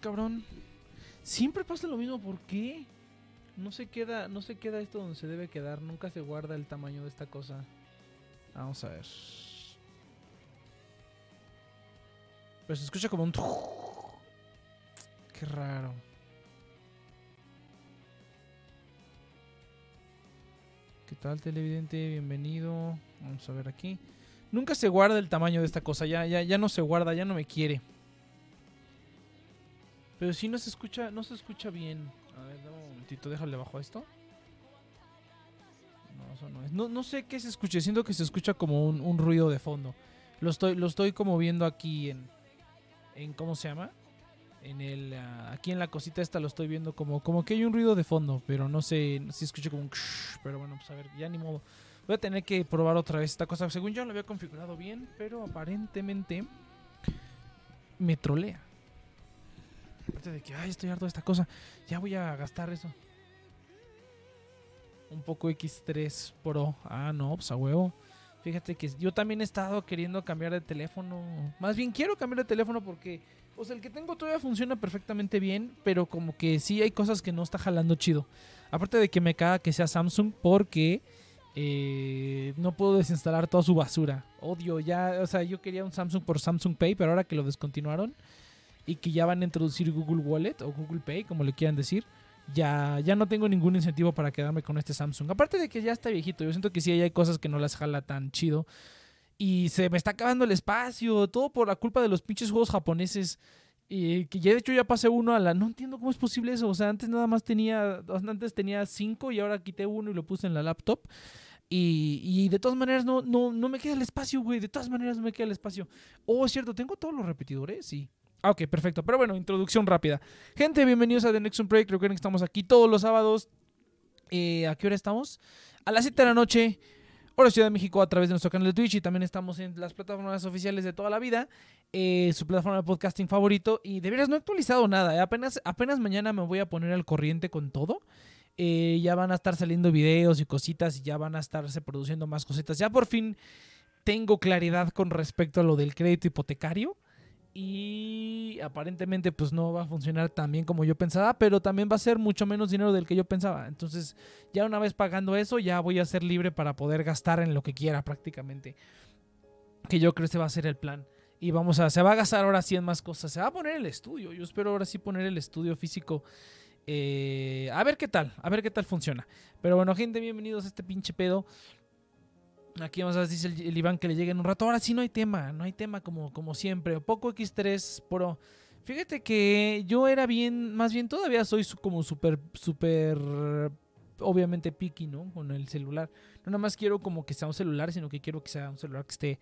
Cabrón. Siempre pasa lo mismo, ¿por qué? No se queda, no se queda esto donde se debe quedar, nunca se guarda el tamaño de esta cosa. Vamos a ver. Pero se escucha como un Qué raro. ¿Qué tal, televidente? Bienvenido. Vamos a ver aquí. Nunca se guarda el tamaño de esta cosa. Ya, ya, ya no se guarda, ya no me quiere. Pero si no se escucha, no se escucha bien. A ver, dame un momentito, déjale bajo esto. No, eso no es. No, sé qué se escuche, siento que se escucha como un, ruido de fondo. Lo estoy, lo estoy como viendo aquí en. en ¿Cómo se llama? En el. Ah, aquí en la cosita esta lo estoy viendo como, como que hay un ruido de fondo, pero no sé si escucha como un. Pero bueno, pues a ver, ya ni modo. Voy a tener que probar otra vez esta cosa. Según yo lo había configurado bien, pero aparentemente me trolea. Aparte de que, ay, estoy harto de esta cosa, ya voy a gastar eso. Un poco X3 Pro. Ah, no, pues a huevo. Fíjate que yo también he estado queriendo cambiar de teléfono. Más bien quiero cambiar de teléfono porque, o sea, el que tengo todavía funciona perfectamente bien, pero como que sí hay cosas que no está jalando chido. Aparte de que me caga que sea Samsung porque eh, no puedo desinstalar toda su basura. Odio, ya, o sea, yo quería un Samsung por Samsung Pay, pero ahora que lo descontinuaron, y que ya van a introducir Google Wallet o Google Pay, como le quieran decir, ya, ya no tengo ningún incentivo para quedarme con este Samsung. Aparte de que ya está viejito, yo siento que sí hay cosas que no las jala tan chido. Y se me está acabando el espacio, todo por la culpa de los pinches juegos japoneses. Y que ya de hecho ya pasé uno a la... No entiendo cómo es posible eso. O sea, antes nada más tenía... Antes tenía cinco y ahora quité uno y lo puse en la laptop. Y, y de todas maneras no, no, no me queda el espacio, güey. De todas maneras no me queda el espacio. Oh, es cierto, tengo todos los repetidores, sí. Ah, ok, perfecto. Pero bueno, introducción rápida. Gente, bienvenidos a The Nexus Break. Recuerden que estamos aquí todos los sábados. Eh, ¿A qué hora estamos? A las 7 de la noche. Hora Ciudad de México a través de nuestro canal de Twitch y también estamos en las plataformas oficiales de toda la vida. Eh, su plataforma de podcasting favorito. Y de veras no he actualizado nada. Eh. Apenas, apenas mañana me voy a poner al corriente con todo. ya van a estar saliendo videos y cositas y ya van a estarse produciendo más cositas. Ya por fin tengo claridad con respecto a lo del crédito hipotecario y aparentemente pues no va a funcionar tan bien como yo pensaba, pero también va a ser mucho menos dinero del que yo pensaba. Entonces ya una vez pagando eso ya voy a ser libre para poder gastar en lo que quiera prácticamente. Que yo creo que ese va a ser el plan. Y vamos a, se va a gastar ahora sí en más cosas. Se va a poner el estudio. Yo espero ahora sí poner el estudio físico. Eh, a ver qué tal, a ver qué tal funciona. Pero bueno, gente, bienvenidos a este pinche pedo. Aquí a dice el, Iván que le llegue en un rato. Ahora sí no hay tema, no hay tema como, como siempre. Poco X3 Pro. Fíjate que yo era bien, más bien todavía soy como súper, súper, obviamente picky, ¿no? Con el celular. No nada más quiero como que sea un celular, sino que quiero que sea un celular que esté,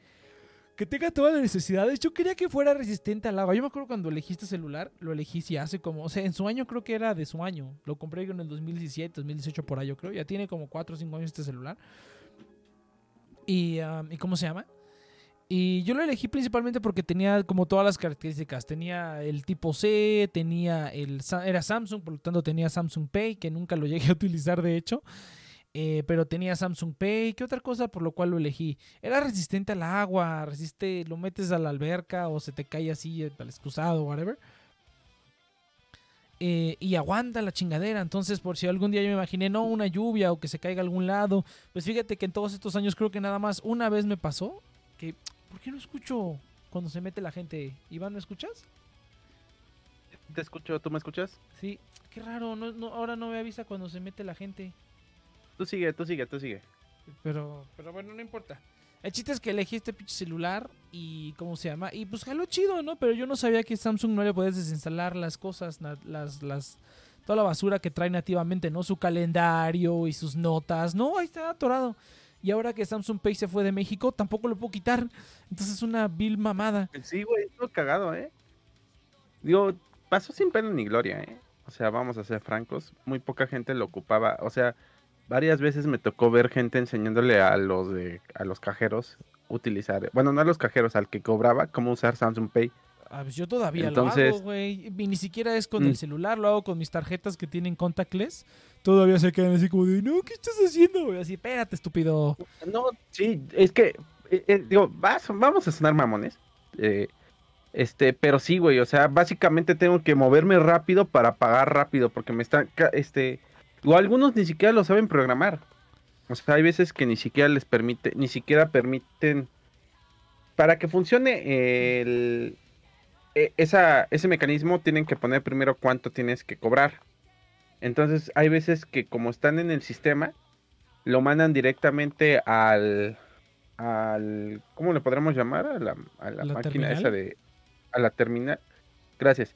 que tenga todas las necesidades. Yo quería que fuera resistente al agua. Yo me acuerdo cuando elegí este celular, lo elegí hace como, o sea, en su año creo que era de su año. Lo compré en el 2017, 2018 por ahí, yo creo. Ya tiene como 4 o 5 años este celular. Y, cómo se llama? Y yo lo elegí principalmente porque tenía como todas las características. Tenía el tipo C, tenía el era Samsung, por lo tanto tenía Samsung Pay, que nunca lo llegué a utilizar de hecho. Eh, pero tenía Samsung Pay, ¿qué otra cosa por lo cual lo elegí? Era resistente al agua, resiste, lo metes a la alberca o se te cae así al excusado, whatever. Eh, y aguanta la chingadera. Entonces, por si algún día yo me imaginé, no, una lluvia o que se caiga a algún lado, pues fíjate que en todos estos años creo que nada más una vez me pasó que, ¿por qué no escucho cuando se mete la gente? Iván, ¿me escuchas? Te escucho, ¿tú me escuchas? Sí, qué raro, no, ahora no me avisa cuando se mete la gente. Tú sigue, tú sigue, tú sigue. Pero, pero bueno, no importa. El chiste es que elegí este pinche celular y ¿cómo se llama? Y pues jaló chido, ¿no? Pero yo no sabía que Samsung no le puedes desinstalar las cosas, las, las, toda la basura que trae nativamente, ¿no? Su calendario y sus notas. No, ahí está atorado. Y ahora que Samsung Pay se fue de México, tampoco lo puedo quitar. Entonces es una vil mamada. Sí, güey, todo cagado, ¿eh? Digo, pasó sin pena ni gloria, ¿eh? O sea, vamos a ser francos, muy poca gente lo ocupaba. O sea, varias veces me tocó ver gente enseñándole a los de, a los cajeros utilizar, bueno, no a los cajeros, al que cobraba cómo usar Samsung Pay. Ah, pues yo todavía lo hago, güey. Ni siquiera es con el mm. celular, lo hago con mis tarjetas que tienen contactless. Todavía se quedan así como de, no, ¿qué estás haciendo, güey? Así, espérate, estúpido. No, sí, es que, eh, eh, digo, vamos a sonar mamones. Eh, Este, pero sí, güey, o sea, básicamente tengo que moverme rápido para pagar rápido, porque me están, este, o algunos ni siquiera lo saben programar. O sea, hay veces que ni siquiera les permite, ni siquiera permiten, para que funcione el, e, esa, ese mecanismo tienen que poner primero cuánto tienes que cobrar. Entonces hay veces que como están en el sistema, lo mandan directamente al, al ¿cómo le podremos llamar? A la, a la, máquina esa de, a la terminal. Gracias.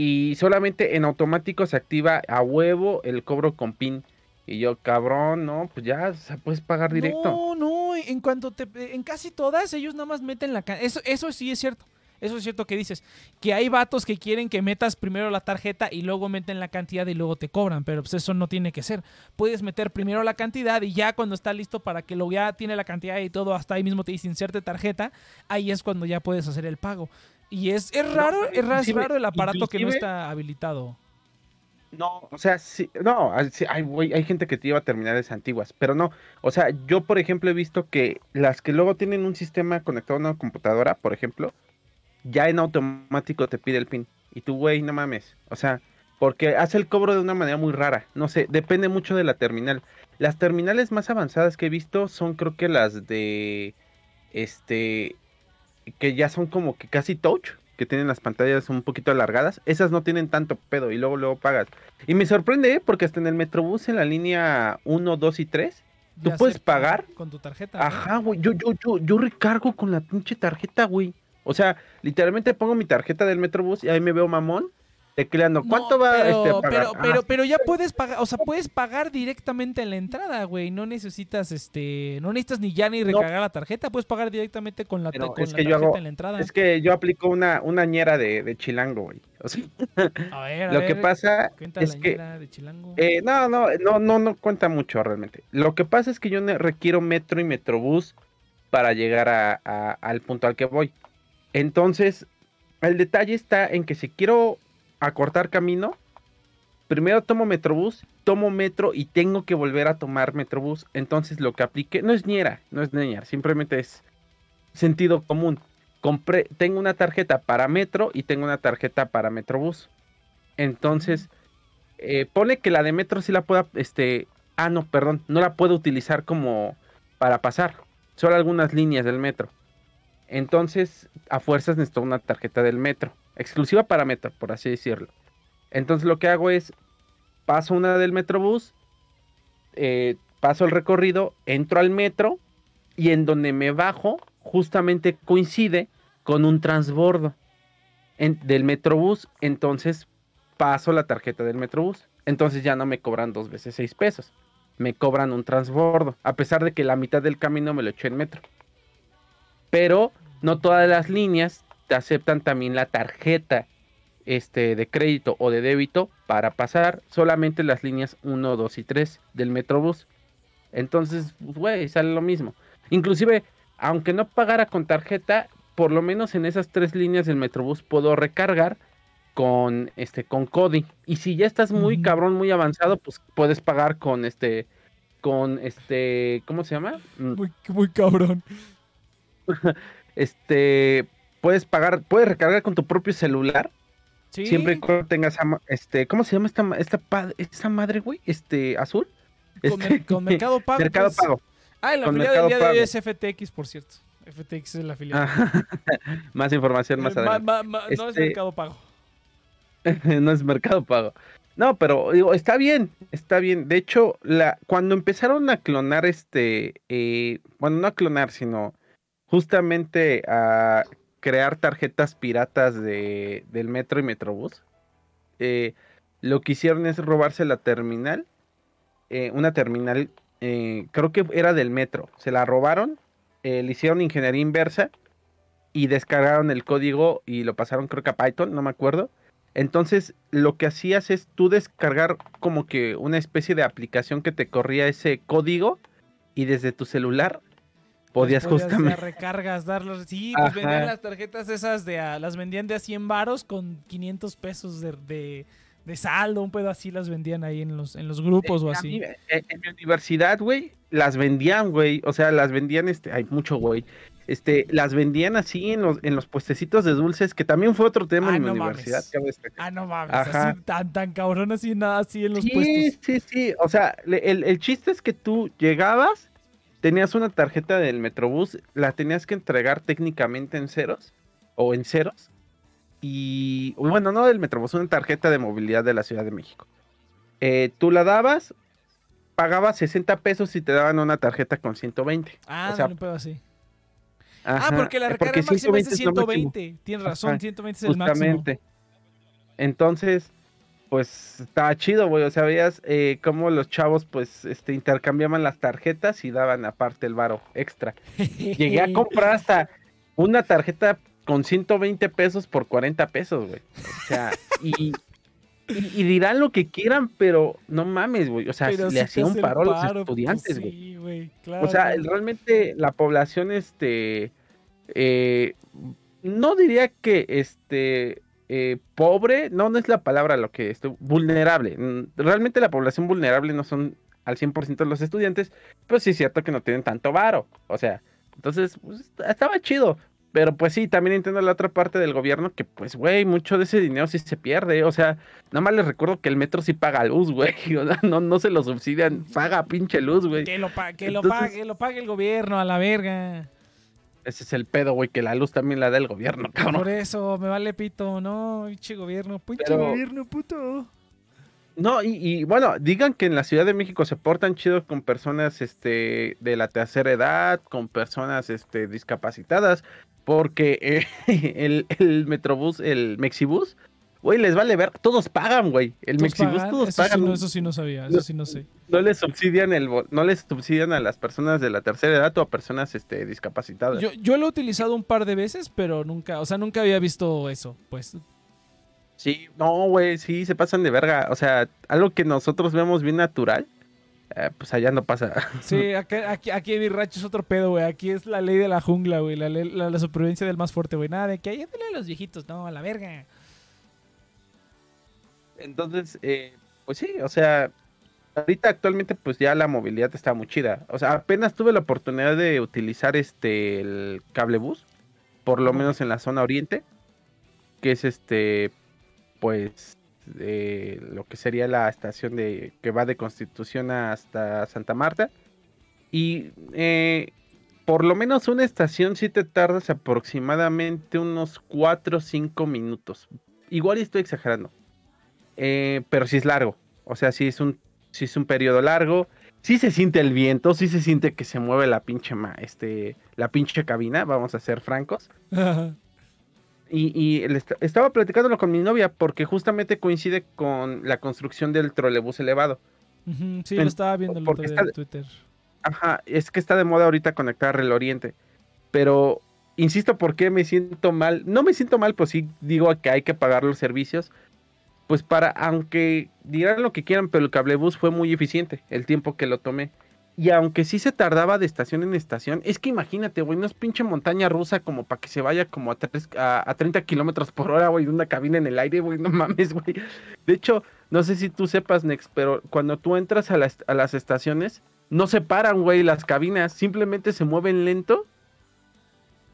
Y solamente en automático se activa a huevo el cobro con PIN. Y yo, cabrón, no, pues ya se puedes pagar directo. No, no, en cuanto te, en casi todas ellos nada más meten la eso eso sí es cierto. Eso es cierto que dices. Que hay vatos que quieren que metas primero la tarjeta y luego meten la cantidad y luego te cobran. Pero pues eso no tiene que ser. Puedes meter primero la cantidad y ya cuando está listo para que lo ya tiene la cantidad y todo, hasta ahí mismo te dice inserte tarjeta. Ahí es cuando ya puedes hacer el pago. Y es, es raro, es raro el aparato que no está habilitado. No, o sea, sí, no, hay, hay, gente que te lleva terminales antiguas, pero no, o sea, yo por ejemplo he visto que las que luego tienen un sistema conectado a una computadora, por ejemplo, ya en automático te pide el pin. Y tú, güey, no mames. O sea, porque hace el cobro de una manera muy rara. No sé, depende mucho de la terminal. Las terminales más avanzadas que he visto son creo que las de este que ya son como que casi touch, que tienen las pantallas un poquito alargadas. Esas no tienen tanto pedo y luego luego pagas. Y me sorprende ¿eh? porque hasta en el Metrobús en la línea 1, 2 y 3 tú puedes pagar con tu tarjeta. Ajá, güey. Yo, yo, yo, yo recargo con la pinche tarjeta, güey. O sea, literalmente pongo mi tarjeta del Metrobús y ahí me veo mamón tecleando. ¿Cuánto va pero, este, a pagar? Pero, pero, pero ya puedes pagar, o sea, puedes pagar directamente en la entrada, güey. No necesitas, este, no necesitas ni ya ni recargar la tarjeta, puedes pagar directamente con la, con la tarjeta en la entrada. Es que yo aplico una, una ñera de, de chilango, güey. O sea, a ver, a lo que pasa es que de eh, no, no, no, no, no cuenta mucho realmente. Lo que pasa es que yo requiero metro y metrobús para llegar a, al punto al que voy. Entonces, el detalle está en que si quiero acortar camino, primero tomo Metrobús, tomo metro y tengo que volver a tomar Metrobús. Entonces lo que apliqué, no es niera, no es niña, simplemente es sentido común. Compré, tengo una tarjeta para metro y tengo una tarjeta para Metrobús. Entonces, eh, pone que la de metro sí la pueda, este, ah, no, perdón, no la puedo utilizar como para pasar. Solo algunas líneas del metro. Entonces, a fuerzas necesito una tarjeta del metro, exclusiva para metro, por así decirlo. Entonces lo que hago es, paso una del metrobús, eh, paso el recorrido, entro al metro y en donde me bajo justamente coincide con un transbordo del metrobús, entonces paso la tarjeta del metrobús. Entonces ya no me cobran dos veces seis pesos, me cobran un transbordo, a pesar de que la mitad del camino me lo eché en metro pero no todas las líneas te aceptan también la tarjeta este, de crédito o de débito para pasar solamente las líneas 1, 2 y 3 del Metrobús. Entonces, pues, güey, sale lo mismo. Inclusive, aunque no pagara con tarjeta, por lo menos en esas tres líneas del Metrobús puedo recargar con este con Cody. Y si ya estás muy cabrón, muy avanzado, pues puedes pagar con este con este, ¿cómo se llama? Mm. Muy, muy cabrón. este, puedes pagar, puedes recargar con tu propio celular. Siempre que tengas, este, ¿cómo se llama esta, esta, esta madre, güey? Este, azul. Con, este, Mercado Pago. Mercado pues. Pago. Ah, en la filial del día de hoy es FTX, por cierto. FTX es la filial. Ah, más información más eh, adelante. no es este Mercado Pago. no es Mercado Pago. No, pero digo, está bien, está bien. De hecho, la, cuando empezaron a clonar este, eh, bueno, no a clonar, sino justamente a crear tarjetas piratas de, del metro y metrobús. Eh, lo que hicieron es robarse la terminal, eh, una terminal, eh, creo que era del metro, se la robaron, le hicieron ingeniería inversa y descargaron el código y lo pasaron creo que a Python, no me acuerdo. Entonces lo que hacías es tú descargar como que una especie de aplicación que te corría ese código y desde tu celular podías, justamente. recargas, darlos. Sí, pues vendían las tarjetas esas de a, las vendían de a 100 varos con 500 pesos de, de, saldo, un pedo así las vendían ahí en los, en los grupos o así. en, mi universidad, güey, las vendían, güey. O sea, las vendían, este, hay mucho, güey. este, las vendían así en los, en los puestecitos de dulces, que también fue otro tema Ah, en mi no universidad. mames. cabe destacar. Ah, no mames, Ajá. así tan, tan cabrón así, nada así en los sí, puestos. sí, sí. O sea, el, el chiste es que tú llegabas, tenías una tarjeta del Metrobús, la tenías que entregar técnicamente en ceros o en ceros. Y bueno, no del Metrobús, una tarjeta de movilidad de la Ciudad de México. Eh, tú la dabas, pagabas 60 pesos y te daban una tarjeta con 120. Ah, o sea, no, no puedo así. Ajá, ah, porque la eh, recarga máxima es de 120 es lo máximo. 120. Tienes razón, Ajá, 120 es el máximo. Justamente. Entonces, pues estaba chido, güey. O sea, veías eh, cómo los chavos, pues, este, intercambiaban las tarjetas y daban aparte el varo extra. Llegué a comprar hasta una tarjeta con 120 pesos por 40 pesos, güey. O sea, y, y, y dirán lo que quieran, pero no mames, güey. O sea, Pero le hacía un paro a los pues estudiantes, güey. Sí, güey, O sea, claro. realmente la población, este, eh, no diría que, este, eh, pobre, no, no es la palabra lo que estoy, vulnerable. Mm, Realmente la población vulnerable no son al 100% los estudiantes, pero sí es cierto que no tienen tanto varo. O sea, entonces, pues, est- estaba chido. Pero pues sí, también entiendo la otra parte del gobierno que, pues, güey, mucho de ese dinero sí se pierde. O sea, nada más les recuerdo que el metro sí paga luz, güey. No, no se lo subsidian, paga pinche luz, güey. Que lo, pa- que lo pague, lo pague el gobierno, a la verga. Ese es el pedo, güey, que la luz también la da el gobierno, cabrón. Por eso, me vale pito, no, pinche gobierno, pinche Pero- gobierno, puto. No, y, y, bueno, digan que en la Ciudad de México se portan chido con personas este de la tercera edad, con personas este discapacitadas, porque eh, el, el Metrobús, el Mexibus, güey, les vale ver, todos pagan, güey. El ¿Todos Mexibus pagan? todos eso pagan. Sí, no, eso sí no sabía, eso No. sí no sé. No les subsidian el no les subsidian a las personas de la tercera edad o a personas este discapacitadas. Yo, yo lo he utilizado un par de veces, pero nunca, o sea, nunca había visto eso, pues. Sí, no, güey, sí, se pasan de verga. O sea, algo que nosotros vemos bien natural, eh, pues allá no pasa. Sí, acá- aquí, aquí rancho es otro pedo, güey. Aquí es la ley de la jungla, güey. La, la, la supervivencia del más fuerte, güey. Nada de que ayúdenle a los viejitos, no, a la verga. Entonces, eh, pues sí, o sea, ahorita actualmente pues ya la movilidad está muy chida. O sea, apenas tuve la oportunidad de utilizar este el cablebús, por lo menos en la zona oriente, que es este, pues, eh, lo que sería la estación de que va de Constitución hasta Santa Marta. Y eh, por lo menos una estación sí te tardas aproximadamente unos 4 o 5 minutos. Igual estoy exagerando. Eh, pero sí es largo. O sea, sí es un, sí es un periodo largo. Sí se siente el viento, sí se siente que se mueve la pinche, ma- este, la pinche cabina, vamos a ser francos. Y, y est- estaba platicándolo con mi novia porque justamente coincide con la construcción del trolebús elevado. Sí, En- lo estaba viendo en está- Twitter. Ajá, es que está de moda ahorita conectar el oriente. Pero, insisto, ¿por qué me siento mal? No me siento mal, pues sí digo que hay que pagar los servicios. Pues para, aunque dirán lo que quieran, pero el cablebús fue muy eficiente el tiempo que lo tomé. Y aunque sí se tardaba de estación en estación, es que imagínate, güey, no es pinche montaña rusa como para que se vaya como a, tres- a, a 30 kilómetros por hora, güey, de una cabina en el aire, güey, no mames, güey. De hecho, no sé si tú sepas, Nex, pero cuando tú entras a las, a las estaciones, no se paran, güey, las cabinas, simplemente se mueven lento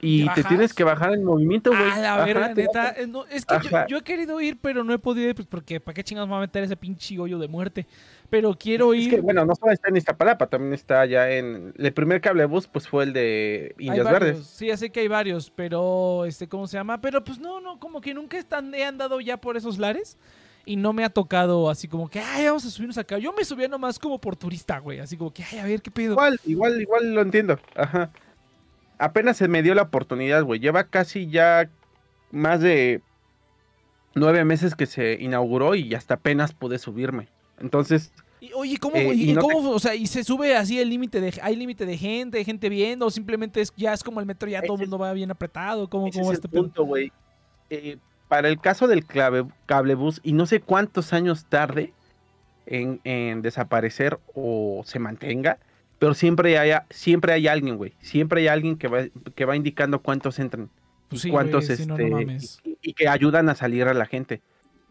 y ¿Te tienes que bajar en movimiento, güey. Ah, la verga, neta. no, es que yo, he querido ir, pero no he podido ir, pues porque ¿para qué chingados me va a meter ese pinche hoyo de muerte? Pero quiero Es ir. que, bueno, no solo está en Iztapalapa, también está allá en... El primer cablebús, pues, fue el de varios, Verdes. Sí, ya sé que hay varios, pero este, ¿cómo se llama? Pero pues no, no, como que nunca están, he andado ya por esos lares y no me ha tocado así como que, ay, vamos a subirnos acá. Yo me subía nomás como por turista, güey, así como que, ay, a ver qué pedo. Igual, igual, igual lo entiendo. Ajá. Apenas se me dio la oportunidad, güey. Lleva casi ya más de nueve meses que se inauguró y hasta apenas pude subirme. Entonces, Y, oye, ¿cómo, Eh, y, y no cómo, o sea, y se sube así el límite de, hay límite de gente, gente viendo, o simplemente es, ya es como el metro, ya todo el mundo va bien apretado, ¿cómo, ese cómo es este punto, güey. Eh, para el caso del clave, cablebús, y no sé cuántos años tarde en, en desaparecer o se mantenga, pero siempre hay, siempre hay alguien, güey. Siempre hay alguien que va, que va indicando cuántos entran. Pues sí, cuántos güey, sí, no, no este, y, y que ayudan a salir a la gente.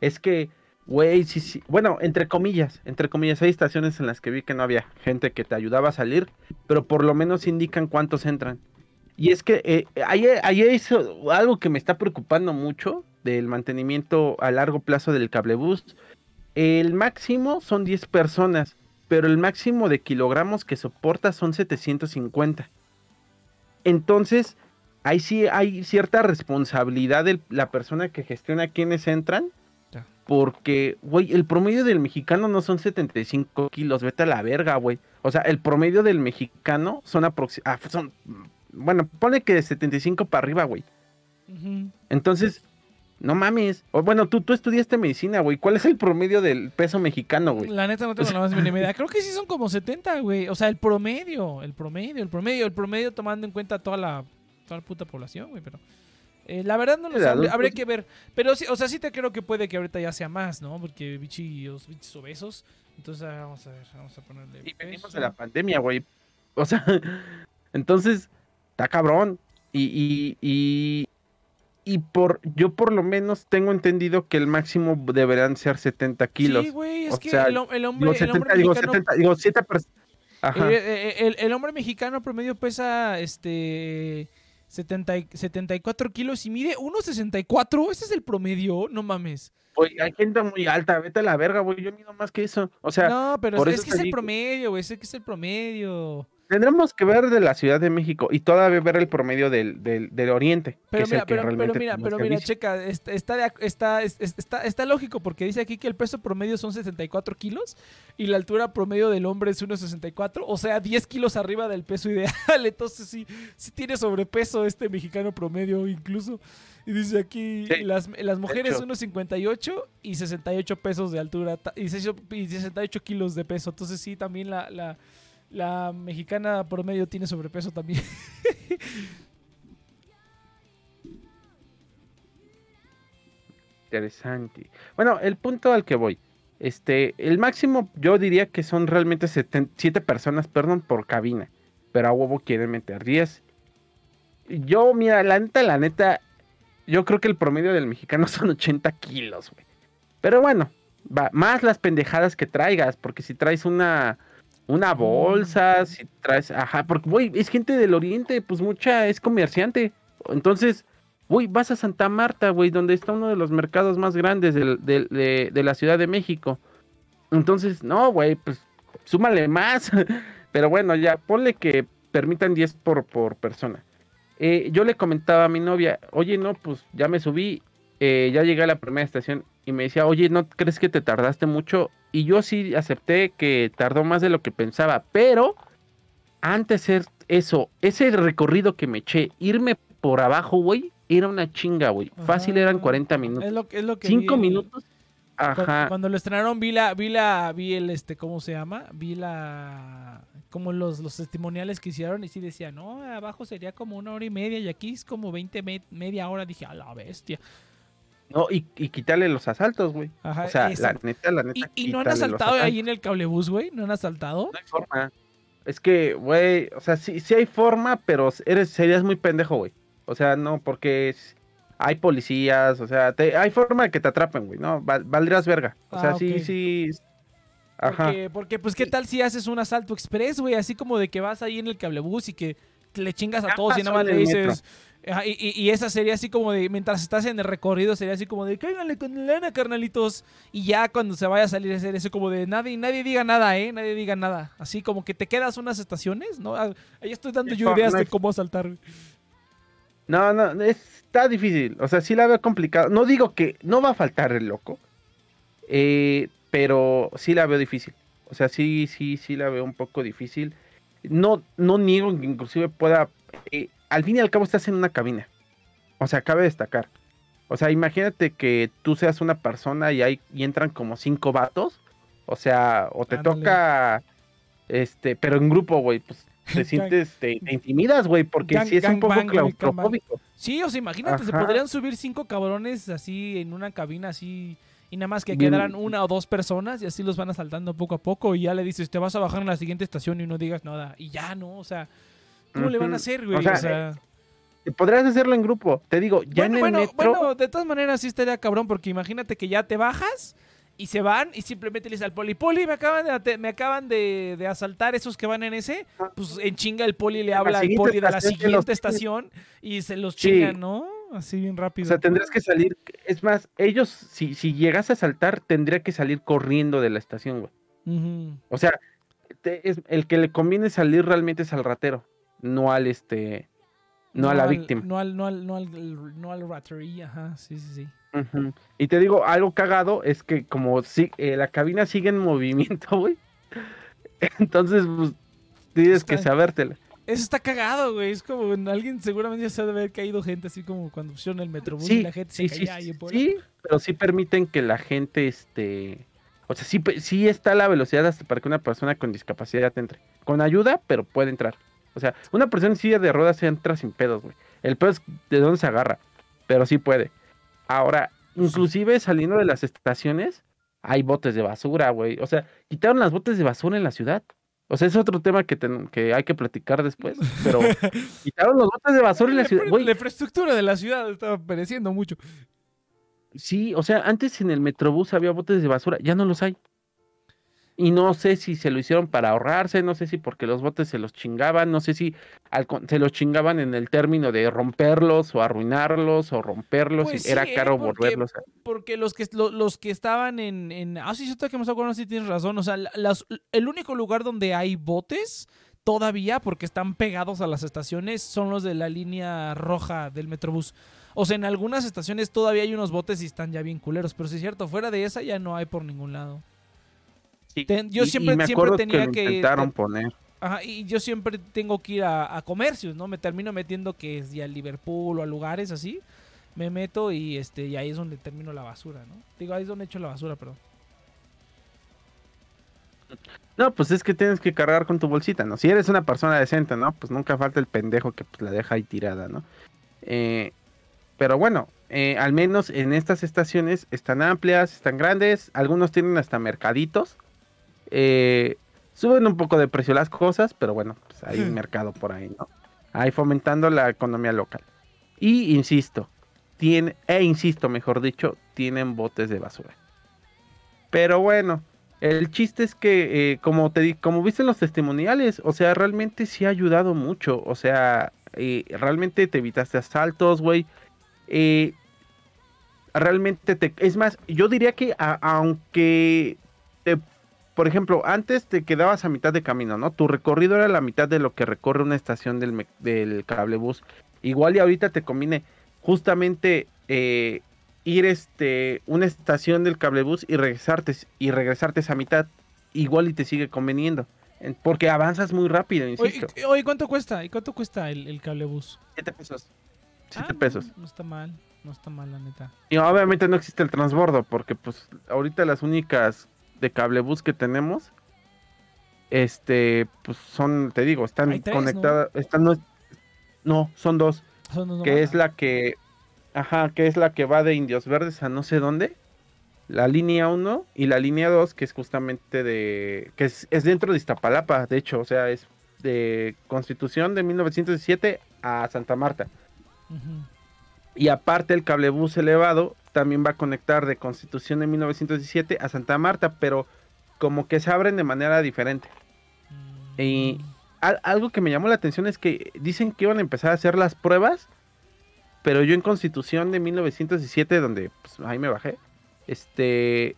Es que, güey, sí, sí. Bueno, entre comillas, entre comillas, hay estaciones en las que vi que no había gente que te ayudaba a salir, pero por lo menos indican cuántos entran. Y es que eh, ahí, ahí es algo que me está preocupando mucho del mantenimiento a largo plazo del cablebús. El máximo son 10 personas, pero el máximo de kilogramos que soporta son 750. Entonces, ahí sí hay cierta responsabilidad de la persona que gestiona quienes entran. Porque, güey, el promedio del mexicano no son 75 kilos, vete a la verga, güey. O sea, el promedio del mexicano son aproximadamente. Ah, son, bueno, pone que de 75 para arriba, güey. Entonces, no mames. O, bueno, tú, tú estudiaste medicina, güey. ¿Cuál es el promedio del peso mexicano, güey? La neta no tengo la más mínima idea. Creo que sí son como 70, güey. O sea, el promedio, el promedio, el promedio, el promedio tomando en cuenta toda la, toda la puta población, güey. Pero eh, la verdad no lo sé. Habría, que ver. Pero sí, o sea, sí te creo que puede que ahorita ya sea más, ¿no? Porque bichos, bichos obesos. Entonces, ah, vamos a ver, vamos a ponerle. Y venimos de la pandemia, güey. O sea, entonces, está cabrón. Y, y, y por yo por lo menos tengo entendido que el máximo deberán ser 70 kilos. Sí, güey, es que el, hombre, el hombre digo, mexicano... 70, digo, 7 Ajá. Eh, eh, el, el, hombre mexicano promedio pesa este 70, 74 kilos y mide 1,64. Ese es el promedio, no mames. Oye, hay gente muy alta, vete a la verga, güey. Yo mido más que eso. O sea, no, pero es, que es el promedio, güey. Es que es el promedio. Tendremos que ver de la Ciudad de México y todavía ver el promedio del, del, Oriente. Pero mira, pero, mira, pero mira, checa, está, está, está, está, lógico porque dice aquí que el peso promedio son 64 kilos y la altura promedio del hombre es 1,64, o sea, 10 kilos arriba del peso ideal. Entonces sí, sí tiene sobrepeso este mexicano promedio incluso. Y dice aquí, las, las mujeres 1,58 y 68 pesos de altura y 68 kilos de peso. Entonces sí, también la, la la mexicana promedio tiene sobrepeso también. Interesante. Bueno, el punto al que voy. Este, el máximo yo diría que son realmente 7 personas, perdón, por cabina. Pero a huevo quieren meter 10. Yo, mira, la neta, la neta, yo creo que el promedio del mexicano son 80 kilos, güey. Pero bueno, va, más las pendejadas que traigas, porque si traes una, una bolsa, si traes, ajá, porque, güey, es gente del oriente, pues mucha es comerciante. Entonces, güey, vas a Santa Marta, güey, donde está uno de los mercados más grandes de, la Ciudad de México. Entonces, no, güey, pues súmale más. Pero bueno, ya, ponle que permitan 10 por, por persona. Eh, yo le comentaba a mi novia, oye, no, pues ya me subí, eh, ya llegué a la primera estación y me decía, oye, ¿no crees que te tardaste mucho? Y yo sí acepté que tardó más de lo que pensaba, pero antes de eso, ese recorrido que me eché, irme por abajo, güey, era una chinga, güey. Fácil eran 40 minutos. Es lo, es lo que 5 minutos. Ajá. Cuando, lo estrenaron vi la, vi la, vi el este, ¿cómo se llama? Vi la como los, los testimoniales que hicieron y sí decía, no, abajo sería como una hora y media y aquí es como 20 media hora. Dije, a la bestia. No, y, y quitarle los asaltos, güey. o sea, la neta, la neta. ¿Y, no han asaltado ahí en el cablebús, güey? ¿No han asaltado? No hay forma. Es que, güey, o sea, sí, sí hay forma, pero eres, serías muy pendejo, güey. O sea, no, porque hay policías, o sea, hay forma de que te atrapen, güey, ¿no? valdrías verga. O sea, ah, sí, sí. Ajá. Porque, porque, pues, ¿qué tal si haces un asalto express, güey? Así como de que vas ahí en el cablebús y que le chingas a todos y nada más le dices, y, esa sería así como de, mientras estás en el recorrido, sería así como de, cáiganle con lana, carnalitos. Y ya cuando se vaya a salir, sería eso como de, nadie, nadie diga nada, ¿eh? Nadie diga nada. Así como que te quedas unas estaciones, ¿no? Ah, ahí estoy dando yo ideas de cómo saltar. No, no, está difícil. O sea, sí la veo complicado. No digo que no va a faltar el loco, eh, pero sí la veo difícil. O sea, sí, sí, sí la veo un poco difícil. No, no niego que inclusive pueda... Eh, al fin y al cabo estás en una cabina. O sea, cabe destacar. O sea, imagínate que tú seas una persona y hay y entran como cinco vatos. O sea, o te toca este, pero en grupo, güey, pues te sientes, te, intimidas, güey, porque si sí es un poco claustrofóbico. Sí, o sea, imagínate, se podrían subir cinco cabrones así en una cabina así y nada más que quedaran una o dos personas y así los van asaltando poco a poco y ya le dices, te vas a bajar en la siguiente estación y no digas nada y ya, ¿no? O sea, ¿Cómo le van a hacer, güey? O sea, eh, podrías hacerlo en grupo. Te digo, ya en el bueno, Bueno, de todas maneras sí estaría cabrón, porque imagínate que ya te bajas y se van y simplemente le dice al poli, poli, me acaban de, me acaban de, de asaltar esos que van en ese. Pues en chinga el poli le La habla al poli de la siguiente estación y se los Sí. chingan, ¿no? Así bien O rápido. sea, tendrías que salir. Es más, ellos, si, si llegas a saltar, tendría que salir corriendo de la estación, güey. O sea, te- es, el que le conviene salir realmente es al ratero, no al este. No, a la al- víctima. No al, no al, no al, no al rattery, ajá, sí, sí, sí. Y te digo, algo cagado es que como si, eh, la cabina sigue en movimiento, güey. Entonces, pues, tienes que sabértela. Eso está cagado, güey. Es como en alguien seguramente ya se ha de haber caído gente así como cuando pusieron el metrobús y Sí, la gente sí, se sí, caía Puebla. sí, pero sí permiten que la gente, este... O sea, sí, sí está la velocidad hasta para que una persona con discapacidad entre. Con ayuda, pero puede entrar. O sea, una persona en silla de ruedas entra sin pedos, güey. El pedo es de dónde se agarra, pero sí puede. Ahora, inclusive saliendo de las estaciones, hay botes de basura, güey. O sea, quitaron las botes de basura en la ciudad. O sea, es otro tema que, ten- que hay que platicar después. Pero quitaron los botes de basura en la ciudad. Güey, La infraestructura de la ciudad estaba pereciendo mucho. Sí, o sea, antes en el Metrobús había botes de basura, ya no los hay. Y no sé si se lo hicieron para ahorrarse, no sé si porque los botes se los chingaban, no sé si al con- se los chingaban en el término de romperlos o arruinarlos o romperlos Pues y era sí, ¿eh? caro Porque- volverlos. a- Porque los que, lo- los que estaban en, en- Ah, sí, siento que me acuerdo, sí tienes razón. O sea, la- las- el único lugar donde hay botes todavía, porque están pegados a las estaciones, son los de la línea roja del Metrobús. O sea, en algunas estaciones todavía hay unos botes y están ya bien culeros. Pero sí es cierto, fuera de esa ya no hay por ningún lado. Sí, Ten- yo y- y siempre- me siempre tenía lo que- intentaron poner. Ajá, y yo siempre tengo que ir a, a comercios, ¿no? Me termino metiendo que es ya Liverpool o a lugares así. Me meto y este y ahí es donde termino la basura, ¿no? Digo, ahí es donde echo la basura, perdón. No, pues es que tienes que cargar con tu bolsita, ¿no? Si eres una persona decente, ¿no? Pues nunca falta el pendejo que pues, la deja ahí tirada, ¿no? Eh, pero bueno, eh, al menos en estas estaciones están amplias, están grandes, algunos tienen hasta mercaditos. Eh, suben un poco de precio las cosas, pero bueno, pues hay un mercado por ahí, ¿no? Ahí fomentando la economía local. Y insisto, tiene, e insisto, mejor dicho, tienen botes de basura. Pero bueno, el chiste es que, eh, como te di, como viste en los testimoniales, o sea, realmente sí ha ayudado mucho. O sea, eh, realmente te evitaste asaltos, güey. Eh, realmente te. Es más, yo diría que a- aunque. te- por ejemplo, antes te quedabas a mitad de camino, ¿no? Tu recorrido era la mitad de lo que recorre una estación del, del cablebús. Igual y ahorita te conviene justamente eh, ir este una estación del cablebús y regresarte y regresarte esa mitad igual y te sigue conveniendo En- porque avanzas muy rápido insisto Oye, oye, ¿cuánto cuesta? ¿Y cuánto cuesta el, el cablebús? 7 pesos Ah, 7 no, pesos No, está mal, no está mal, la neta. y obviamente no existe el transbordo porque pues ahorita las únicas de cablebús que tenemos este pues son te digo están tres, ¿no? conectadas están no, no son dos Son dos que nomás. es la que ajá, que es la que va de Indios Verdes a no sé dónde. La línea 1 y la línea 2 que es justamente de que es, es dentro de Iztapalapa, de hecho, o sea, es de Constitución de 1917 a Santa Marta. Y aparte el cablebús elevado también va a conectar de Constitución de 1917 a Santa Marta, pero como que se abren de manera diferente. Y-. Al- algo que me llamó la atención es que dicen que iban a empezar a hacer las pruebas, pero yo en Constitución de 1917, donde pues, ahí me bajé, este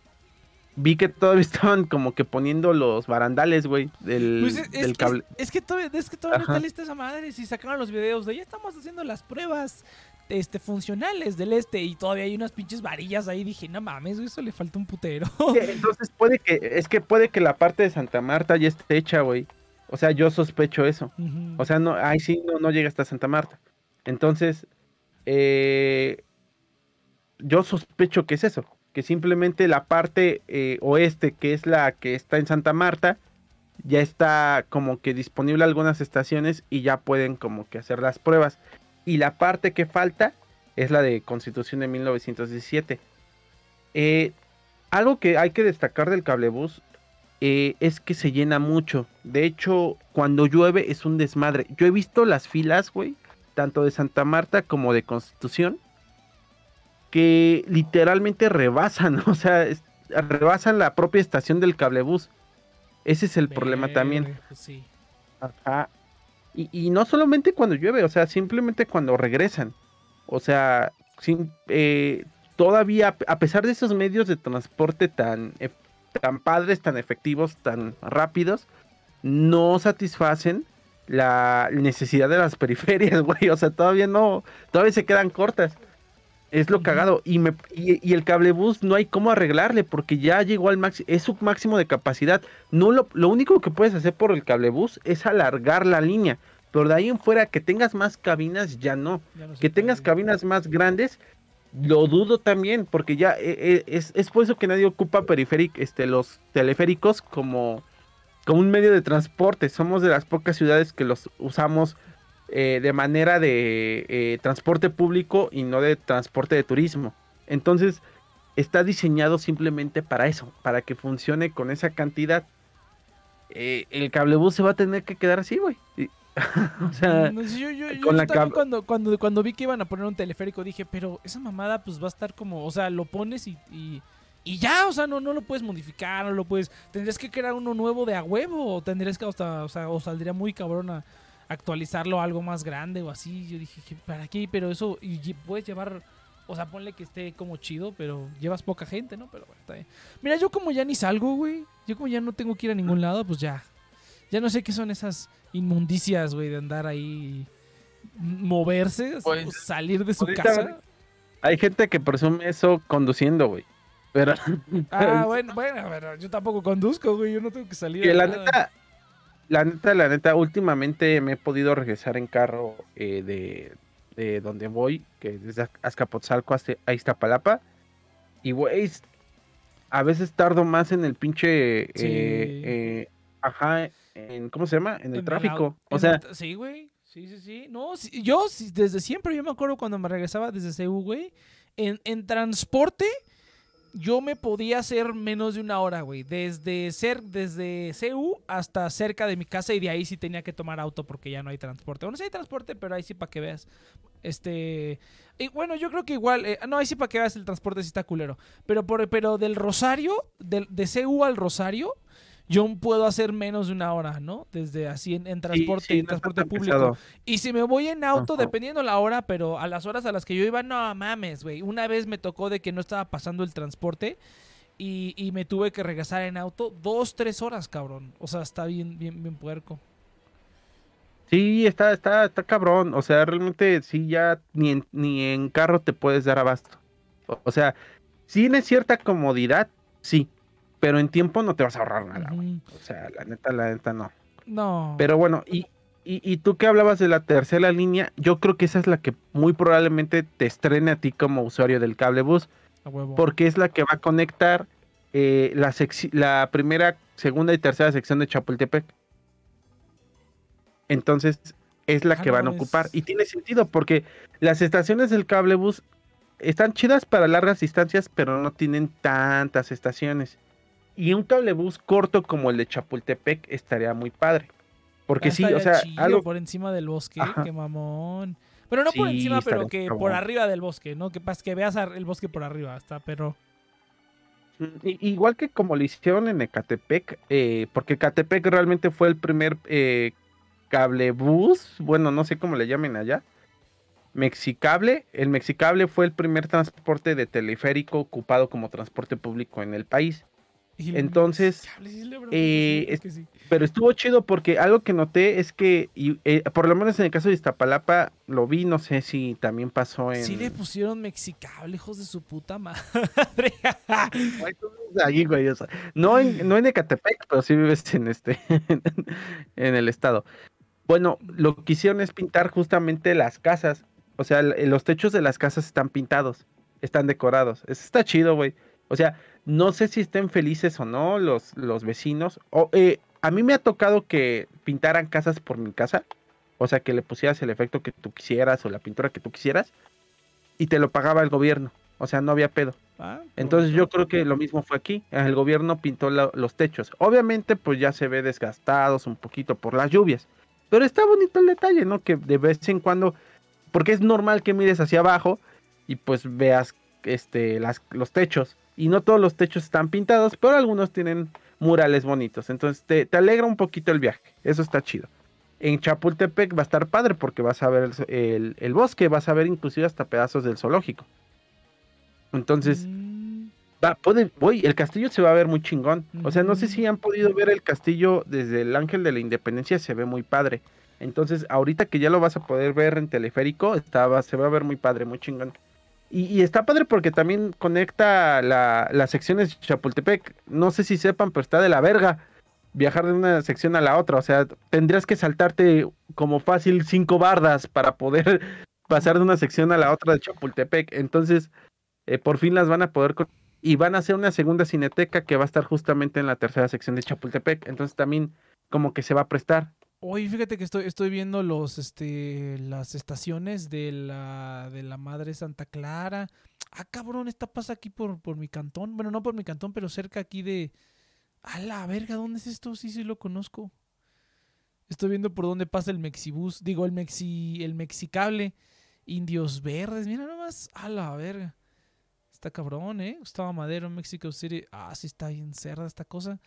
vi que todavía estaban como que poniendo los barandales, güey, del, Pues es, del es- cable. es que todavía, es que todavía no está lista esa madre. Si sacaron los videos de ya estamos haciendo las pruebas este, funcionales del este y todavía hay unas pinches varillas ahí. Dije, no mames, eso le falta un putero. Entonces puede que, es que puede que la parte de Santa Marta ya esté hecha, güey. O sea, yo sospecho eso. O sea, no, ahí sí no, no llega hasta Santa Marta. Entonces, eh, yo sospecho que es eso, que simplemente la parte eh, oeste, que es la que está en Santa Marta, ya está como que disponible algunas estaciones y ya pueden como que hacer las pruebas. Y la parte que falta es la de Constitución de 1917. Eh, algo que hay que destacar del cablebús eh, es que se llena mucho. De hecho, cuando llueve es un desmadre. Yo he visto las filas, güey, tanto de Santa Marta como de Constitución, que literalmente rebasan. O sea, es- rebasan la propia estación del cablebús. Ese es el problema también. Pues sí. Ajá. Y, y no solamente cuando llueve, o sea, simplemente cuando regresan. O sea, sin- eh, todavía, a pesar de esos medios de transporte tan, tan padres, tan efectivos, tan rápidos, no satisfacen la necesidad de las periferias, güey. O sea, todavía no, todavía se quedan cortas. Es lo cagado. Y, me, y, y el cablebús no hay cómo arreglarle porque ya llegó al máximo, es su máximo de capacidad. No lo, lo único que puedes hacer por el cablebús es alargar la línea. Pero de ahí en fuera que tengas más cabinas, ya no. Ya no se Que tengas cabinas más grandes, lo dudo también, porque ya eh, eh, es, es por eso que nadie ocupa periféric, este, los teleféricos como, como un medio de transporte. Somos de las pocas ciudades que los usamos eh, de manera de eh, transporte público y no de transporte de turismo. Entonces, está diseñado simplemente para eso, para que funcione con esa cantidad. Eh, el cablebús se va a tener que quedar así, güey. O sea, No yo, yo, yo con la cab- cuando, cuando, cuando vi que iban a poner un teleférico dije, pero esa mamada pues va a estar como, o sea, lo pones y, y, y ya, o sea, no, no lo puedes modificar, no lo puedes, tendrías que crear uno nuevo de a huevo, o tendrías que hasta, o sea, o saldría muy cabrón a actualizarlo a algo más grande o así. Yo dije, ¿qué- ¿para qué? Pero eso, y puedes llevar, o sea, ponle que esté como chido, pero llevas poca gente, ¿no? Pero bueno, está bien. Mira, yo como ya ni salgo, güey, yo como ya no tengo que ir a ningún lado, pues ya, ya no sé qué son esas inmundicias, güey, de andar ahí moverse, Pues, salir de su casa. hay gente que presume eso conduciendo, güey. Pero Ah, bueno, bueno, pero yo tampoco conduzco, güey, yo no tengo que salir. que la neta, la neta, la neta, últimamente me he podido regresar en carro eh, de, de donde voy, que es desde Azcapotzalco hasta a Iztapalapa. Y, güey, a veces tardo más en el pinche, eh, Sí. eh, ajá, en, ¿cómo se llama? En el En tráfico. O sea, sí, güey. Sí, sí, sí. No, sí, yo sí, desde siempre, yo me acuerdo cuando me regresaba desde CU, güey. En, en transporte, yo me podía hacer menos de una hora, güey. Desde, ser, desde CU hasta cerca de mi casa y de ahí sí tenía que tomar auto porque ya no hay transporte. Bueno, sí hay transporte, pero ahí sí para que veas. Este. Y bueno, yo creo que igual. eh, no, ahí sí para que veas el transporte sí está culero. Pero, por, pero del Rosario, de CU al Rosario, yo puedo hacer menos de una hora, ¿no? Desde así en, en transporte, sí, sí, en transporte público. pesado. Y si me voy en auto, dependiendo la hora, pero a las horas a las que yo iba, no mames, güey. Una vez me tocó de que no estaba pasando el transporte y, y me tuve que regresar en auto dos, tres horas, cabrón. O sea, está bien, bien, bien puerco. Sí, está, está, está cabrón. O sea, realmente sí ya ni en, ni en carro te puedes dar abasto. O, o sea, sí tienes cierta comodidad, sí. Pero en tiempo no te vas a ahorrar nada, güey. O sea, la neta, la neta no. No. Pero bueno, y, y, y tú que hablabas de la tercera línea, yo creo que esa es la que muy probablemente te estrene a ti como usuario del cablebus, a huevo. porque es la que va a conectar eh, la, primera, segunda y tercera sección de Chapultepec. Entonces, es la Ah, que no van a ocupar. Y tiene sentido, porque las estaciones del cablebus están chidas para largas distancias, pero no tienen tantas estaciones. Y un cablebus corto como el de Chapultepec estaría muy padre. Porque Ah, sí, o sea, chido algo por encima del bosque, Ajá. qué mamón. Pero no por encima, pero que por arriba del bosque, ¿no? Que, pas- que veas el bosque por arriba, está, pero... Mm, Igual que como lo hicieron en Ecatepec, eh, porque Ecatepec realmente fue el primer eh, cablebús, bueno, no sé cómo le llamen allá, Mexicable. El Mexicable fue el primer transporte de teleférico ocupado como transporte público en el país. Entonces, eh, sí. Pero estuvo chido porque algo que noté es que, y, eh, por lo menos en el caso de Iztapalapa, lo vi, no sé si también pasó en... Sí le pusieron mexicable, hijos de su puta madre. No en, no en Ecatepec, pero sí vives en este en el estado. Bueno, lo que hicieron es pintar justamente las casas. O sea, los techos de las casas están pintados, están decorados. Eso está chido, güey. O sea, no sé si estén felices o no los, los vecinos. O, eh, a mí me ha tocado que pintaran casas por mi casa. O sea, que le pusieras el efecto que tú quisieras o la pintura que tú quisieras. Y te lo pagaba el gobierno. O sea, no había pedo. Ah, Entonces yo creo que lo mismo fue aquí. El gobierno pintó la- los techos. Obviamente pues ya se ve desgastados un poquito por las lluvias. Pero está bonito el detalle, ¿no? Que de vez en cuando, porque es normal que mires hacia abajo y pues veas este, las, los techos. Y no todos los techos están pintados, pero algunos tienen murales bonitos. Entonces te, te alegra un poquito el viaje. Eso está chido. En Chapultepec va a estar padre porque vas a ver el, el- el bosque, vas a ver inclusive hasta pedazos del zoológico. Entonces, Mm, va, puede, voy, el castillo se va a ver muy chingón. O sea, no sé si han podido ver el castillo desde el Ángel de la Independencia, se ve muy padre. Entonces, ahorita que ya lo vas a poder ver en teleférico, estaba, se va a ver muy padre, muy chingón. Y, está padre porque también conecta la- las secciones de Chapultepec. No sé si sepan, pero está de la verga viajar de una sección a la otra. O sea, tendrías que saltarte como fácil cinco bardas para poder pasar de una sección a la otra de Chapultepec. Entonces, eh, por fin las van a poder... Y van a hacer una segunda cineteca que va a estar justamente en la tercera sección de Chapultepec. Entonces también como que se va a prestar. Oye, fíjate que estoy, estoy viendo los, este, las estaciones de la, de la Madre Santa Clara. Ah, cabrón, esta pasa aquí por, por mi cantón. Bueno, no por mi cantón, pero cerca aquí de... A la verga, ¿dónde es esto? Sí, sí lo conozco. Estoy viendo por dónde pasa el Mexibus. Digo, el Mexi, el Mexicable. Indios Verdes. Mira nomás. A la verga. Está cabrón, ¿eh? Gustavo Madero, Mexico City. Ah, sí está bien cerda esta cosa.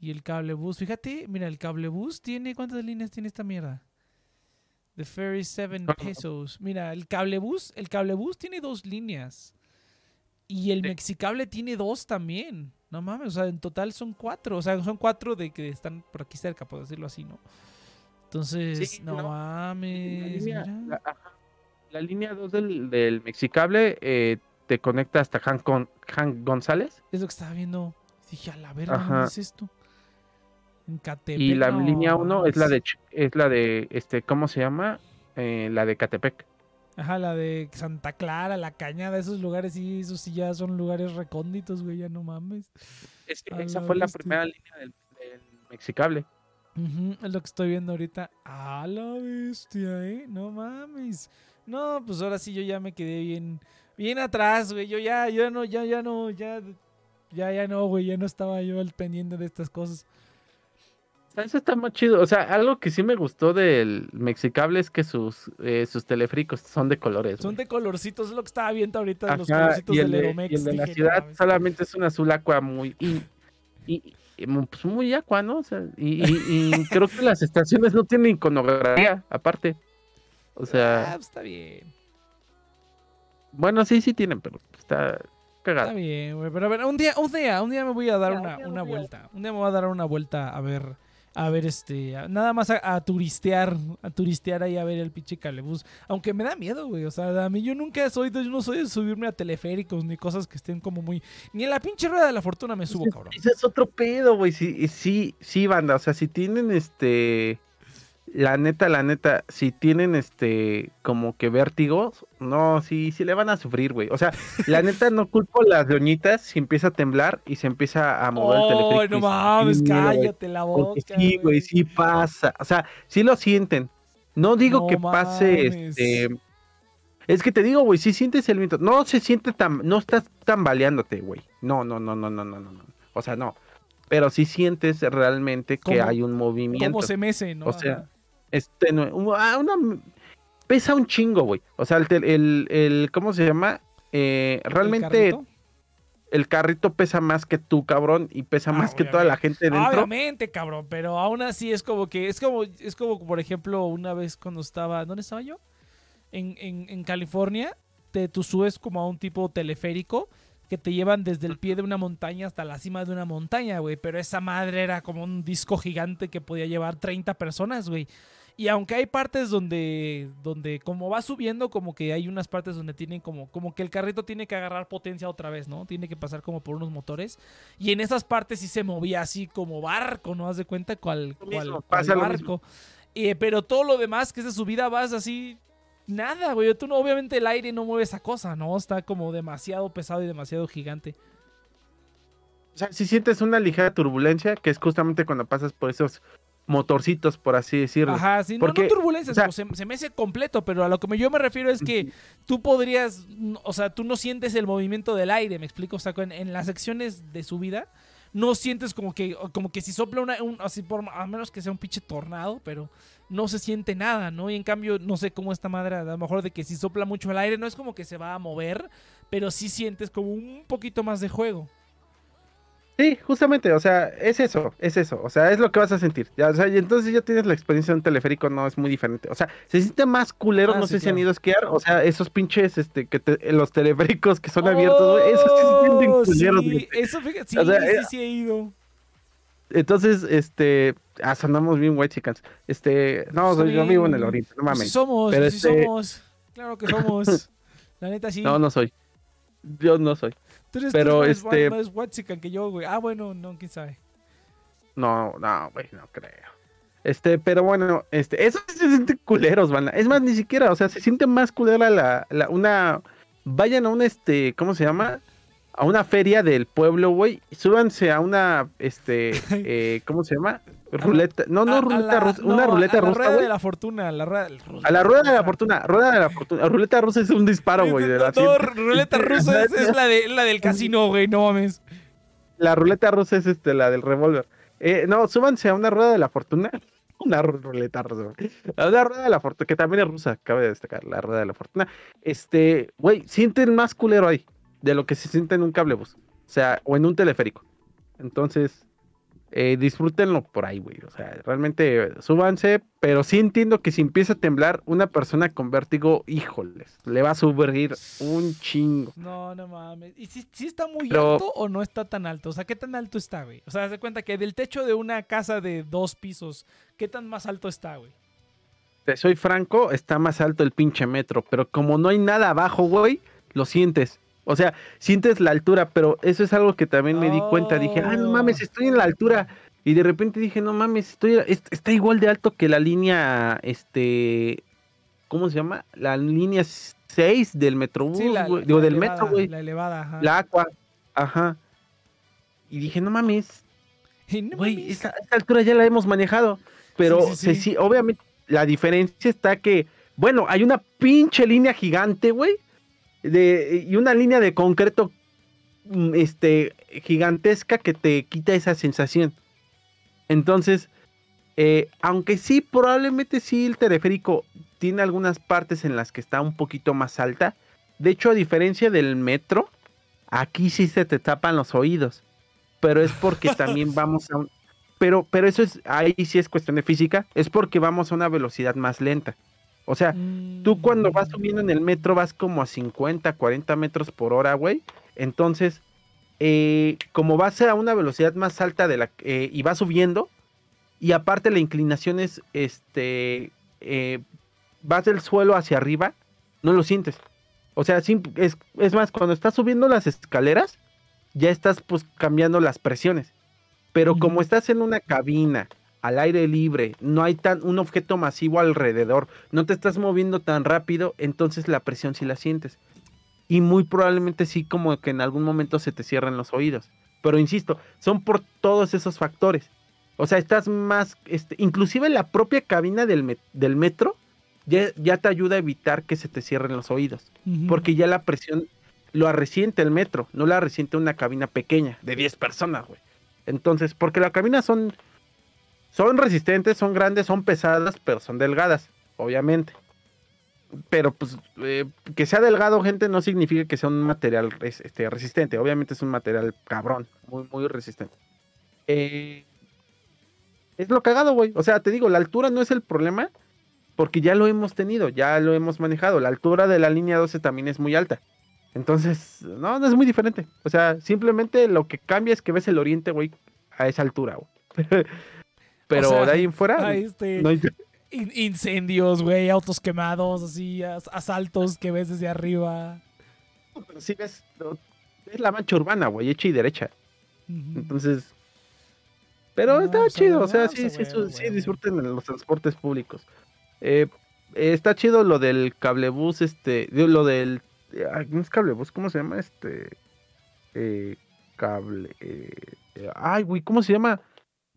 Y el cablebús. Fíjate, mira, el cablebús tiene... ¿Cuántas líneas tiene esta mierda? The Ferry 7 Ah. pesos. Mira, el cablebús, el cablebús tiene dos líneas. Y el Sí. Mexicable tiene dos también. No mames, o sea, en total son cuatro. O sea, son cuatro de que están por aquí cerca, por decirlo así, ¿no? Entonces, Sí, no, no. La mames. línea, la, ajá, la línea 2 del, del Mexicable eh, te conecta hasta Hank, Gon- Hank González. Es lo que estaba viendo. Dije, a la verga. ¿dónde es esto? En Catepec. Y la no línea 1 es la de es la de este, ¿cómo se llama? Eh, la de Catepec. Ajá, la de Santa Clara, la Cañada, esos lugares, sí, esos sí ya son lugares recónditos, güey, ya no mames. Es que esa fue la primera línea del, del Mexicable. Es lo que estoy viendo ahorita. A la bestia, ¿eh? No mames. No, pues ahora sí yo ya me quedé bien, bien atrás, güey. Yo ya, yo no, ya, ya no, ya, ya, ya no, güey. Ya no estaba yo al pendiente de estas cosas. O sea, Eso está muy chido. O sea, algo que sí me gustó del Mexicable es que sus, eh, sus teleféricos son de colores. Son de colorcitos, es lo que estaba viendo ahorita, los Ajá, colorcitos y el del de, Aeromex. y el de la no ciudad solamente es un azul aqua muy. Y, y- y mu- pues muy aqua, ¿no? O sea, y, y- y creo que las estaciones no tienen iconografía, aparte. O Ah, sea, pues está bien. bueno, sí, sí tienen, pero está Está bien, güey. Pero a ver, un día, un día, un día me voy a dar Ya, una, una un día. vuelta. Un día me voy a dar una vuelta a ver, a ver este, a- nada más a, a turistear, a turistear ahí a ver el pinche calebús. Aunque me da miedo, güey. O sea, a mí yo nunca soy, de- yo no soy de subirme a teleféricos ni cosas que estén como muy, ni en la pinche rueda de la fortuna me subo, cabrón. Ese es otro pedo, güey. Sí, sí, sí, banda. O sea, si tienen este. La neta, la neta, si tienen este. Como que vértigos, no, sí, sí le van a sufrir, güey. O sea, la neta, no culpo las doñitas si empieza a temblar y se empieza a mover el ¡Oh, teleférico. no mames! Cállate la boca. Sí, güey, sí pasa. O sea, sí lo sienten. No digo No que pase mames. este. Es que te digo, güey, sí sientes el viento. No se siente tan. No estás tambaleándote, güey. No, no, no, no, no, no, no. O sea, no. Pero sí sientes realmente que ¿Cómo- hay un movimiento. ¿Cómo se mece, no? O sea, Ajá. Este, no, un- ah, una, pesa un chingo, güey. O sea, el, el, el- ¿cómo se llama? Eh, ¿El realmente carrito? el carrito pesa más que tú, cabrón, y pesa Ah, más que toda la gente dentro. Obviamente, cabrón, pero aún así es como que, es como, es como, por ejemplo, una vez cuando estaba, ¿dónde estaba yo? En, en, en California, te, tú subes como a un tipo teleférico que te llevan desde el pie de una montaña hasta la cima de una montaña, güey, pero esa madre era como un disco gigante que podía llevar 30 personas, güey. Y aunque hay partes donde, donde como va subiendo, como que hay unas partes donde tienen como, como que el carrito tiene que agarrar potencia otra vez, ¿no? Tiene que pasar como por unos motores. Y en esas partes sí se movía así como barco, ¿no? Haz de cuenta cual, Lo cual, mismo, cual barco. Eh, pero todo lo demás que es de subida vas así. Nada, güey. Tú no, obviamente el aire no mueve esa cosa, ¿no? Está como demasiado pesado y demasiado gigante. O sea, si sientes una ligera turbulencia, que es justamente cuando pasas por esos motorcitos, por así decirlo. Ajá, sí, no, Porque, no turbulencias, o sea- digo, se, se mece completo, pero a lo que me- yo me refiero es que tú podrías, o sea, tú no sientes el movimiento del aire, me explico, o sea, en, en las secciones de subida no sientes como que, como que si sopla una, un, así por, a menos que sea un pinche tornado, pero no se siente nada, ¿no? Y en cambio, no sé cómo esta madre, a lo mejor de que si sopla mucho el aire, no es como que se va a mover, pero sí sientes como un poquito más de juego. Sí, justamente, o sea, es eso, es eso, o sea, es lo que vas a sentir. Ya, o sea, y entonces ya tienes la experiencia de un teleférico, no es muy diferente. O sea, se siente más culero, Ah, no sí, sé si han ido a esquiar, o sea, esos pinches, este, que te- los teleféricos que son abiertos, esos sí se sienten Oh, culeros, sí, güey. eso fíjate, sí, O sea, sí, eh, sí he ido. Entonces, este, ah, sonamos bien white chicans. Este, no, Está yo vivo en el oriente, no Pues mames. sí somos, Pero pues sí este- somos. Claro que somos. La neta sí. No, no soy. Yo no soy. Tú eres, pero, tú eres este- más, más whitezican que yo, güey. Ah, bueno, no, quién sabe. No, no, güey, no creo. Este, pero bueno, este, eso se sienten culeros, van. Es más, ni siquiera, o sea, se siente más culera la, la, una, vayan a un, este, ¿cómo se llama? A una feria del pueblo, güey, súbanse a una, este, eh, ¿cómo se llama? Ruleta, no, no, A- a ruleta la- rusa, no, una ruleta a la rusa, rueda güey. de la fortuna, la rueda, A la rueda de la fortuna, rueda de la fortuna, ruleta rusa es un disparo, güey. la- No, ruleta rusa es, es la, de, la del casino, güey, no mames. La ruleta rusa es este, la del revólver. Eh, no, súbanse a una rueda de la fortuna. Una ru- ruleta rusa. güey. A una rueda de la fortuna, que también es rusa, cabe destacar, la rueda de la fortuna. Este, güey, sienten más culero ahí de lo que se siente en un cablebus. O sea, o en un teleférico. Entonces, eh, disfrútenlo por ahí, güey. O sea, realmente súbanse, pero sí entiendo que si empieza a temblar una persona con vértigo, híjoles, le va a subir un chingo. No, no mames. ¿Y si, si está muy Pero- alto o no está tan alto? O sea, ¿qué tan alto está, güey? O sea, de cuenta que del techo de una casa de dos pisos, ¿qué tan más alto está, güey? Te soy franco, está más alto el pinche metro, pero como no hay nada abajo, güey, lo sientes. O sea, sientes la altura, pero eso es algo que también me di cuenta. Dije, ah, no mames, estoy en la altura. Y de repente dije, no mames, estoy, es- está igual de alto que la línea, este, ¿cómo se llama? La línea 6 del Metrobús, Sí, la, Digo, del elevada, metro, güey. La elevada, ajá. La Aqua. Ajá. Y dije, no mames, no Güey, mames. esta, esta altura ya la hemos manejado. Pero Sí, sí, se- sí. sí, obviamente la diferencia está que, bueno, hay una pinche línea gigante, güey. De, y una línea de concreto mm, este, gigantesca que te quita esa sensación. Entonces, eh, aunque sí, probablemente sí el teleférico tiene algunas partes en las que está un poquito más alta. De hecho, a diferencia del metro, aquí sí se te tapan los oídos. Pero es porque también vamos a un... Pero, pero eso es, ahí sí es cuestión de física, es porque vamos a una velocidad más lenta. O sea, tú cuando vas Mm. subiendo en el metro vas como a 50, 40 metros por hora, güey. Entonces, eh, como vas a una velocidad más alta de la eh, y vas subiendo, y aparte la inclinación es, este, eh, vas del suelo hacia arriba, no lo sientes. O sea, es, es más, cuando estás subiendo las escaleras, ya estás pues cambiando las presiones. Pero como estás en una cabina, al aire libre, no hay tan un objeto masivo alrededor, no te estás moviendo tan rápido, entonces la presión sí la sientes. Y muy probablemente sí como que en algún momento se te cierran los oídos. Pero insisto, son por todos esos factores. O sea, estás más, este, inclusive la propia cabina del, met- del metro ya, ya te ayuda a evitar que se te cierren los oídos. Porque ya la presión lo resiente el metro, no la resiente una cabina pequeña de 10 personas, güey. Entonces, porque las cabinas son, son resistentes, son grandes, son pesadas, pero son delgadas, obviamente. Pero pues eh, que sea delgado, gente, no significa que sea un material este, resistente. Obviamente es un material cabrón, muy, muy resistente. Eh, es lo cagado, güey. O sea, te digo, la altura no es el problema, porque ya lo hemos tenido, ya lo hemos manejado. La altura de la línea 12 también es muy alta. Entonces, no, no es muy diferente. O sea, simplemente lo que cambia es que ves el oriente, güey, a esa altura, güey. Pero O sea, de ahí en fuera, ah, este, no hay- in- incendios, güey, autos quemados, así, as- asaltos que ves desde arriba. pero sí ves, no, ves la mancha urbana, güey, hecha y derecha. Entonces, pero No, está pues, chido, o sea, pues, sí, sí, sí, huevo. disfruten los transportes públicos. Eh, eh, está chido lo del cablebús, este, lo del, no es cablebús, ¿cómo se llama? Este, eh, cable, eh, eh, ay, güey, ¿cómo se llama?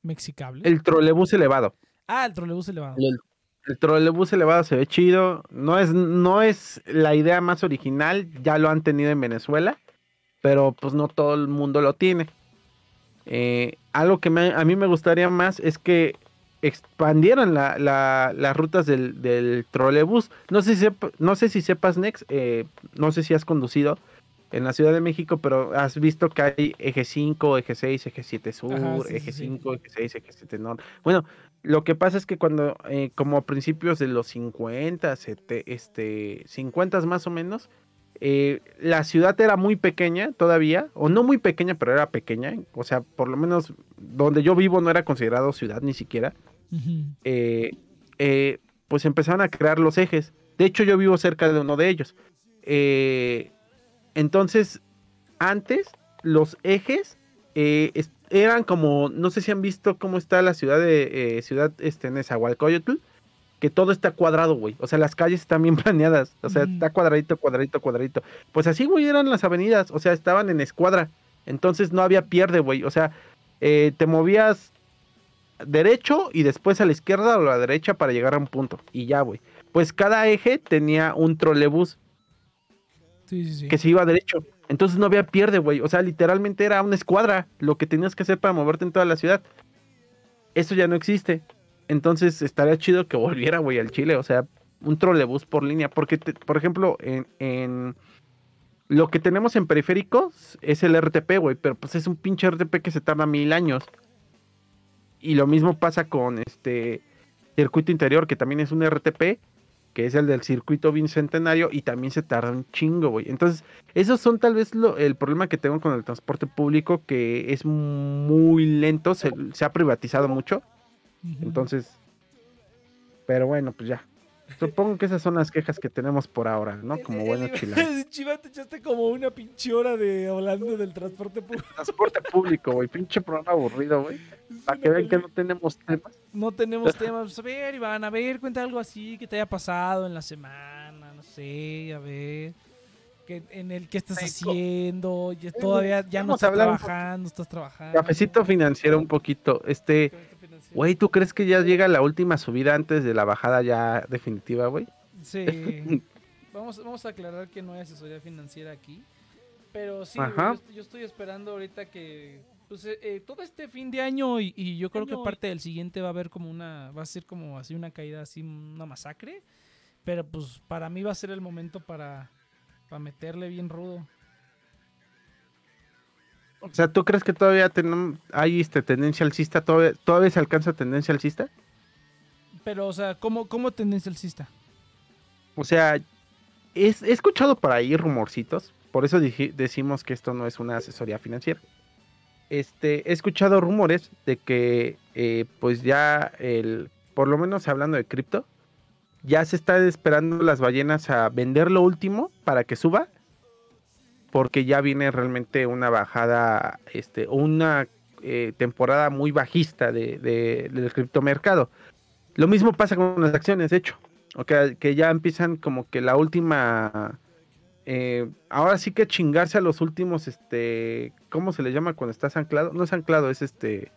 Mexicable. El trolebús elevado. Ah, el trolebús elevado. El, el trolebús elevado se ve chido. No es, no es la idea más original. Ya lo han tenido en Venezuela. Pero pues no todo el mundo lo tiene. Eh, algo que me- a mí me gustaría más es que expandieran la- la- las rutas del, del trolebús. No sé si, no sé si sepas, Nex. eh, no sé si has conducido. En la Ciudad de México, pero has visto que hay eje 5, eje 6, eje 7 sur, Ajá, sí, eje sí, sí. 5, eje 6, eje 7 norte. Bueno, lo que pasa es que cuando, eh, como a principios de los 50, sete- este, 50 más o menos, eh, la ciudad era muy pequeña todavía, o no muy pequeña, pero era pequeña. O sea, por lo menos donde yo vivo no era considerado ciudad ni siquiera. Eh, eh, pues empezaron a crear los ejes. De hecho, yo vivo cerca de uno de ellos. Eh, entonces, antes, los ejes eh, eran como, no sé si han visto cómo está la ciudad de eh, ciudad este, Nezahualcóyotl, que todo está cuadrado, güey. O sea, las calles están bien planeadas. O sea, está cuadradito, cuadradito, cuadradito. Pues así, güey, eran las avenidas. O sea, estaban en escuadra. Entonces no había pierde, güey. O sea, eh, te movías derecho y después a la izquierda o a la derecha para llegar a un punto. Y ya, güey. Pues cada eje tenía un trolebús Que se iba derecho. Entonces no había pierde, güey. O sea, literalmente era una escuadra lo que tenías que hacer para moverte en toda la ciudad. Eso ya no existe. Entonces estaría chido que volviera, güey, al Chile. O sea, un trolebús por línea. Porque, por ejemplo, en, en lo que tenemos en periféricos es el RTP, güey. Pero pues es un pinche RTP que se tarda mil años. Y lo mismo pasa con este circuito interior, que también es un RTP, que es el del circuito bicentenario, y también se tarda un chingo, güey. Entonces, esos son tal vez lo- el problema que tengo con el transporte público, que es muy lento, se, se ha privatizado mucho. Entonces, pero bueno, pues ya. Supongo que esas son las quejas que tenemos por ahora, ¿no? Como buenos chilenos. Chiva, te echaste como una pinche hora de hablando del transporte público. Transporte público, güey. Pinche programa aburrido, güey. Para que vean que no tenemos temas. No tenemos temas. Pues, a ver, Iván, a ver, cuenta algo así que te haya pasado en la semana, no sé, a ver. Que, en el que estás haciendo, ya todavía ya no estás trabajando, estás trabajando. Cafecito financiero un poquito. Este, güey, ¿tú crees que ya llega la última subida antes de la bajada ya definitiva, güey? Sí. Vamos, vamos a aclarar que no hay asesoría financiera aquí. Pero sí, yo, estoy- yo estoy esperando ahorita que. Pues eh, eh, todo este fin de año y, y yo creo que y- parte del siguiente va a haber como una. Va a ser como así una caída, así una masacre. Pero pues para mí va a ser el momento para, para meterle bien rudo. O sea, ¿tú crees que todavía hay este, tendencia alcista? ¿Todavía, ¿Todavía se alcanza tendencia alcista? Pero, o sea, ¿cómo, cómo tendencia alcista? O sea, es- he escuchado por ahí rumorcitos, por eso dije- decimos que esto no es una asesoría financiera. Este, he escuchado rumores de que, eh, pues ya, el, por lo menos hablando de cripto, ya se está esperando las ballenas a vender lo último para que suba, porque ya viene realmente una bajada, este, una eh, temporada muy bajista de, de- del criptomercado. Lo mismo pasa con las acciones, de hecho. O que, ya empiezan como que la última. eh, ahora sí que chingarse a los últimos, este. ¿Cómo se le llama cuando estás anclado? No es anclado, es este.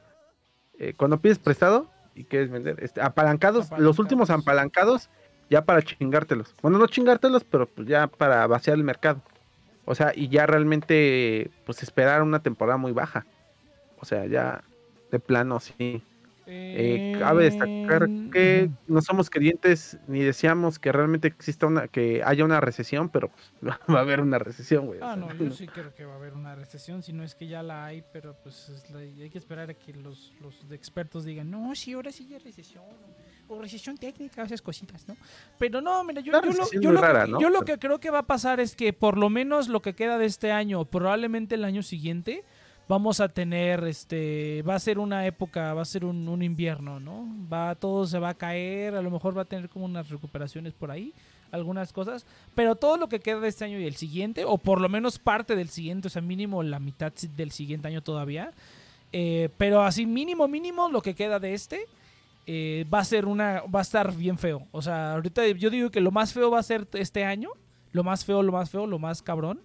eh, cuando pides prestado y quieres vender. Este, apalancados, los últimos Apalancados. apalancados, ya para chingártelos. Bueno, no chingártelos, pero pues ya para vaciar el mercado. O sea, y ya realmente, pues esperar una temporada muy baja. O sea, ya de plano, sí. Eh, cabe destacar que no somos creyentes ni deseamos que realmente exista una, que haya una recesión, pero pues, va a haber una recesión, güey. Ah, no, yo sí creo que va a haber una recesión, si no es que ya la hay, pero pues es la- hay que esperar a que los, los expertos digan, no, sí, ahora sí ya recesión, o recesión técnica, esas cositas, ¿no? Pero no, mira, yo, lo, yo lo que- yo lo que creo que va a pasar es que por lo menos lo que queda de este año, probablemente el año siguiente, vamos a tener, este, va a ser una época, va a ser un, un invierno, ¿no? Va, todo se va a caer, a lo mejor va a tener como unas recuperaciones por ahí, algunas cosas, pero todo lo que queda de este año y el siguiente, o por lo menos parte del siguiente, o sea, mínimo la mitad del siguiente año todavía, eh, pero así mínimo, mínimo lo que queda de este, eh, va a ser una, va a estar bien feo. O sea, ahorita yo digo que lo más feo va a ser este año, lo más feo, lo más feo, lo más cabrón,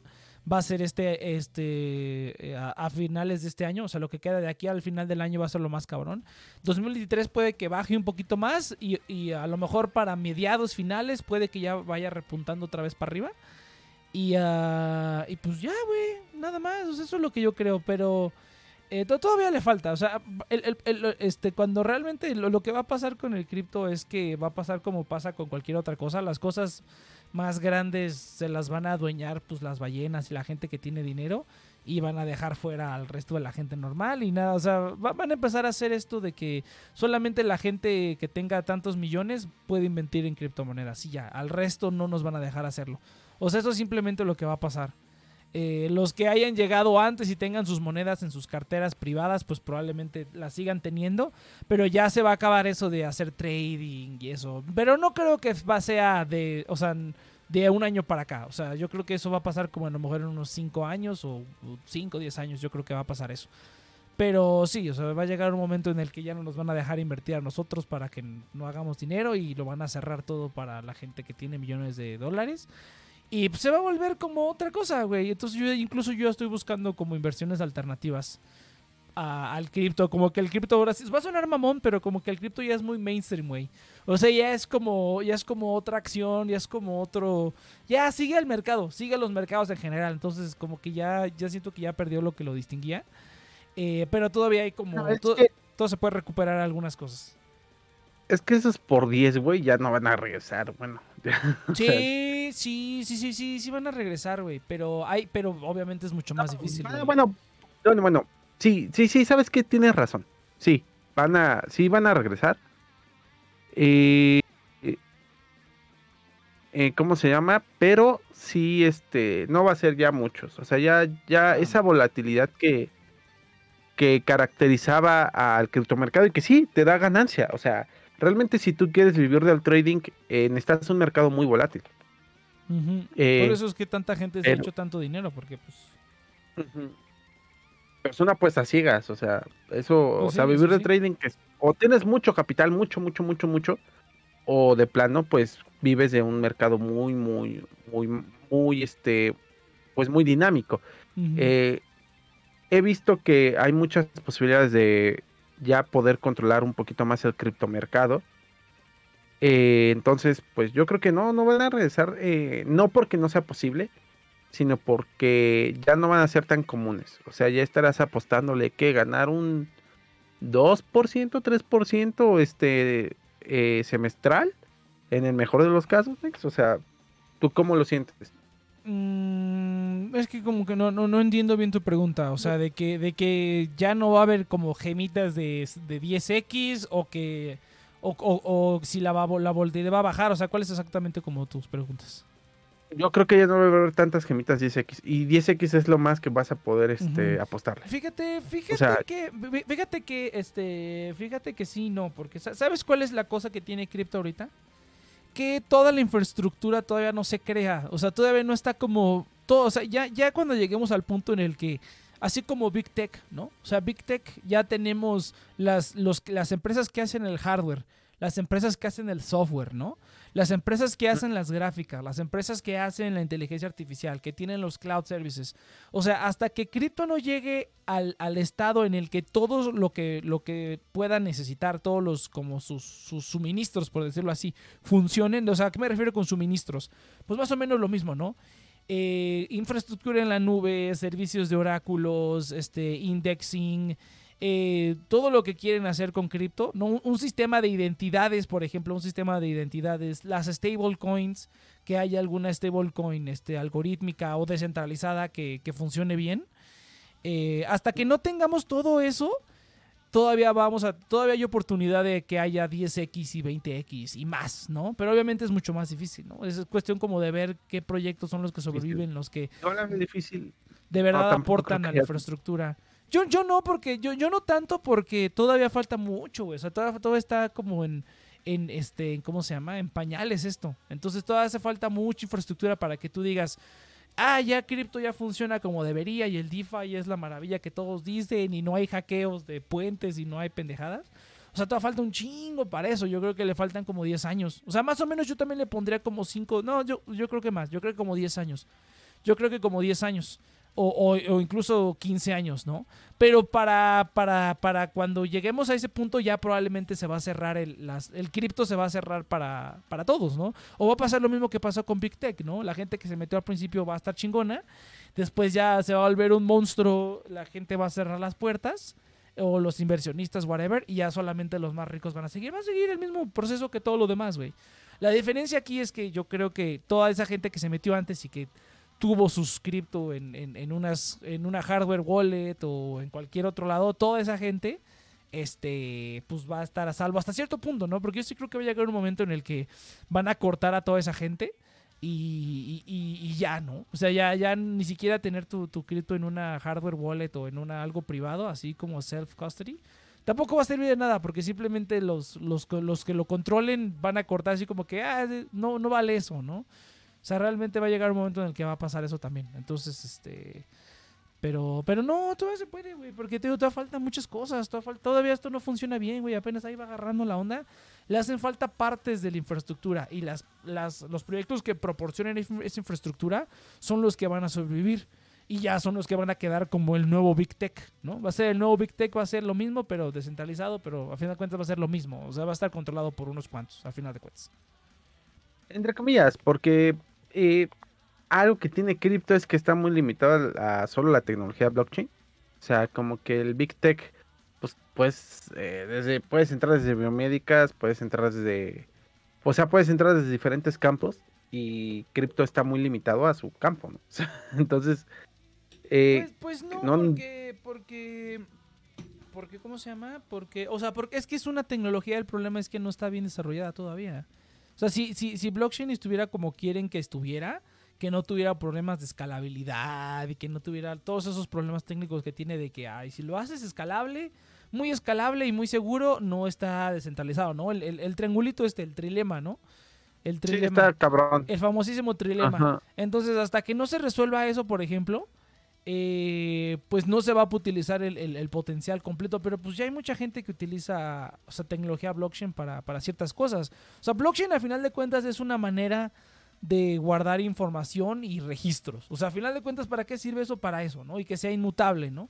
va a ser este, este, eh, a, finales de este año, o sea, lo que queda de aquí al final del año va a ser lo más cabrón. 2023 puede que baje un poquito más y, y a lo mejor para mediados finales puede que ya vaya repuntando otra vez para arriba. Y, ah, y pues ya, güey, nada más, eso es lo que yo creo, pero eh, to- todavía le falta, o sea, el- este, cuando realmente lo, lo que va a pasar con el cripto es que va a pasar como pasa con cualquier otra cosa, las cosas más grandes se las van a adueñar pues las ballenas y la gente que tiene dinero y van a dejar fuera al resto de la gente normal y nada, o sea, van a empezar a hacer esto de que solamente la gente que tenga tantos millones puede invertir en criptomonedas y ya, al resto no nos van a dejar hacerlo. O sea, eso es simplemente lo que va a pasar. Eh, los que hayan llegado antes y tengan sus monedas en sus carteras privadas, pues probablemente las sigan teniendo, pero ya se va a acabar eso de hacer trading y eso. Pero no creo que va sea de, o sea, de un año para acá. O sea, yo creo que eso va a pasar como a lo mejor en unos 5 años o 5 o 10 años, yo creo que va a pasar eso. Pero sí, o sea, va a llegar un momento en el que ya no nos van a dejar invertir a nosotros para que no hagamos dinero y lo van a cerrar todo para la gente que tiene millones de dólares. Y pues, se va a volver como otra cosa, güey. Entonces yo incluso yo estoy buscando como inversiones alternativas al cripto. Como que el cripto ahora sí, va a sonar mamón, pero como que el cripto ya es muy mainstream, güey. O sea, ya es como, ya es como otra acción, ya es como otro. Ya sigue el mercado, sigue los mercados en general. Entonces, como que ya, ya siento que ya perdió lo que lo distinguía. Eh, pero todavía hay como. todo se puede recuperar algunas cosas. Es que esos por 10, güey, ya no van a regresar, bueno. sí, sí, sí, sí, sí, sí van a regresar, güey, pero hay, pero obviamente es mucho más difícil. bueno, bueno, bueno, sí, sí, sí, sabes que tienes razón. Sí, van a, sí van a regresar. Eh, eh, ¿Cómo se llama? Pero sí, este, no va a ser ya muchos. O sea, ya, ya esa volatilidad que, que caracterizaba al criptomercado y que sí te da ganancia. O sea, realmente si tú quieres vivir del trading, eh, necesitas un mercado muy volátil. Eh, Por eso es que tanta gente se ha hecho tanto dinero, porque pues... Pero son apuestas ciegas, o sea, eso, o pues sea, vivir del trading, que o tienes mucho capital, mucho, mucho, mucho, mucho, o de plano, pues vives de un mercado muy, muy, muy, muy, este, pues muy dinámico. Eh, he visto que hay muchas posibilidades de ya poder controlar un poquito más el criptomercado. Eh, entonces, pues yo creo que no, no van a regresar, eh, no porque no sea posible, sino porque ya no van a ser tan comunes. O sea, ya estarás apostándole que ganar un 2%, 3% este, eh, semestral, en el mejor de los casos, O sea, ¿tú cómo lo sientes? Mm, es que como que no, no, no, entiendo bien tu pregunta. O sea, de que, de que ya no va a haber como gemitas de, de 10X o que. O, o, si la, la volatilidad va a bajar. O sea, ¿cuáles exactamente como tus preguntas? Yo creo que ya no va a haber tantas gemitas 10X. Y 10X es lo más que vas a poder este, apostarle. Fíjate, fíjate que. Fíjate que, este. Fíjate que sí, no. Porque ¿sabes cuál es la cosa que tiene cripto ahorita? Que toda la infraestructura todavía no se crea. O sea, todavía no está como todo. O sea, ya, ya cuando lleguemos al punto en el que, así como Big Tech, ¿no? O sea, Big Tech ya tenemos las, los, las empresas que hacen el hardware, las empresas que hacen el software, ¿no? Las empresas que hacen las gráficas, las empresas que hacen la inteligencia artificial, que tienen los cloud services. O sea, hasta que cripto no llegue al, estado en el que todo lo que, lo que pueda necesitar, todos los, como sus, suministros, por decirlo así, funcionen. O sea, ¿a qué me refiero con suministros? Pues más o menos lo mismo, ¿no? Eh, infraestructura en la nube, servicios de oráculos, este, indexing, eh, todo lo que quieren hacer con cripto, ¿no? Un, sistema de identidades, por ejemplo, un sistema de identidades, las stablecoins, que haya alguna stablecoin este, algorítmica o descentralizada que, funcione bien. Eh, hasta que no tengamos todo eso, todavía vamos a, todavía hay oportunidad de que haya 10x y 20x y más, ¿no? Pero obviamente es mucho más difícil, ¿no? Es cuestión como de ver qué proyectos son los que sobreviven, los que difícil. de verdad aportan a la infraestructura. Yo, yo no, porque yo, yo no tanto porque todavía falta mucho, güey. O sea, todavía, todo está como en, en este, ¿cómo se llama? En pañales esto. Entonces todavía hace falta mucha infraestructura para que tú digas, ah, ya cripto ya funciona como debería y el DeFi es la maravilla que todos dicen y no hay hackeos de puentes y no hay pendejadas. O sea, todavía falta un chingo para eso. Yo creo que le faltan como 10 años. O sea, más o menos yo también le pondría como 5. No, yo, yo creo que más. Yo creo que como 10 años. Yo creo que como 10 años o, incluso 15 años, ¿no? Pero para, para, para, cuando lleguemos a ese punto ya probablemente se va a cerrar el, las, el cripto se va a cerrar para, para todos, ¿no? O va a pasar lo mismo que pasó con Big Tech, ¿no? La gente que se metió al principio va a estar chingona, después ya se va a volver un monstruo, la gente va a cerrar las puertas o los inversionistas, whatever, y ya solamente los más ricos van a seguir. Va a seguir el mismo proceso que todo lo demás, güey. La diferencia aquí es que yo creo que toda esa gente que se metió antes y que tuvo sus cripto en, en, en, unas, en una hardware wallet o en cualquier otro lado, toda esa gente este, pues va a estar a salvo hasta cierto punto, ¿no? Porque yo sí creo que va a llegar un momento en el que van a cortar a toda esa gente y, y, ya, ¿no? O sea, ya, ya ni siquiera tener tu, tu cripto en una hardware wallet o en una algo privado, así como self-custody. Tampoco va a servir de nada porque simplemente los, los, los que lo controlen van a cortar así como que, ah, no, no vale eso, ¿no? O sea, realmente va a llegar un momento en el que va a pasar eso también. Entonces, este... Pero, pero no, todavía se puede, güey, porque te todavía faltan muchas cosas, todavía, todavía esto no funciona bien, güey, apenas ahí va agarrando la onda. Le hacen falta partes de la infraestructura y las, las, los proyectos que proporcionen esa infraestructura son los que van a sobrevivir y ya son los que van a quedar como el nuevo Big Tech, ¿no? Va a ser el nuevo Big Tech, va a ser lo mismo, pero descentralizado, pero a final de cuentas va a ser lo mismo, o sea, va a estar controlado por unos cuantos, a final de cuentas. Entre comillas, porque eh, algo que tiene cripto es que está muy limitado a, solo la tecnología blockchain. O sea, como que el Big Tech, pues, pues desde, puedes entrar desde biomédicas, puedes entrar desde, o sea, puedes entrar desde diferentes campos y cripto está muy limitado a su campo, ¿no? entonces, eh, pues, pues, no, porque, porque, porque, ¿cómo se llama? Porque, o sea, porque es que es una tecnología, el problema es que no está bien desarrollada todavía. O sea, si, si, si blockchain estuviera como quieren que estuviera, que no tuviera problemas de escalabilidad y que no tuviera todos esos problemas técnicos que tiene de que, ay, si lo haces escalable, muy escalable y muy seguro, no está descentralizado, ¿no? El, triangulito este, el trilema, ¿no? El trilema. Sí, está cabrón. El famosísimo trilema. Entonces, hasta que no se resuelva eso, por ejemplo, eh, pues no se va a utilizar el, potencial completo, pero pues ya hay mucha gente que utiliza tecnología blockchain para, para ciertas cosas. O sea, blockchain a final de cuentas es una manera de guardar información y registros. O sea, a final de cuentas, ¿para qué sirve eso? Para eso, ¿no? Y que sea inmutable, ¿no?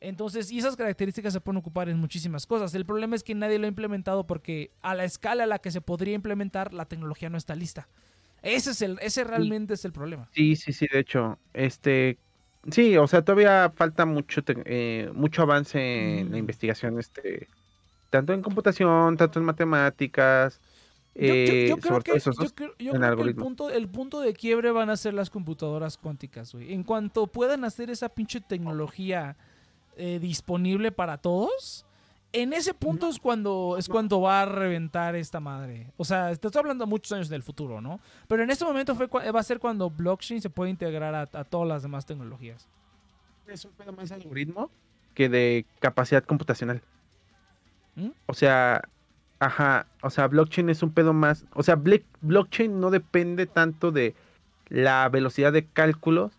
Entonces, y esas características se pueden ocupar en muchísimas cosas. El problema es que nadie lo ha implementado porque a la escala a la que se podría implementar, la tecnología no está lista. Ese es el, ese realmente es el problema. Sí, sí, sí, de hecho, este, sí, o sea, todavía falta mucho, eh, mucho avance en la mm. investigación, este, tanto en computación, tanto en matemáticas, yo, creo que, el, punto, el punto de quiebre van a ser las computadoras cuánticas, güey. En cuanto puedan hacer esa pinche tecnología eh, disponible para todos, en ese punto es cuando es cuando va a reventar esta madre. O sea, te estoy hablando muchos años del futuro, ¿no? Pero en este momento fue, va a ser cuando blockchain se puede integrar a, todas las demás tecnologías. Es un pedo más algoritmo que de capacidad computacional. ¿Mm? O sea, Ajá, o sea, blockchain es un pedo más, o sea, blockchain no depende tanto de la velocidad de cálculos,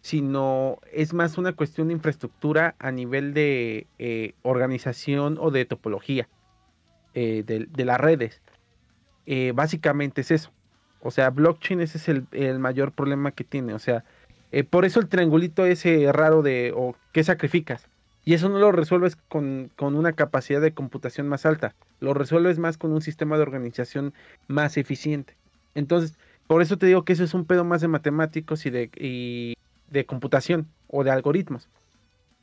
sino es más una cuestión de infraestructura a nivel de eh, organización o de topología eh, de, las redes. Eh, básicamente es eso. O sea, blockchain ese es el, el mayor problema que tiene. O sea, por eso el triangulito ese raro de, o qué sacrificas. Y eso no lo resuelves con, una capacidad de computación más alta, lo resuelves más con un sistema de organización más eficiente. Entonces, por eso te digo que eso es un pedo más de matemáticos y de, de computación o de algoritmos.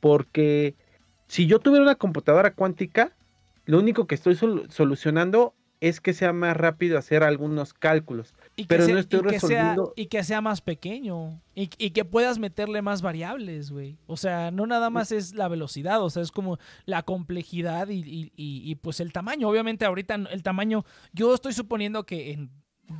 Porque si yo tuviera una computadora cuántica, lo único que estoy solucionando es que sea más rápido hacer algunos cálculos. Y pero no estoy resolviendo. y que sea más pequeño. Y, que puedas meterle más variables, güey. O sea, no nada más es la velocidad, o sea, es como la complejidad y, pues el tamaño. Obviamente, ahorita el tamaño. Yo estoy suponiendo que en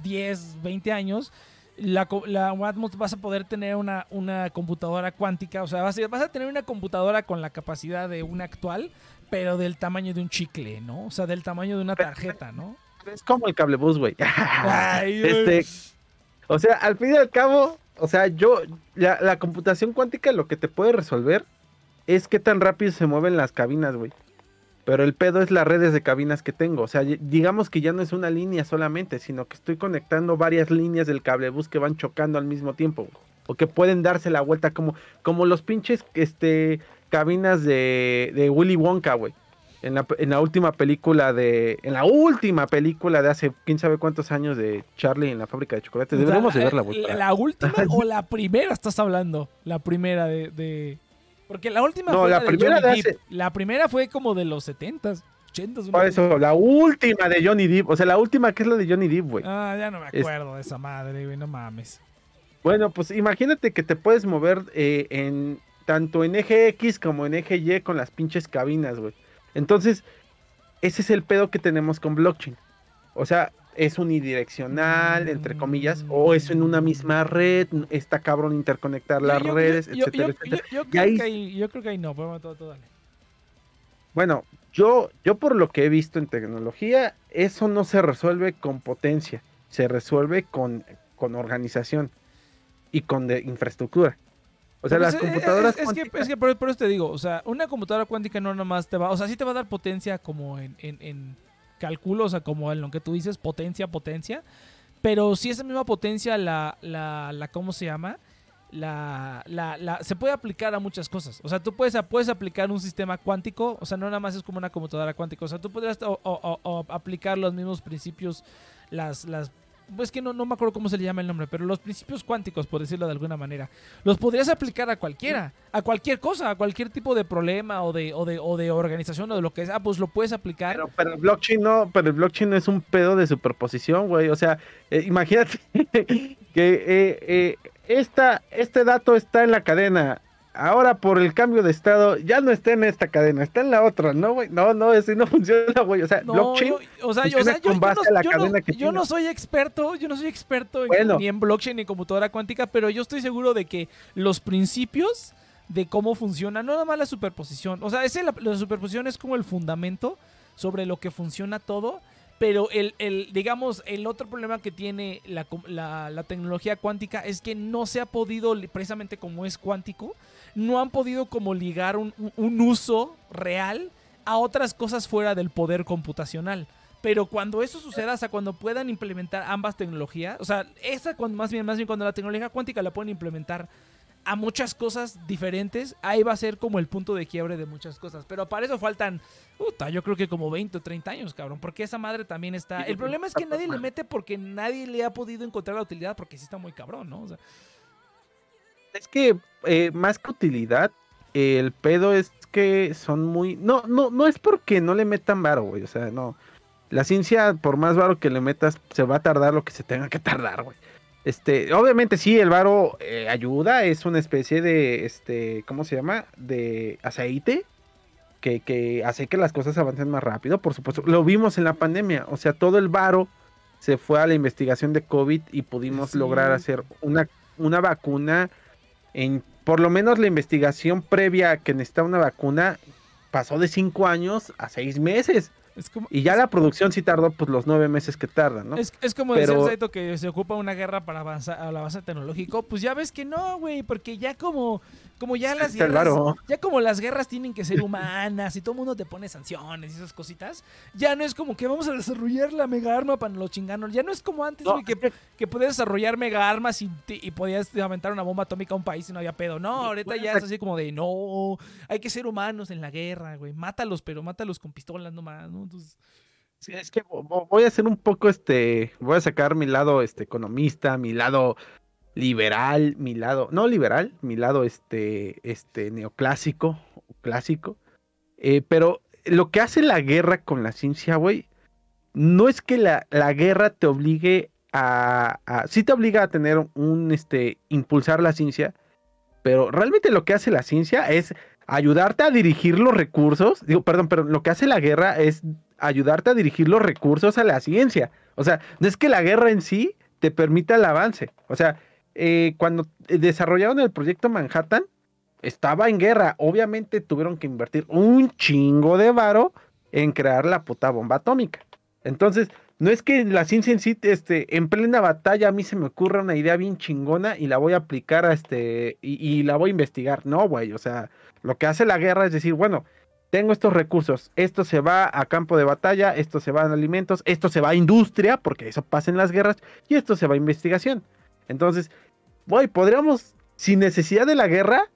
10, 20 años. La, la vas a poder tener una, una computadora cuántica, o sea, vas a, vas a tener una computadora con la capacidad de una actual, pero del tamaño de un chicle, ¿no? O sea, del tamaño de una tarjeta, ¿no? Es como el cable bus, güey. este, o sea, al fin y al cabo, o sea, yo, la, computación cuántica lo que te puede resolver es qué tan rápido se mueven las cabinas, güey. Pero el pedo es las redes de cabinas que tengo. O sea, digamos que ya no es una línea solamente, sino que estoy conectando varias líneas del cable bus que van chocando al mismo tiempo. O que pueden darse la vuelta como, como los pinches este, cabinas de, de Willy Wonka, güey. En la, en la, última película de. En la última película de hace quién sabe cuántos años de Charlie en la fábrica de chocolates. Deberíamos de verla, güey. ¿La última o la primera estás hablando? La primera de. de... Porque la última no, fue la, primera de hace... La primera fue como de los setentas. 80. Por eso, la última de Johnny Depp. O sea, la última que es la de Johnny Depp, güey. Ah, ya no me acuerdo de esa madre, güey. No mames. Bueno, pues imagínate que te puedes mover eh, en tanto en eje X como en eje Y con las pinches cabinas, güey. Entonces, ese es el pedo que tenemos con blockchain. O sea, es unidireccional, entre comillas, o es en una misma red, está cabrón interconectar las redes, etcétera, etcétera. Yo, creo que ahí, yo creo que ahí no, pero todo, todo, dale. Bueno, yo, yo por lo que he visto en tecnología, eso no se resuelve con potencia, se resuelve con, con organización y con de infraestructura. O sea, las es, computadoras. Es, que, es que por, eso te digo, o sea, una computadora cuántica no nomás te va, o sea, sí te va a dar potencia como en, en, en cálculo, o sea, como en lo que tú dices, potencia, potencia. Pero si esa misma potencia la, la, la ¿cómo se llama? La, la, la, se puede aplicar a muchas cosas. O sea, tú puedes, puedes aplicar un sistema cuántico, o sea, no nada más es como una computadora cuántica. O sea, tú podrías aplicar los mismos principios, las, las pues que no, no me acuerdo cómo se le llama el nombre, pero los principios cuánticos, por decirlo de alguna manera, los podrías aplicar a cualquiera, a cualquier cosa, a cualquier tipo de problema o de, o de, o de organización o de lo que sea, pues lo puedes aplicar. Pero, el blockchain no, pero el blockchain es un pedo de superposición, güey. O sea, eh, imagínate que eh, eh, esta, este dato está en la cadena ahora por el cambio de estado ya no está en esta cadena, está en la otra, ¿no, güey? No, no, así no funciona, güey. O sea, blockchain o sea, yo, yo, no, soy experto, yo no soy experto ni en blockchain ni en computadora cuántica, pero yo estoy seguro de que los principios de cómo funciona, no nada más la superposición, o sea, ese, la, la superposición es como el fundamento sobre lo que funciona todo pero el, el, digamos, el otro problema que tiene la, la, tecnología cuántica es que no se ha podido, precisamente como es cuántico, no han podido como ligar un, un uso real a otras cosas fuera del poder computacional. Pero cuando eso suceda, o sea, cuando puedan implementar ambas tecnologías, o sea, esa cuando más bien, más bien cuando la tecnología cuántica la pueden implementar a muchas cosas diferentes, ahí va a ser como el punto de quiebre de muchas cosas. Pero para eso faltan, puta, yo creo que como 20 o 30 años, cabrón, porque esa madre también está... El problema es que nadie le mete porque nadie le ha podido encontrar la utilidad, porque sí está muy cabrón, ¿no? Es que eh, más que utilidad, el pedo es que son muy... No, no, no es porque no le metan varo, güey, o sea, no. La ciencia, por más varo que le metas, se va a tardar lo que se tenga que tardar, güey. Este, obviamente sí, el varo eh, ayuda, es una especie de, este, ¿cómo se llama? De aceite que, hace que las cosas avancen más rápido, por supuesto. Lo vimos en la pandemia, o sea, todo el varo se fue a la investigación de COVID y pudimos lograr hacer una, una vacuna en, por lo menos la investigación previa que necesita una vacuna pasó de cinco años a seis meses y ya la producción sí tardó pues los nueve meses que tarda, ¿no? Es, es como decir Saito que se ocupa una guerra para avanzar al avance tecnológico. Pues ya ves que no, güey, porque ya como, como ya las guerras, ya como las guerras tienen que ser humanas y todo el mundo te pone sanciones y esas cositas, ya no es como que vamos a desarrollar la mega arma para los chinganos. Ya no es como antes, güey, que, que podías desarrollar mega armas y, y podías aventar una bomba atómica a un país y no había pedo. No, ahorita ya es así como de no, hay que ser humanos en la guerra, güey. Mátalos, pero mátalos con pistolas nomás, ¿no? es que voy a hacer un poco este, voy a sacar mi lado este economista, mi lado liberal, mi lado, no liberal, mi lado este, este neoclásico, clásico. Eh, pero lo que hace la guerra con la ciencia, güey, no es que la, guerra te obligue a, a, sí te obliga a tener un, este, impulsar la ciencia, pero realmente lo que hace la ciencia es ayudarte a dirigir los recursos, digo, perdón, pero lo que hace la guerra es ayudarte a dirigir los recursos a la ciencia. O sea, no es que la guerra en sí te permita el avance. O sea, eh, cuando desarrollaron el proyecto Manhattan, estaba en guerra. Obviamente tuvieron que invertir un chingo de varo en crear la puta bomba atómica. Entonces, no es que la ciencia en este, en plena batalla a mí se me ocurra una idea bien chingona y la voy a aplicar a este, y la voy a investigar. No, güey, o sea, lo que hace la guerra es decir, bueno, tengo estos recursos, esto se va a campo de batalla, esto se va a alimentos, esto se va a industria, porque eso pasa en las guerras, y esto se va a investigación. Entonces, voy, podríamos, sin necesidad de la guerra,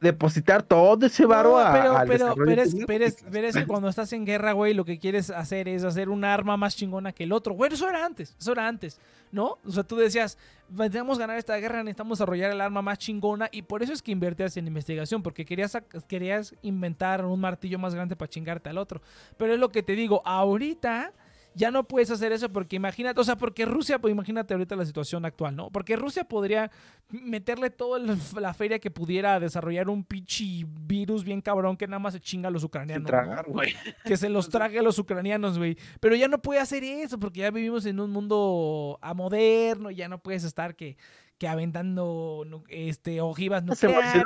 depositar todo ese varo No, a, pero, al pero, pero, es, pero, es, pero es que cuando estás en guerra, güey, lo que quieres hacer es hacer un arma más chingona que el otro. Güey, eso era antes, eso era antes, ¿no? O sea, tú decías, necesitamos ganar esta guerra, necesitamos desarrollar el arma más chingona y por eso es que invertías en investigación, porque querías, querías inventar un martillo más grande para chingarte al otro. Pero es lo que te digo, ahorita ya no puedes hacer eso porque imagínate, o sea, porque Rusia, pues imagínate ahorita la situación actual, ¿no? Porque Rusia podría meterle toda la feria que pudiera a desarrollar un pinche virus bien cabrón que nada más se chinga a los ucranianos. ¿no? tragar. Que se los trague a los ucranianos, güey. Pero ya no puede hacer eso porque ya vivimos en un mundo a moderno, ya no puedes estar que, que aventando este, ojivas nucleares.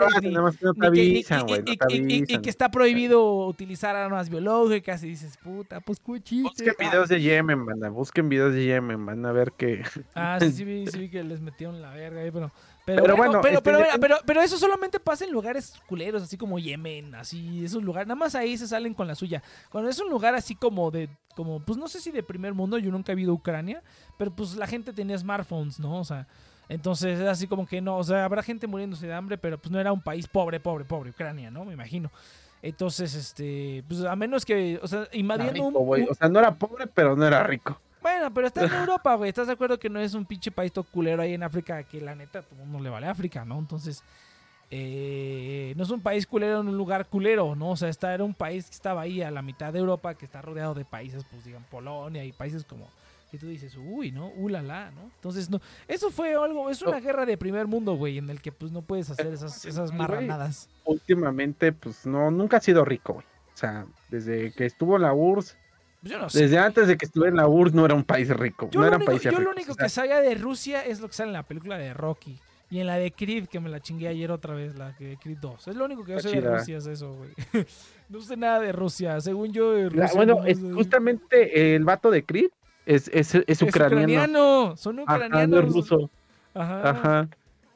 y- que está prohibido utilizar armas biológicas y dices, puta, pues chiste. Busquen videos de Yemen, banda. Busquen videos de Yemen. Van a ver que. Ah, sí, sí, vi, sí vi que les metieron la verga ahí, pero... Pero, Pero bueno, bueno, pero, este, pero, pero, pero eso solamente pasa en lugares culeros, así como Yemen, así, esos lugares, nada más ahí se salen con la suya. Cuando es un lugar así como de, como, pues no sé si de primer mundo, yo nunca he ido a Ucrania, pero pues la gente tenía smartphones, ¿no? O sea, entonces era así como que no, o sea, habrá gente muriéndose de hambre, pero pues no era un país pobre, pobre, pobre, Ucrania, ¿no? Me imagino. Entonces, este, pues a menos que, o sea, invadiendo rico, un, O sea, no era pobre, pero no era rico. bueno, pero está en Europa, güey. ¿Estás de acuerdo que no es un pinche país todo culero ahí en África que la neta a todo mundo le vale África, ¿no? Entonces, eh, no es un país culero en un lugar culero, ¿no? O sea, esta era un país que estaba ahí a la mitad de Europa, que está rodeado de países, pues digan, Polonia y países como que tú dices, uy, ¿no? Ulala, ¿no? Entonces, no, eso fue algo, es una Oh. guerra de primer mundo, güey, en el que pues no puedes hacer esas, esas güey. marranadas. Últimamente, pues no, nunca ha sido rico, güey. O sea, desde que estuvo en la URSS, Pues yo no sé. desde antes de que estuviera en la URSS, no era un país rico. Yo, no eran único, países yo lo único o sea, que sabía de Rusia es lo que sale en la película de Rocky. Y en la de Creed, que me la chingué ayer otra vez, la de Creed 2. Es lo único que yo sé de. Rusia, es eso, güey. no sé nada de Rusia. Según yo, la- bueno, es- justamente el vato de Creed es, es, es es ucraniano. ucraniano. Son Ajá, no ucranianos. es ruso. Ajá. Ajá.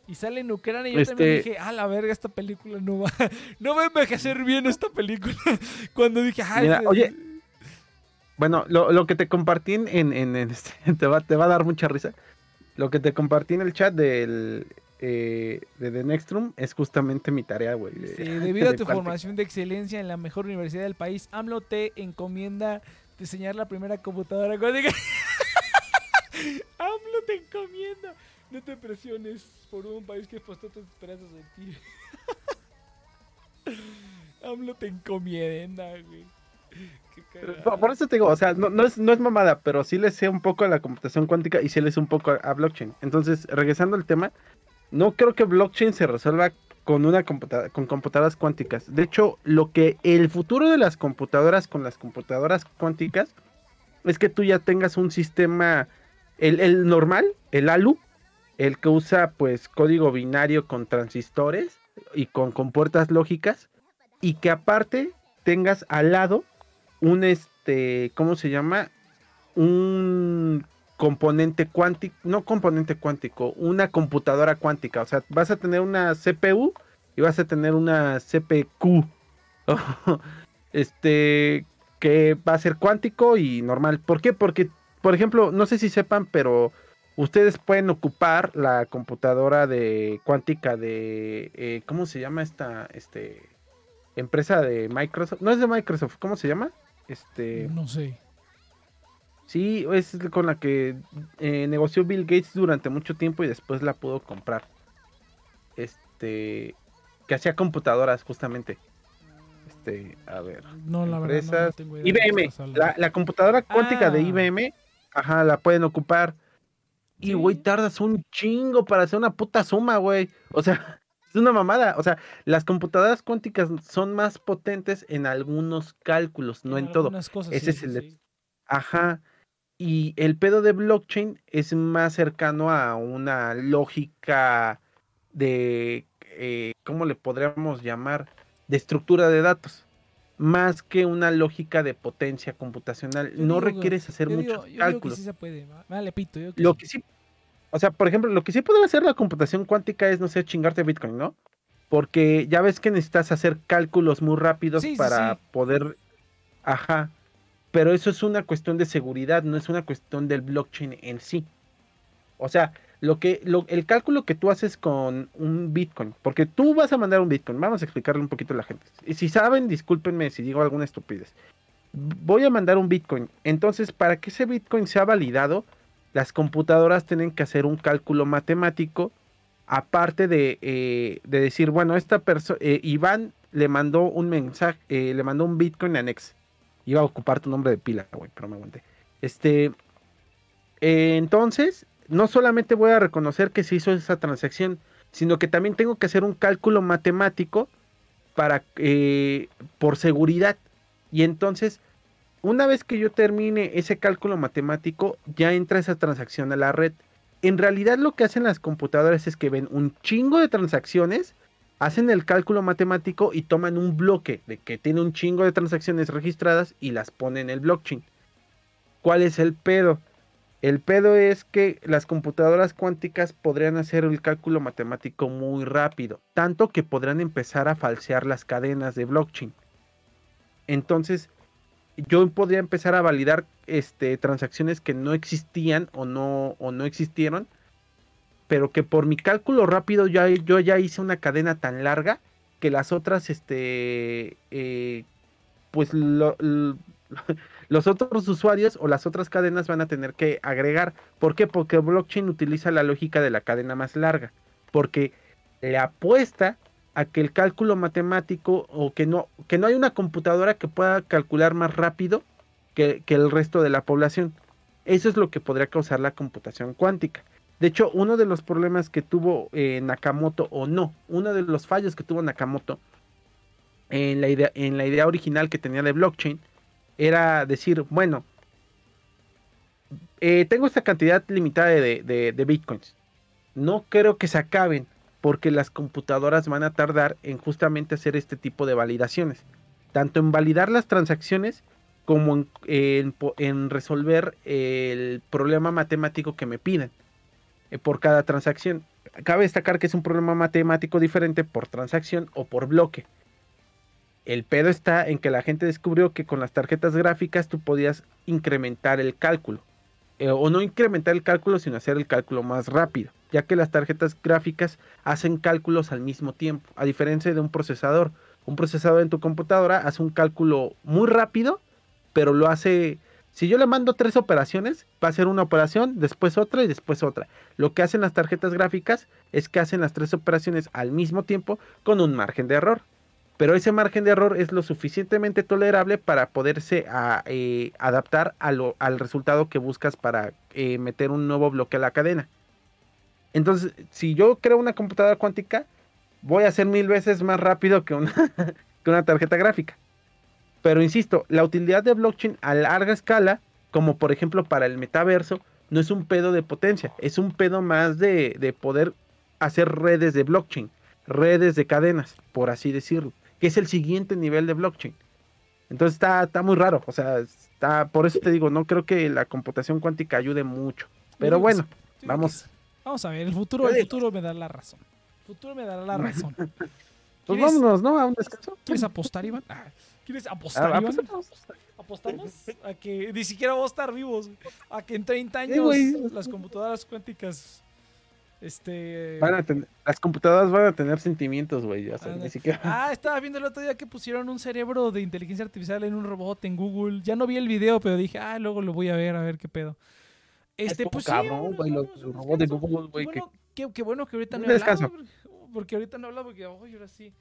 Y sale en Ucrania y yo también Este- dije, ah, la verga, esta película no va, no va a envejecer bien esta película. Cuando dije, ah, Mira, este- oye, Bueno, lo, lo que te compartí en, en, en este, te, va, te va a dar mucha risa. Lo que te compartí en el chat del, eh, de The Next Room es justamente mi tarea, güey. Sí, debido a tu formación de excelencia en la mejor universidad del país, AMLO te encomienda diseñar la primera computadora cuántica. AMLO te encomienda. No te presiones por un país que apostó tus esperanzas en ti. AMLO te encomienda, güey. Por, por eso te digo, o sea, no, no es, no es mamada, pero sí le sé un poco a la computación cuántica y sí le sé un poco a, a blockchain. Entonces, regresando al tema, no creo que blockchain se resuelva con una computa- con computadoras cuánticas. De hecho, lo que el futuro de las computadoras con las computadoras cuánticas es que tú ya tengas un sistema, el, el normal, el ALU, el que usa pues código binario con transistores y con, con puertas lógicas, y que aparte tengas al lado un este, ¿cómo se llama? Un componente cuántico, no componente cuántico, una computadora cuántica. O sea, vas a tener una CPU y vas a tener una CPQ. este, que va a ser cuántico y normal. ¿Por qué? Porque, por ejemplo, no sé si sepan, pero ustedes pueden ocupar la computadora de cuántica de, eh, ¿cómo se llama esta, este, empresa de Microsoft? No es de Microsoft, ¿cómo se llama? Este, No sé. Sí, es con la que eh, negoció Bill Gates durante mucho tiempo y después la pudo comprar. Este, que hacía computadoras justamente. Este, a ver. No, la verdad. No, no IBM, la, la computadora cuántica de Ah. IBM, ajá, la pueden ocupar. Y, Sí. güey, tardas un chingo para hacer una puta suma, güey. O sea, es una mamada. O sea, las computadoras cuánticas son más potentes en algunos cálculos, no en todo. algunas cosas, Ese sí, es el sí. Ajá. Y el pedo de blockchain es más cercano a una lógica de, eh, ¿cómo le podríamos llamar? De estructura de datos. Más que una lógica de potencia computacional. Yo no digo requieres hacer Yo muchos digo, yo digo que cálculos. sí se puede. va- Vale, pito. Yo que Lo sí. que sí, o sea, por ejemplo, lo que sí puede hacer la computación cuántica es, no sé, chingarte Bitcoin, ¿no? Porque ya ves que necesitas hacer cálculos muy rápidos Sí, para poder. Ajá. Pero eso es una cuestión de seguridad, no es una cuestión del blockchain en sí. O sea, lo que, el cálculo que tú haces con un Bitcoin, porque tú vas a mandar un Bitcoin, vamos a explicarle un poquito a la gente. Y si saben, discúlpenme si digo alguna estupidez. Voy a mandar un Bitcoin. Entonces, para que ese Bitcoin sea validado, las computadoras tienen que hacer un cálculo matemático, aparte de, eh, de decir, bueno, esta persona, eh, Iván le mandó un mensaje, eh, le mandó un Bitcoin a Nex. Iba a ocupar tu nombre de pila, güey, pero me aguanté. Este, entonces, no solamente voy a reconocer que se hizo esa transacción, sino que también tengo que hacer un cálculo matemático para, eh, por seguridad. Y entonces, una vez que yo termine ese cálculo matemático, ya entra esa transacción a la red. En realidad lo que hacen las computadoras es que ven un chingo de transacciones, hacen el cálculo matemático y toman un bloque de que tiene un chingo de transacciones registradas y las ponen en el blockchain. ¿Cuál es el pedo? El pedo es que las computadoras cuánticas podrían hacer el cálculo matemático muy rápido, tanto que podrán empezar a falsear las cadenas de blockchain. Entonces, yo podría empezar a validar este, transacciones que no existían o no, o no existieron, pero que por mi cálculo rápido ya, yo ya hice una cadena tan larga que las otras, este, eh, pues lo, los otros usuarios o las otras cadenas van a tener que agregar. ¿Por qué? Porque blockchain utiliza la lógica de la cadena más larga. Porque le apuesta a que el cálculo matemático o que no, que no hay una computadora que pueda calcular más rápido que, el resto de la población. Eso es lo que podría causar la computación cuántica. De hecho, uno de los problemas que tuvo eh, Nakamoto, o no, uno de los fallos que tuvo Nakamoto en la idea, en la idea original que tenía de blockchain, era decir, bueno, eh, tengo esta cantidad limitada de, bitcoins. No creo que se acaben porque las computadoras van a tardar en justamente hacer este tipo de validaciones. Tanto en validar las transacciones como en, resolver el problema matemático que me piden por cada transacción. Cabe destacar que es un problema matemático diferente por transacción o por bloque. El pedo está en que la gente descubrió que con las tarjetas gráficas tú podías incrementar el cálculo. Eh, o no incrementar el cálculo, sino hacer el cálculo más rápido. Ya que las tarjetas gráficas hacen cálculos al mismo tiempo. A diferencia de un procesador. Un procesador en tu computadora hace un cálculo muy rápido, pero lo hace... Si yo le mando tres operaciones, va a ser una operación, después otra y después otra. Lo que hacen las tarjetas gráficas es que hacen las tres operaciones al mismo tiempo con un margen de error pero ese margen de error es lo suficientemente tolerable para poderse ah, eh, adaptar al resultado que buscas para eh, meter un nuevo bloque a la cadena. Entonces, si yo creo una computadora cuántica, voy a ser mil veces más rápido que una, que una tarjeta gráfica. Pero insisto, la utilidad de blockchain a larga escala, como por ejemplo para el metaverso, no es un pedo de potencia, es un pedo más de, de poder hacer redes de blockchain, redes de cadenas, por así decirlo que es el siguiente nivel de blockchain. Entonces está, está muy raro, o sea, está, por eso te digo, no creo que la computación cuántica ayude mucho. Pero bueno, vamos. Vamos a ver, el futuro, el futuro me da la razón. El futuro me dará la razón. Pues vámonos, ¿no? A un descanso. ¿Quieres apostar, Iván? Ah, ¿Quieres apostar, ah, Iván? ¿Apostamos? A que ni siquiera vamos a estar vivos. A que en 30 años las computadoras cuánticas este. las computadoras van a tener sentimientos, güey. Ah, estaba viendo el otro día que pusieron un cerebro de inteligencia artificial en un robot en Google. Ya no vi el video, pero dije, ah, luego lo voy a ver, a ver qué pedo. Este, pues cabrón, güey, los, robots de Google, güey. Qué, bueno que ahorita no he hablado. Porque ahorita no he hablado, porque, hoy ahora sí.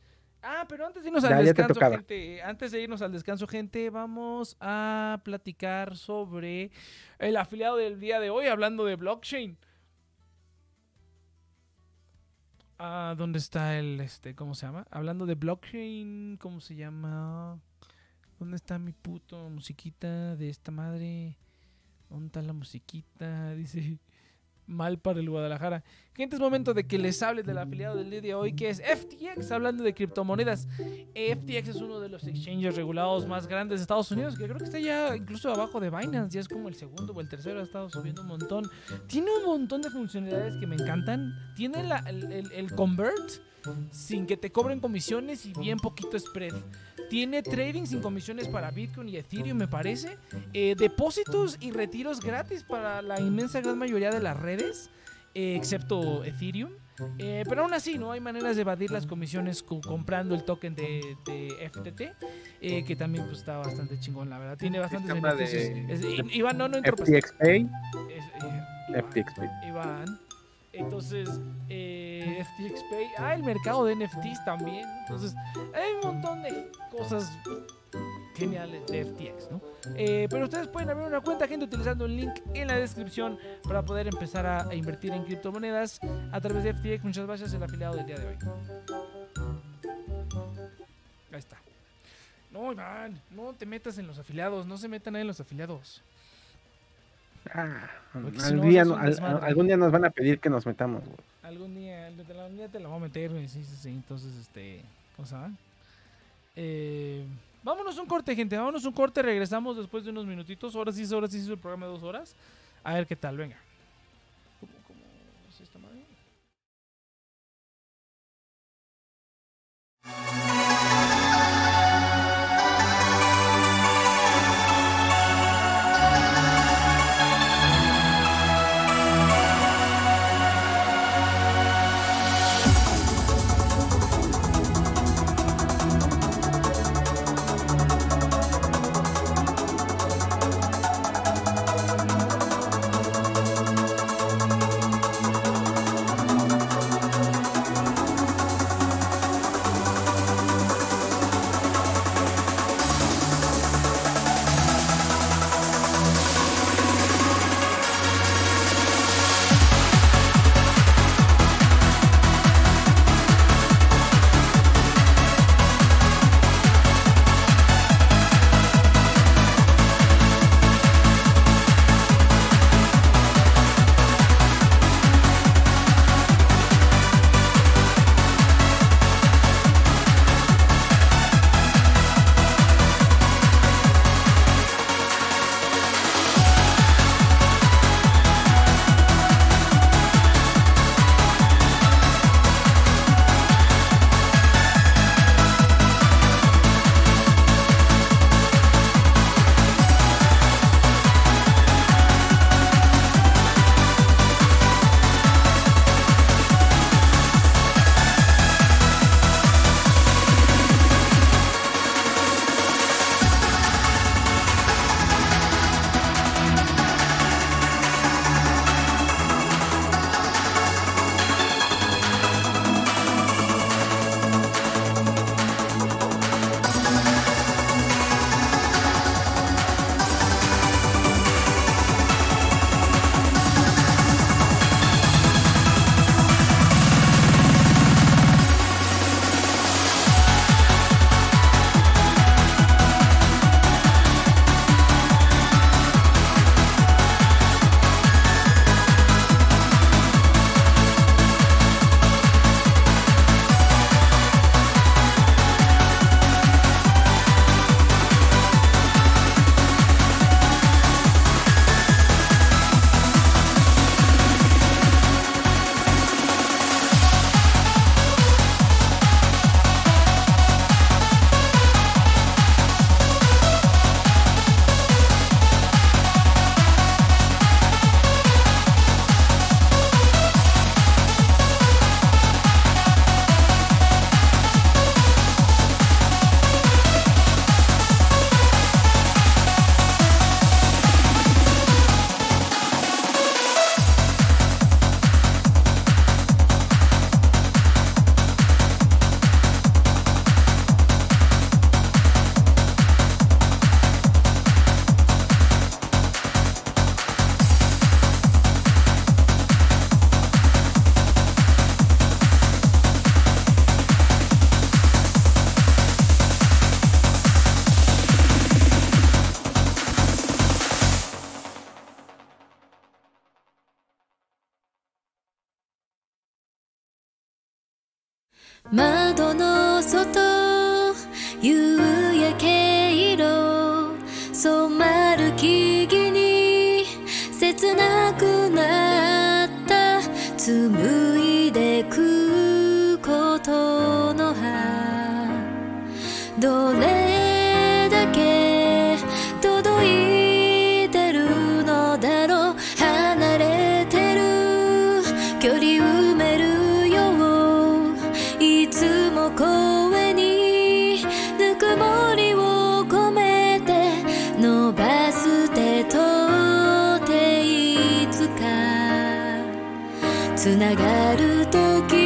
Ah, pero antes de irnos al descanso, gente, antes de irnos al descanso, gente, vamos a platicar sobre el afiliado del día de hoy, hablando de blockchain. Ah, ¿dónde está el, este, cómo se llama? Hablando de blockchain, ¿cómo se llama? ¿Dónde está mi puto musiquita de esta madre? ¿Dónde está la musiquita? Dice mal para el Guadalajara. Gente, es momento de que les hable del afiliado del día de hoy, que es FTX, hablando de criptomonedas. FTX es uno de los exchanges regulados más grandes de Estados Unidos, que creo que está ya incluso abajo de Binance, ya es como el segundo o el tercero, ha estado subiendo un montón. Tiene un montón de funcionalidades que me encantan. Tiene el, el convert sin que te cobren comisiones y bien poquito spread. Tiene trading sin comisiones para Bitcoin y Ethereum, me parece. Eh, depósitos y retiros gratis para la inmensa gran mayoría de las redes. eh, excepto Ethereum. Eh, pero aún así, ¿no? Hay maneras de evadir las comisiones co- comprando el token de, de FTT, eh, que también pues, está bastante chingón, la verdad. Tiene bastantes de- beneficios. Es- Iván, no, no. FTX Pay, Es- Iván, FTX Pay. Iván. Entonces, eh, FTX Pay. Ah, el mercado de NFTs también. Entonces, hay un montón de cosas geniales de FTX, ¿no? Eh, pero ustedes pueden abrir una cuenta, gente, utilizando el link en la descripción para poder empezar a, a invertir en criptomonedas a través de FTX. Muchas gracias, el afiliado del día de hoy. Ahí está. No, Iván, no te metas en los afiliados, no se metan ahí en los afiliados. Ah, Porque si al no, día al- algún día nos van a pedir que nos metamos, güey. Algún día, algún día te la voy a meter, güey, sí, sí, sí. Entonces, este, ¿cómo se llama? Eh, vámonos un corte, gente. Vámonos un corte. Regresamos después de unos minutitos. Ahora sí, ahora sí hizo el programa de dos horas. A ver qué tal, venga. ¿Cómo, cómo es esta madre? つながる時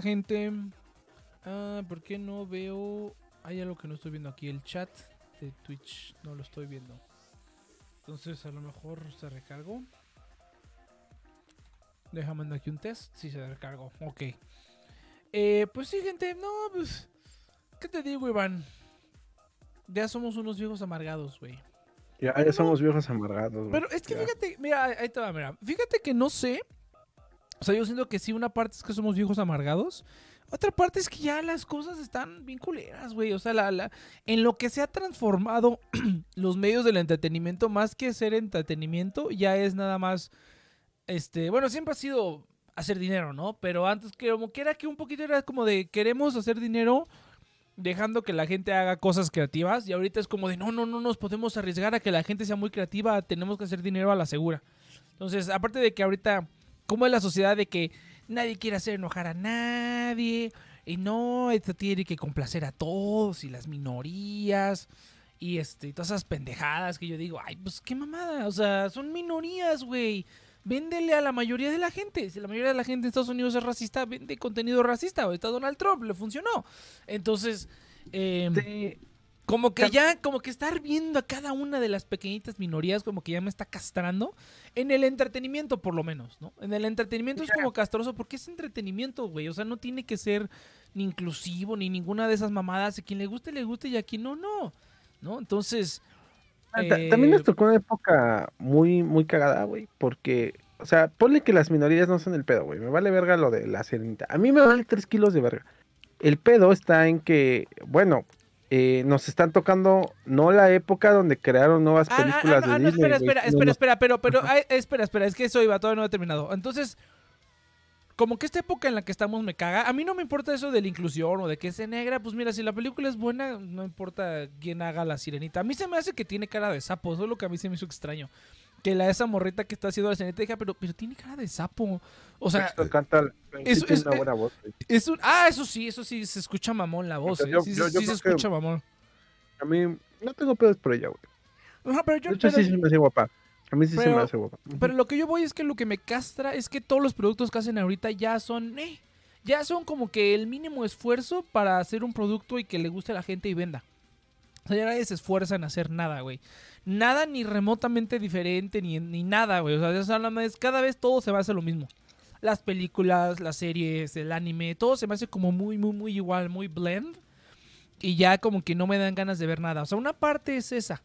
Gente. Ah, ¿por qué no veo? Hay algo que no estoy viendo aquí. El chat de Twitch no lo estoy viendo. Entonces, a lo mejor se recargó. Déjame mandar aquí un test. Sí, se recargó. Ok. Eh, pues sí, gente. No, pues. ¿Qué te digo, Iván? Ya somos unos viejos amargados, güey. Ya, ya somos viejos amargados. güey. Pero es que Ya. fíjate, mira, ahí te va, mira. Fíjate que no sé. O sea, yo siento que sí, una parte es que somos viejos amargados. Otra parte es que ya las cosas están bien culeras, güey. O sea, la, la- en lo que se ha transformado los medios del entretenimiento, más que ser entretenimiento, ya es nada más. Este, bueno, siempre ha sido hacer dinero, ¿no? Pero antes que como que era que un poquito era como de queremos hacer dinero dejando que la gente haga cosas creativas y ahorita es como de no, no, no nos podemos arriesgar a que la gente sea muy creativa, tenemos que hacer dinero a la segura. Entonces, aparte de que ahorita, como es la sociedad de que nadie quiere hacer enojar a nadie y no, esto tiene que complacer a todos y las minorías y este, todas esas pendejadas que yo digo, ay, pues qué mamada, o sea, son minorías, güey. Véndele a la mayoría de la gente. Si la mayoría de la gente en Estados Unidos es racista, vende contenido racista. Ahorita Donald Trump le funcionó. Entonces, eh, Sí, como que ya, como que estar viendo a cada una de las pequeñitas minorías, como que ya me está castrando. En el entretenimiento, por lo menos, ¿no? En el entretenimiento es como castroso porque es entretenimiento, güey. O sea, no tiene que ser ni inclusivo ni ninguna de esas mamadas. A quien le guste, le guste y a quien no, no. ¿No? Entonces. Ah, eh, También nos tocó una época muy, muy cagada, güey, porque, o sea, ponle que las minorías no son el pedo, güey. Me vale verga lo de la sirenita. A mí me vale tres kilos de verga. El pedo está en que, bueno, eh, nos están tocando no la época donde crearon nuevas Ah, ah, ah, películas no, ah, de no, Disney. espera, espera, espera, espera, pero, pero, espera, espera, es que eso iba, todavía no he terminado. Entonces, como que esta época en la que estamos me caga. A mí no me importa eso de la inclusión o de que sea negra. Pues mira, si la película es buena, no importa quién haga la sirenita. A mí se me hace que tiene cara de sapo, eso es lo que a mí se me hizo extraño. Que la esa morrita que está haciendo la sirenita, dije, "Ah, pero, pero tiene cara de sapo. O sea, canta, es- una eh, buena voz, güey. es un... Ah, eso sí, eso sí, se escucha mamón la voz. Entonces, ¿eh? yo- Sí, yo- sí, yo sí se escucha mamón. A mí no tengo pedos por ella, güey. Ajá, pero yo... De hecho, pero- sí se me hace guapa. A mí sí se me hace guapa. Pero lo que yo voy es que lo que me castra es que todos los productos que hacen ahorita ya son, eh, ya son como que el mínimo esfuerzo para hacer un producto y que le guste a la gente y venda. O sea, ya nadie se esfuerza en hacer nada, güey. Nada ni remotamente diferente, ni, ni nada, güey. O sea, cada vez todo se va a hacer lo mismo. Las películas, las series, el anime, todo se me hace como muy, muy, muy igual, muy blend. Y ya como que no me dan ganas de ver nada. O sea, una parte es esa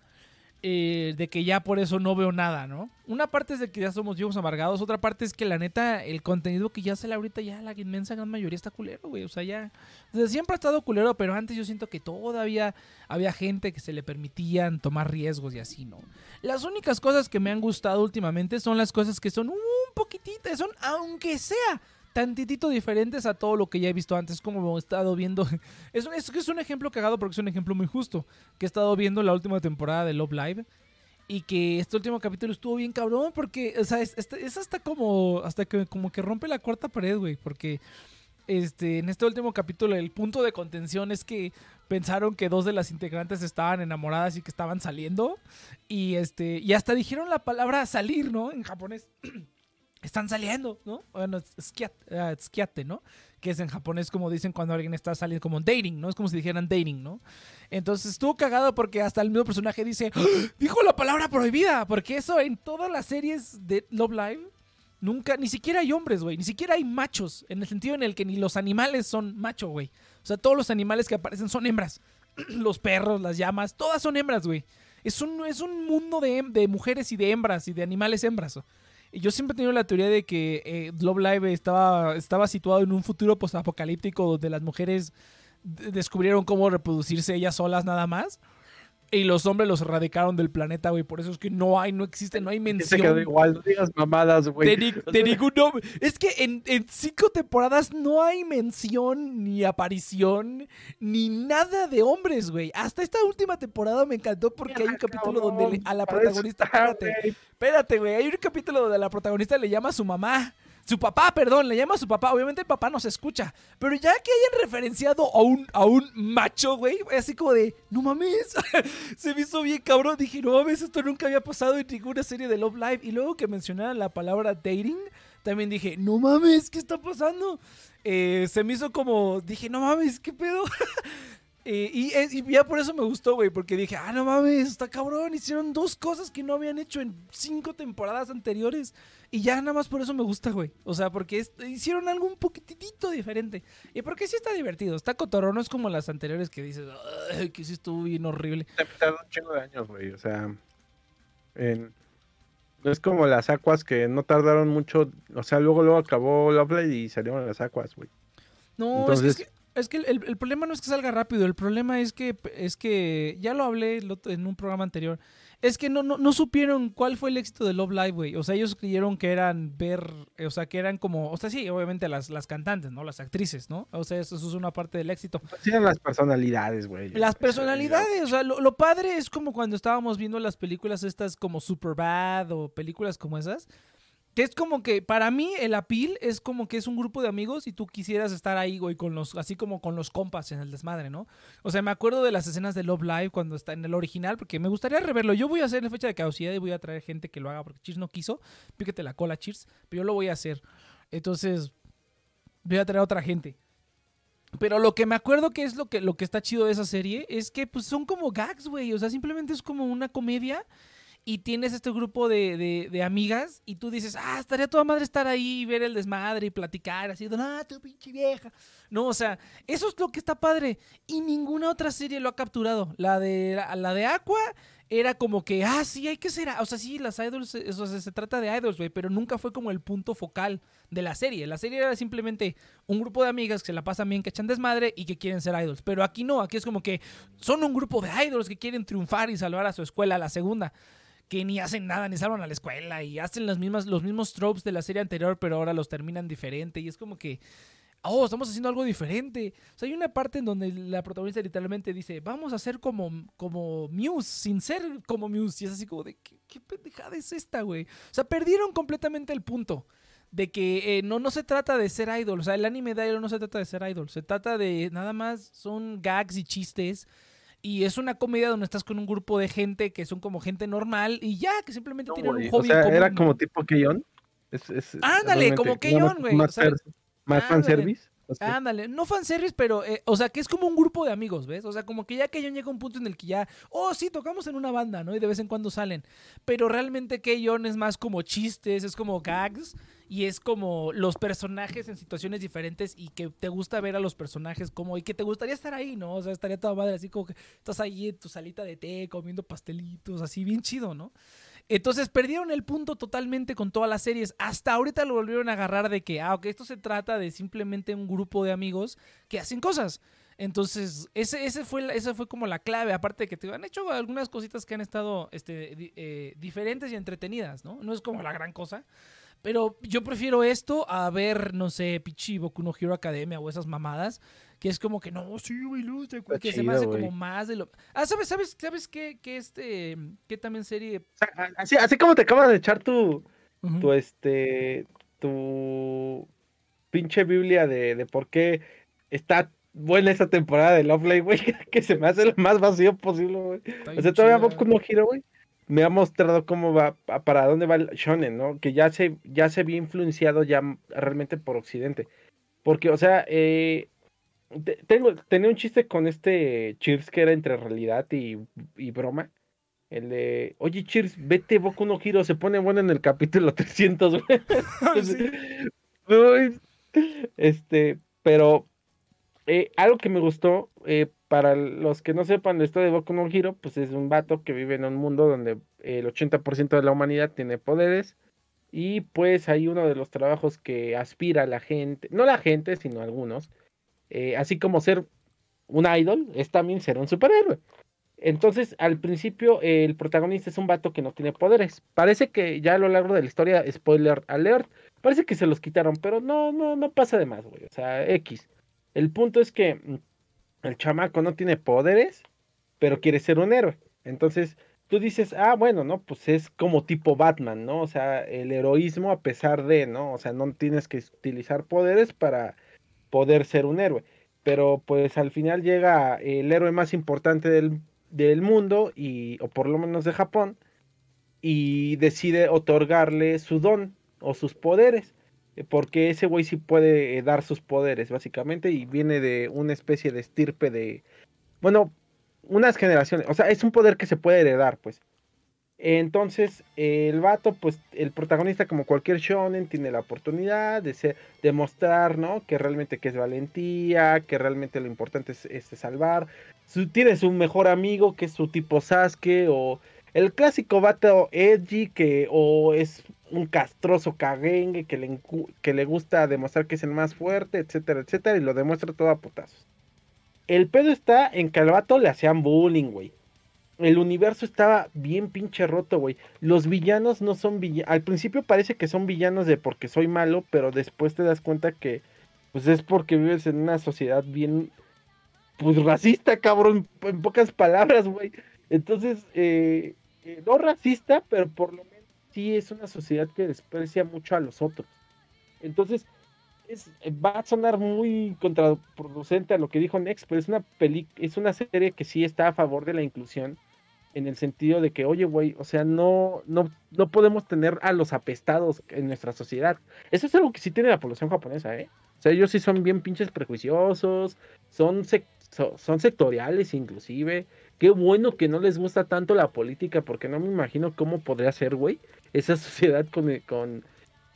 eh, de que ya por eso no veo nada, ¿no? Una parte es de que ya somos viejos amargados, otra parte es que la neta, el contenido que ya sale ahorita, ya la inmensa gran mayoría está culero, güey. O sea, ya. Desde siempre ha estado culero, pero antes yo siento que todavía había gente que se le permitían tomar riesgos y así, ¿no? Las únicas cosas que me han gustado últimamente son las cosas que son un poquitito, son aunque sea tantitito diferentes a todo lo que ya he visto antes, como he estado viendo. Es un, es, es un ejemplo cagado porque es un ejemplo muy justo que he estado viendo la última temporada de Love Live y que este último capítulo estuvo bien cabrón porque, o sea, es, es- es hasta como, hasta que como que rompe la cuarta pared, güey, porque este, en este último capítulo el punto de contención es que pensaron que dos de las integrantes estaban enamoradas y que estaban saliendo y este, y hasta dijeron la palabra salir, ¿no? En japonés. Están saliendo, ¿no? Bueno, es skiate, ah, ¿no? Que es en japonés como dicen cuando alguien está saliendo, como dating, ¿no? Es como si dijeran dating, ¿no? Entonces estuvo cagado porque hasta el mismo personaje dice, ¡Ah! dijo la palabra prohibida, porque eso en todas las series de Love Live, nunca, ni siquiera hay hombres, güey, ni siquiera hay machos, en el sentido en el que ni los animales son macho, güey. O sea, todos los animales que aparecen son hembras. los perros, las llamas, todas son hembras, güey. Es un, es un mundo de, de mujeres y de hembras y de animales hembras. Yo siempre he tenido la teoría de que eh, Love Live estaba, estaba situado en un futuro postapocalíptico donde las mujeres descubrieron cómo reproducirse ellas solas nada más. Y los hombres los erradicaron del planeta, güey. Por eso es que no hay, no existe, no hay Se mención. quedó igual, no digas mamadas, güey. De, ni- de ningún nombre. Es que en, en cinco temporadas no hay mención, ni aparición, ni nada de hombres, güey. Hasta esta última temporada me encantó porque hay un capítulo donde le- a la protagonista. está, Espérate, espérate, güey. Hay un capítulo donde la protagonista le llama a su mamá. Su papá, perdón, le llama a su papá. Obviamente el papá no se escucha. Pero ya que hayan referenciado a un, a un macho, güey, así como de, no mames. se me hizo bien cabrón. Dije, no mames, esto nunca había pasado en ninguna serie de Love Live. Y luego que mencionaran la palabra dating, también dije, no mames, ¿qué está pasando? Eh, se me hizo como, dije, no mames, ¿qué pedo? Eh, y, y ya por eso me gustó, güey, porque dije, ah, no mames, está cabrón, hicieron dos cosas que no habían hecho en cinco temporadas anteriores. Y ya nada más por eso me gusta, güey. O sea, porque es- hicieron algo un poquitito diferente. Y porque sí está divertido, está cotorrón, no es como las anteriores que dices, ay, que sí estuvo bien horrible. Tardó un chingo de años, güey. O sea, en- no es como las acuas que no tardaron mucho. O sea, luego luego acabó Lovely y salieron las acuas, güey. No, Entonces- es que, es que- es que el, el problema no es que salga rápido, el problema es que, es que ya lo hablé en un programa anterior, es que no, no, no supieron cuál fue el éxito de Love Live, güey. O sea, ellos creyeron que eran ver, o sea, que eran como, o sea, sí, obviamente las, las cantantes, ¿no? Las actrices, ¿no? O sea, eso, eso es una parte del éxito. Sí, eran las personalidades, güey. Las personalidades, o sea, lo, lo padre es como cuando estábamos viendo las películas estas como Superbad o películas como esas, que es como que para mí el appeal es como que es un grupo de amigos y tú quisieras estar ahí, güey, con los, así como con los compas en el desmadre, ¿no? O sea, me acuerdo de las escenas de Love Live cuando está en el original, porque me gustaría reverlo. Yo voy a hacer la fecha de caducidad y voy a traer gente que lo haga, porque Cheers no quiso, píquete la cola, Cheers, pero yo lo voy a hacer. Entonces, voy a traer a otra gente. Pero lo que me acuerdo que es lo que, lo que está chido de esa serie es que pues son como gags, güey. O sea, simplemente es como una comedia y tienes este grupo de, de- amigas y tú dices, ah, estaría toda madre estar ahí y ver el desmadre y platicar así, ah, tu pinche vieja. No, o sea, eso es lo que está padre y ninguna otra serie lo ha capturado. La de, la, de Aqua era como que, ah, sí, hay que ser, o sea, sí, las idols, eh, o sea, se trata de idols, güey, pero nunca fue como el punto focal de la serie. La serie era simplemente un grupo de amigas que se la pasan bien, que echan desmadre y que quieren ser idols. Pero aquí no, aquí es como que son un grupo de idols que quieren triunfar y salvar a su escuela, la segunda. Que ni hacen nada, ni salvan a la escuela y hacen las mismas, los mismos tropes de la serie anterior, pero ahora los terminan diferente. Y es como que, oh, estamos haciendo algo diferente. O sea, hay una parte en donde la protagonista literalmente dice, vamos a hacer como, como Muse, sin ser como Muse. Y es así como de, ¿qué, qué pendejada es esta, güey? O sea, perdieron completamente el punto de que eh, no, no se trata de ser idol. O sea, el anime de idol no se trata de ser idol. Se trata de nada más, son gags y chistes. Y es una comedia donde estás con un grupo de gente que son como gente normal y ya, que simplemente No, tienen un hobby O sea, era como tipo Keyon. Es, es, Ándale, como Keyon, güey, Más, ándale. fanservice. Ándale, no fanservice, pero, eh, o sea, que es como un grupo de amigos, ¿ves? O sea, como que ya Keyon llega a un punto en el que ya, oh, sí, tocamos en una banda, ¿no? Y de vez en cuando salen. Pero realmente Keyon es más como chistes, es como gags, y es como los personajes en situaciones diferentes y que te gusta ver a los personajes como, y que te gustaría estar ahí, ¿no? O sea, estaría toda madre así como que estás ahí en tu salita de té, comiendo pastelitos, así bien chido, ¿no? Entonces perdieron el punto totalmente con todas las series. Hasta ahorita lo volvieron a agarrar de que, ah, ok, esto se trata de simplemente un grupo de amigos que hacen cosas. Entonces, ese, ese fue, esa fue como la clave. Aparte de que te han hecho algunas cositas que han estado este, eh, diferentes y entretenidas, ¿no? No es como la gran cosa. Pero yo prefiero esto a ver, no sé, Pichi, Boku no Hero Academia o esas mamadas. Que es como que no, sí, güey, luz, que se me hace güey. como más de lo. Ah, ¿sabes, sabes, sabes qué, qué este, qué también serie así, así como te acabas de echar tu, tu este, tu pinche Biblia de, de por qué está buena esta temporada de Love Live, güey, que se me hace lo más vacío posible, güey. Está O sea, todavía. Boku no Hero, güey, me ha mostrado cómo va, pa- para dónde va el shonen, ¿no? Que ya se, ya se había influenciado ya realmente por Occidente. Porque, o sea, eh, te- tengo, tenía un chiste con este Cheers que era entre realidad y, y broma. El de, oye Cheers, vete Boku no Hero, se pone bueno en el capítulo 300, güey. Sí. Este, pero eh, algo que me gustó, eh, para los que no sepan la historia de Boku no Hero, pues es un vato que vive en un mundo donde el 80% de la humanidad tiene poderes. Y pues hay uno de los trabajos que aspira la gente, no la gente, sino algunos, eh, así como ser un idol, es también ser un superhéroe. Entonces, al principio, el protagonista es un vato que no tiene poderes. Parece que ya a lo largo de la historia, spoiler alert, parece que se los quitaron, pero no, no, no pasa de más, güey. O sea, X. El punto es que mm, el chamaco no tiene poderes, pero quiere ser un héroe. Entonces, tú dices, ah, bueno, ¿no? Pues es como tipo Batman, ¿no? O sea, el heroísmo a pesar de, ¿no? O sea, no tienes que utilizar poderes para poder ser un héroe. Pero pues al final llega el héroe más importante del, del mundo, y, o por lo menos de Japón, y decide otorgarle su don o sus poderes. Eh, porque ese güey sí puede eh, dar sus poderes, básicamente, y viene de una especie de estirpe de, bueno, unas generaciones, o sea, es un poder que se puede heredar, pues. Entonces, el vato, pues, el protagonista, como cualquier shonen, tiene la oportunidad de ser, demostrar, ¿no? Que realmente que es valentía, que realmente lo importante es, es salvar. Su, tiene su mejor amigo, que es su tipo Sasuke, o el clásico vato edgy, que o es un castroso cagengue que le, que le gusta demostrar que es el más fuerte, etcétera, etcétera, y lo demuestra todo a putazos. El pedo está en que al vato le hacían bullying, güey el universo estaba bien pinche roto, güey. Los villanos no son villanos. Al principio parece que son villanos de porque soy malo, pero después te das cuenta que pues es porque vives en una sociedad bien pues racista, cabrón, en pocas palabras, güey. Entonces, eh, eh, no racista, pero por lo menos sí es una sociedad que desprecia mucho a los otros. Entonces, es, va a sonar muy contraproducente a lo que dijo Nex, pero es una es una serie que sí está a favor de la inclusión en el sentido de que, oye, güey, o sea, no, no, no podemos tener a los apestados en nuestra sociedad. Eso es algo que sí tiene la población japonesa, ¿eh? O sea, ellos sí son bien pinches prejuiciosos, son, son sectoriales inclusive. Qué bueno que no les gusta tanto la política, porque no me imagino cómo podría ser, güey, esa sociedad con, con...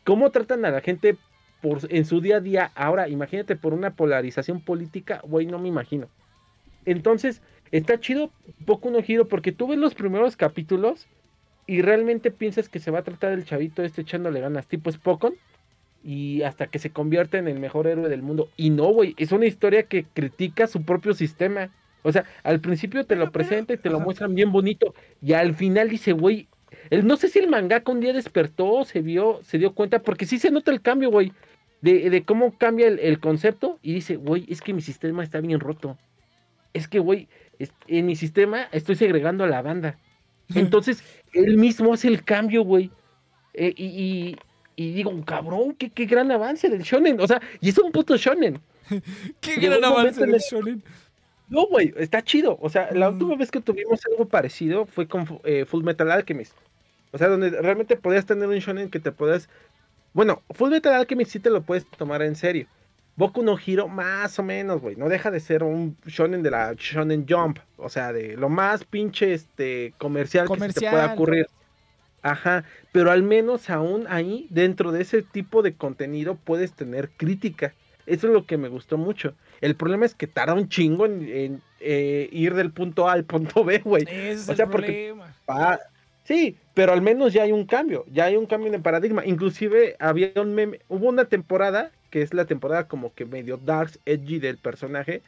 ¿Cómo tratan a la gente por, en su día a día? Ahora, imagínate por una polarización política, güey, no me imagino. Entonces, está chido poco un giro porque tú ves los primeros capítulos y realmente piensas que se va a tratar del chavito este echándole ganas, tipo Spokon, y hasta que se convierte en el mejor héroe del mundo. Y no, güey, es una historia que critica su propio sistema. O sea, al principio te lo presenta y te lo muestran bien bonito, y al final dice, güey, el, no sé si el mangaka un día despertó, se vio, se dio cuenta, porque sí se nota el cambio, güey, de, de, cómo cambia el, el concepto, y dice, güey, es que mi sistema está bien roto. Es que, güey, en mi sistema estoy segregando a la banda. Entonces, él mismo hace el cambio, güey. Eh, y, y, digo, cabrón, qué, qué gran avance del shonen. O sea, y es un puto shonen. qué gran avance del shonen. No, güey, está chido. O sea, la mm. última vez que tuvimos algo parecido fue con eh, Full Metal Alchemist. O sea, donde realmente podías tener un shonen que te puedas... Bueno, Full Metal Alchemist sí te lo puedes tomar en serio. Boku no Hiro, más o menos, güey. No deja de ser un shonen de la Shonen Jump. O sea, de lo más pinche este, comercial, que se te pueda ocurrir. Ajá, pero al menos aún ahí, dentro de ese tipo de contenido, puedes tener crítica. Eso es lo que me gustó mucho. El problema es que tarda un chingo en, eh, ir del punto A al punto B, güey. o sea, porque sí, pero al menos ya hay un cambio, ya hay un cambio en paradigma. Inclusive había un meme, hubo una temporada que es la temporada como que medio dark, edgy del personaje,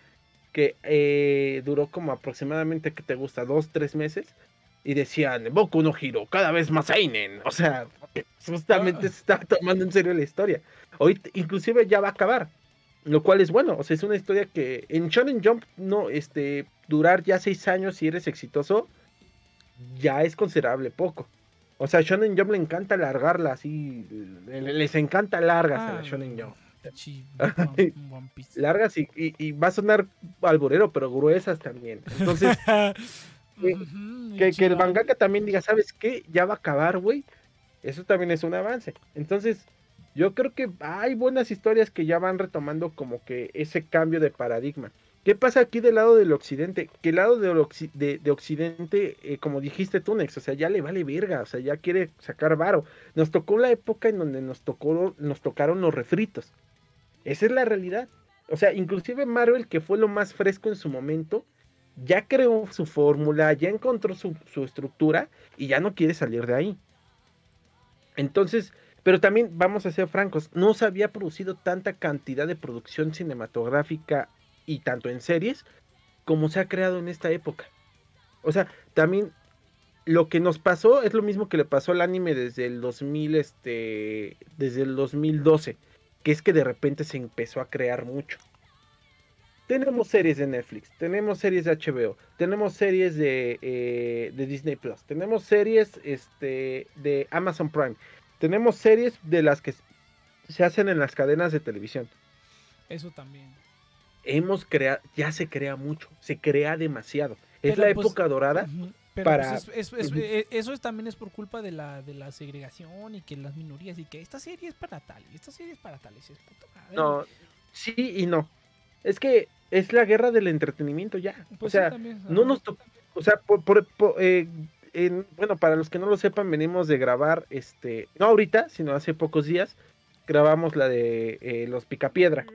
que eh, duró como aproximadamente, que te gusta? Dos, tres meses. Y decían, Boku no Hiro, cada vez más Ainen. O sea, justamente se está tomando en serio la historia. Hoy inclusive ya va a acabar. Lo cual es bueno. O sea, es una historia que en Shonen Jump no, este, durar ya seis años si eres exitoso, ya es considerable poco. O sea, Shonen Jump le encanta alargarla así. Les encanta largas a la ah, Shonen Jump. Largas y, y, va a sonar alburero, pero gruesas también. Entonces, que, el mangaka también diga, ¿sabes qué? Ya va a acabar, güey. Eso también es un avance. Entonces, yo creo que hay buenas historias que ya van retomando como que ese cambio de paradigma. ¿Qué pasa aquí del lado del occidente? Que el lado de, de, occidente, eh, como dijiste tú, Nex, o sea, ya le vale verga, o sea, ya quiere sacar varo. Nos tocó la época en donde nos tocó, nos tocaron los refritos. Esa es la realidad. O sea, inclusive Marvel, que fue lo más fresco en su momento, ya creó su fórmula, ya encontró su, estructura y ya no quiere salir de ahí. Entonces, pero también vamos a ser francos, no se había producido tanta cantidad de producción cinematográfica y tanto en series como se ha creado en esta época. O sea, también lo que nos pasó es lo mismo que le pasó al anime desde el 2000 este desde el 2012 que es que de repente se empezó a crear mucho. Tenemos series de Netflix, tenemos series de HBO, tenemos series de, eh, de Disney Plus, tenemos series este, de Amazon Prime, tenemos series de las que se hacen en las cadenas de televisión. Eso también. Hemos creado, ya se crea mucho, se crea demasiado. es la pues, época dorada Pero para- pues, es- es- es- Ujú. eh, eso es, también es por culpa de la, de la segregación y que las minorías y que esta serie es para tal y esta serie es para tal. Puta madre, No, sí y no. Es que es la guerra del entretenimiento ya. Pues o sí, sea, también, no nos o sea, por, por- por- eh, en- bueno, para los que no lo sepan, venimos de grabar, este, no ahorita, sino hace pocos días, grabamos la de eh, Los Picapiedra.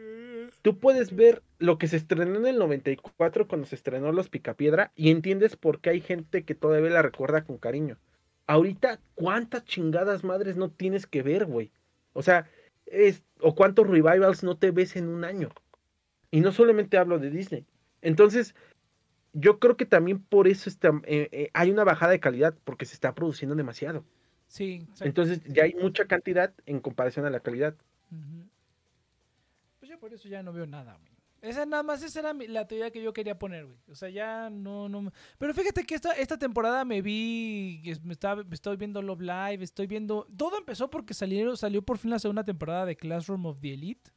Tú puedes ver lo que se estrenó en el 94 cuando se estrenó Los Picapiedra y entiendes por qué hay gente que todavía la recuerda con cariño. Ahorita, ¿cuántas chingadas madres no tienes que ver, güey? O sea, es, o cuántos revivals no te ves en un año. Y no solamente hablo de Disney. Entonces, yo creo que también por eso está, eh, eh, hay una bajada de calidad, porque se está produciendo demasiado. Sí, exacto. Entonces, ya hay mucha cantidad en comparación a la calidad. Pues yo por eso ya no veo nada, güey. Esa nada más, esa era mi- la teoría que yo quería poner, güey. O sea, ya no, no. Pero fíjate que esta, esta temporada me vi, me, estaba, me estoy viendo Love Live, estoy viendo. Todo empezó porque salieron, salió por fin la segunda temporada de Classroom of the Elite.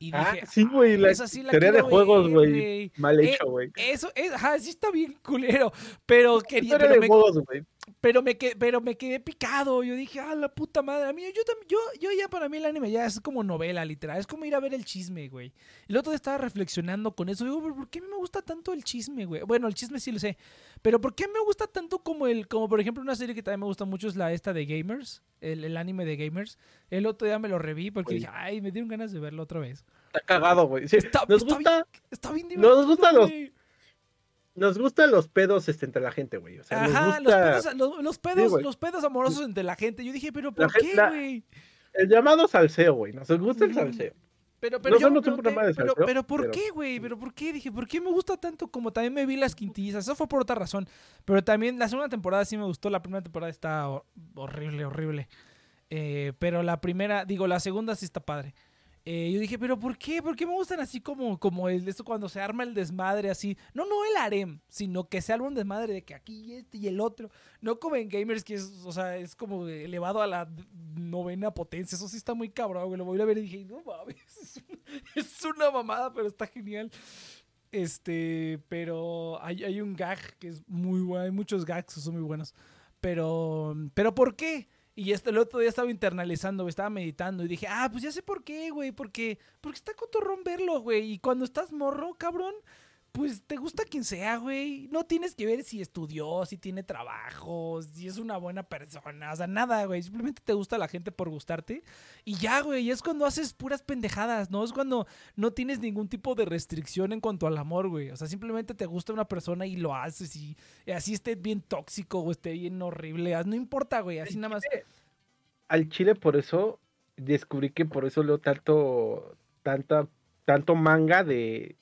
Y Ah, dije, sí, güey, la esa sí la teoría de juegos, güey. Mal Eh, hecho, güey. Eso, es, ajá, sí está bien culero. Pero quería, pero de me, juegos, güey. Pero me, que- pero me quedé picado. Yo dije, ah, la puta madre. A mí, yo, también, yo, yo ya para mí el anime ya es como novela, literal. Es como ir a ver el chisme, güey. El otro día estaba reflexionando con eso. Digo, "¿Pero ¿por qué me gusta tanto el chisme, güey? Bueno, el chisme sí lo sé. Pero ¿por qué me gusta tanto como el, como por ejemplo una serie que también me gusta mucho es la esta de Gamers, el, el anime de Gamers. El otro día me lo reví porque Güey. dije, ay, me dieron ganas de verlo otra vez. Está cagado, güey. Sí, Está- nos está gusta, Está bien Nos divertido. gustan los-. Nos gustan los pedos este, entre la gente, güey. O sea, nos Ajá, los pedos, los, los pedos, los pedos amorosos entre la gente. Yo dije, pero ¿por qué, güey? el llamado salseo, güey. Nos gusta el Ujú. salseo. Pero, pero No yo pero, salseo, pero ¿por pero- qué, güey? ¿Pero por qué? Dije, ¿por qué me gusta tanto? Como también me vi las quintillizas. Eso fue por otra razón. Pero también la segunda temporada sí me gustó. La primera temporada está hor- horrible, horrible. Eh, pero la primera, digo, la segunda sí está padre. Eh, yo dije, ¿pero por qué? ¿Por qué me gustan así como, como el, esto cuando se arma el desmadre así? No, no el harem, sino que se arma un desmadre de que aquí este y el otro. No como en Gamers, que es, o sea, es como elevado a la novena potencia. Eso sí está muy cabrón, güey. Lo voy a ver y dije, no mames, es una mamada, pero está genial. Este, pero hay, hay un gag que es muy bueno. Hay muchos gags que son muy buenos. Pero, pero ¿por qué? Y este, el otro día estaba internalizando, estaba meditando y dije, ah, pues ya sé por qué, güey, porque, porque está cotorrón verlo, güey. Y cuando estás morro, cabrón, pues te gusta quien sea, güey. No tienes que ver si estudió, si tiene trabajo, si es una buena persona, o sea, nada, güey. Simplemente te gusta la gente por gustarte. Y ya, güey, y es cuando haces puras pendejadas, ¿no? Es cuando no tienes ningún tipo de restricción en cuanto al amor, güey. O sea, simplemente te gusta una persona y lo haces y, y así esté bien tóxico o esté bien horrible. ah, No importa, güey, así nada más. Al chile, por eso descubrí que por eso leo tanto, tanta, tanto manga de,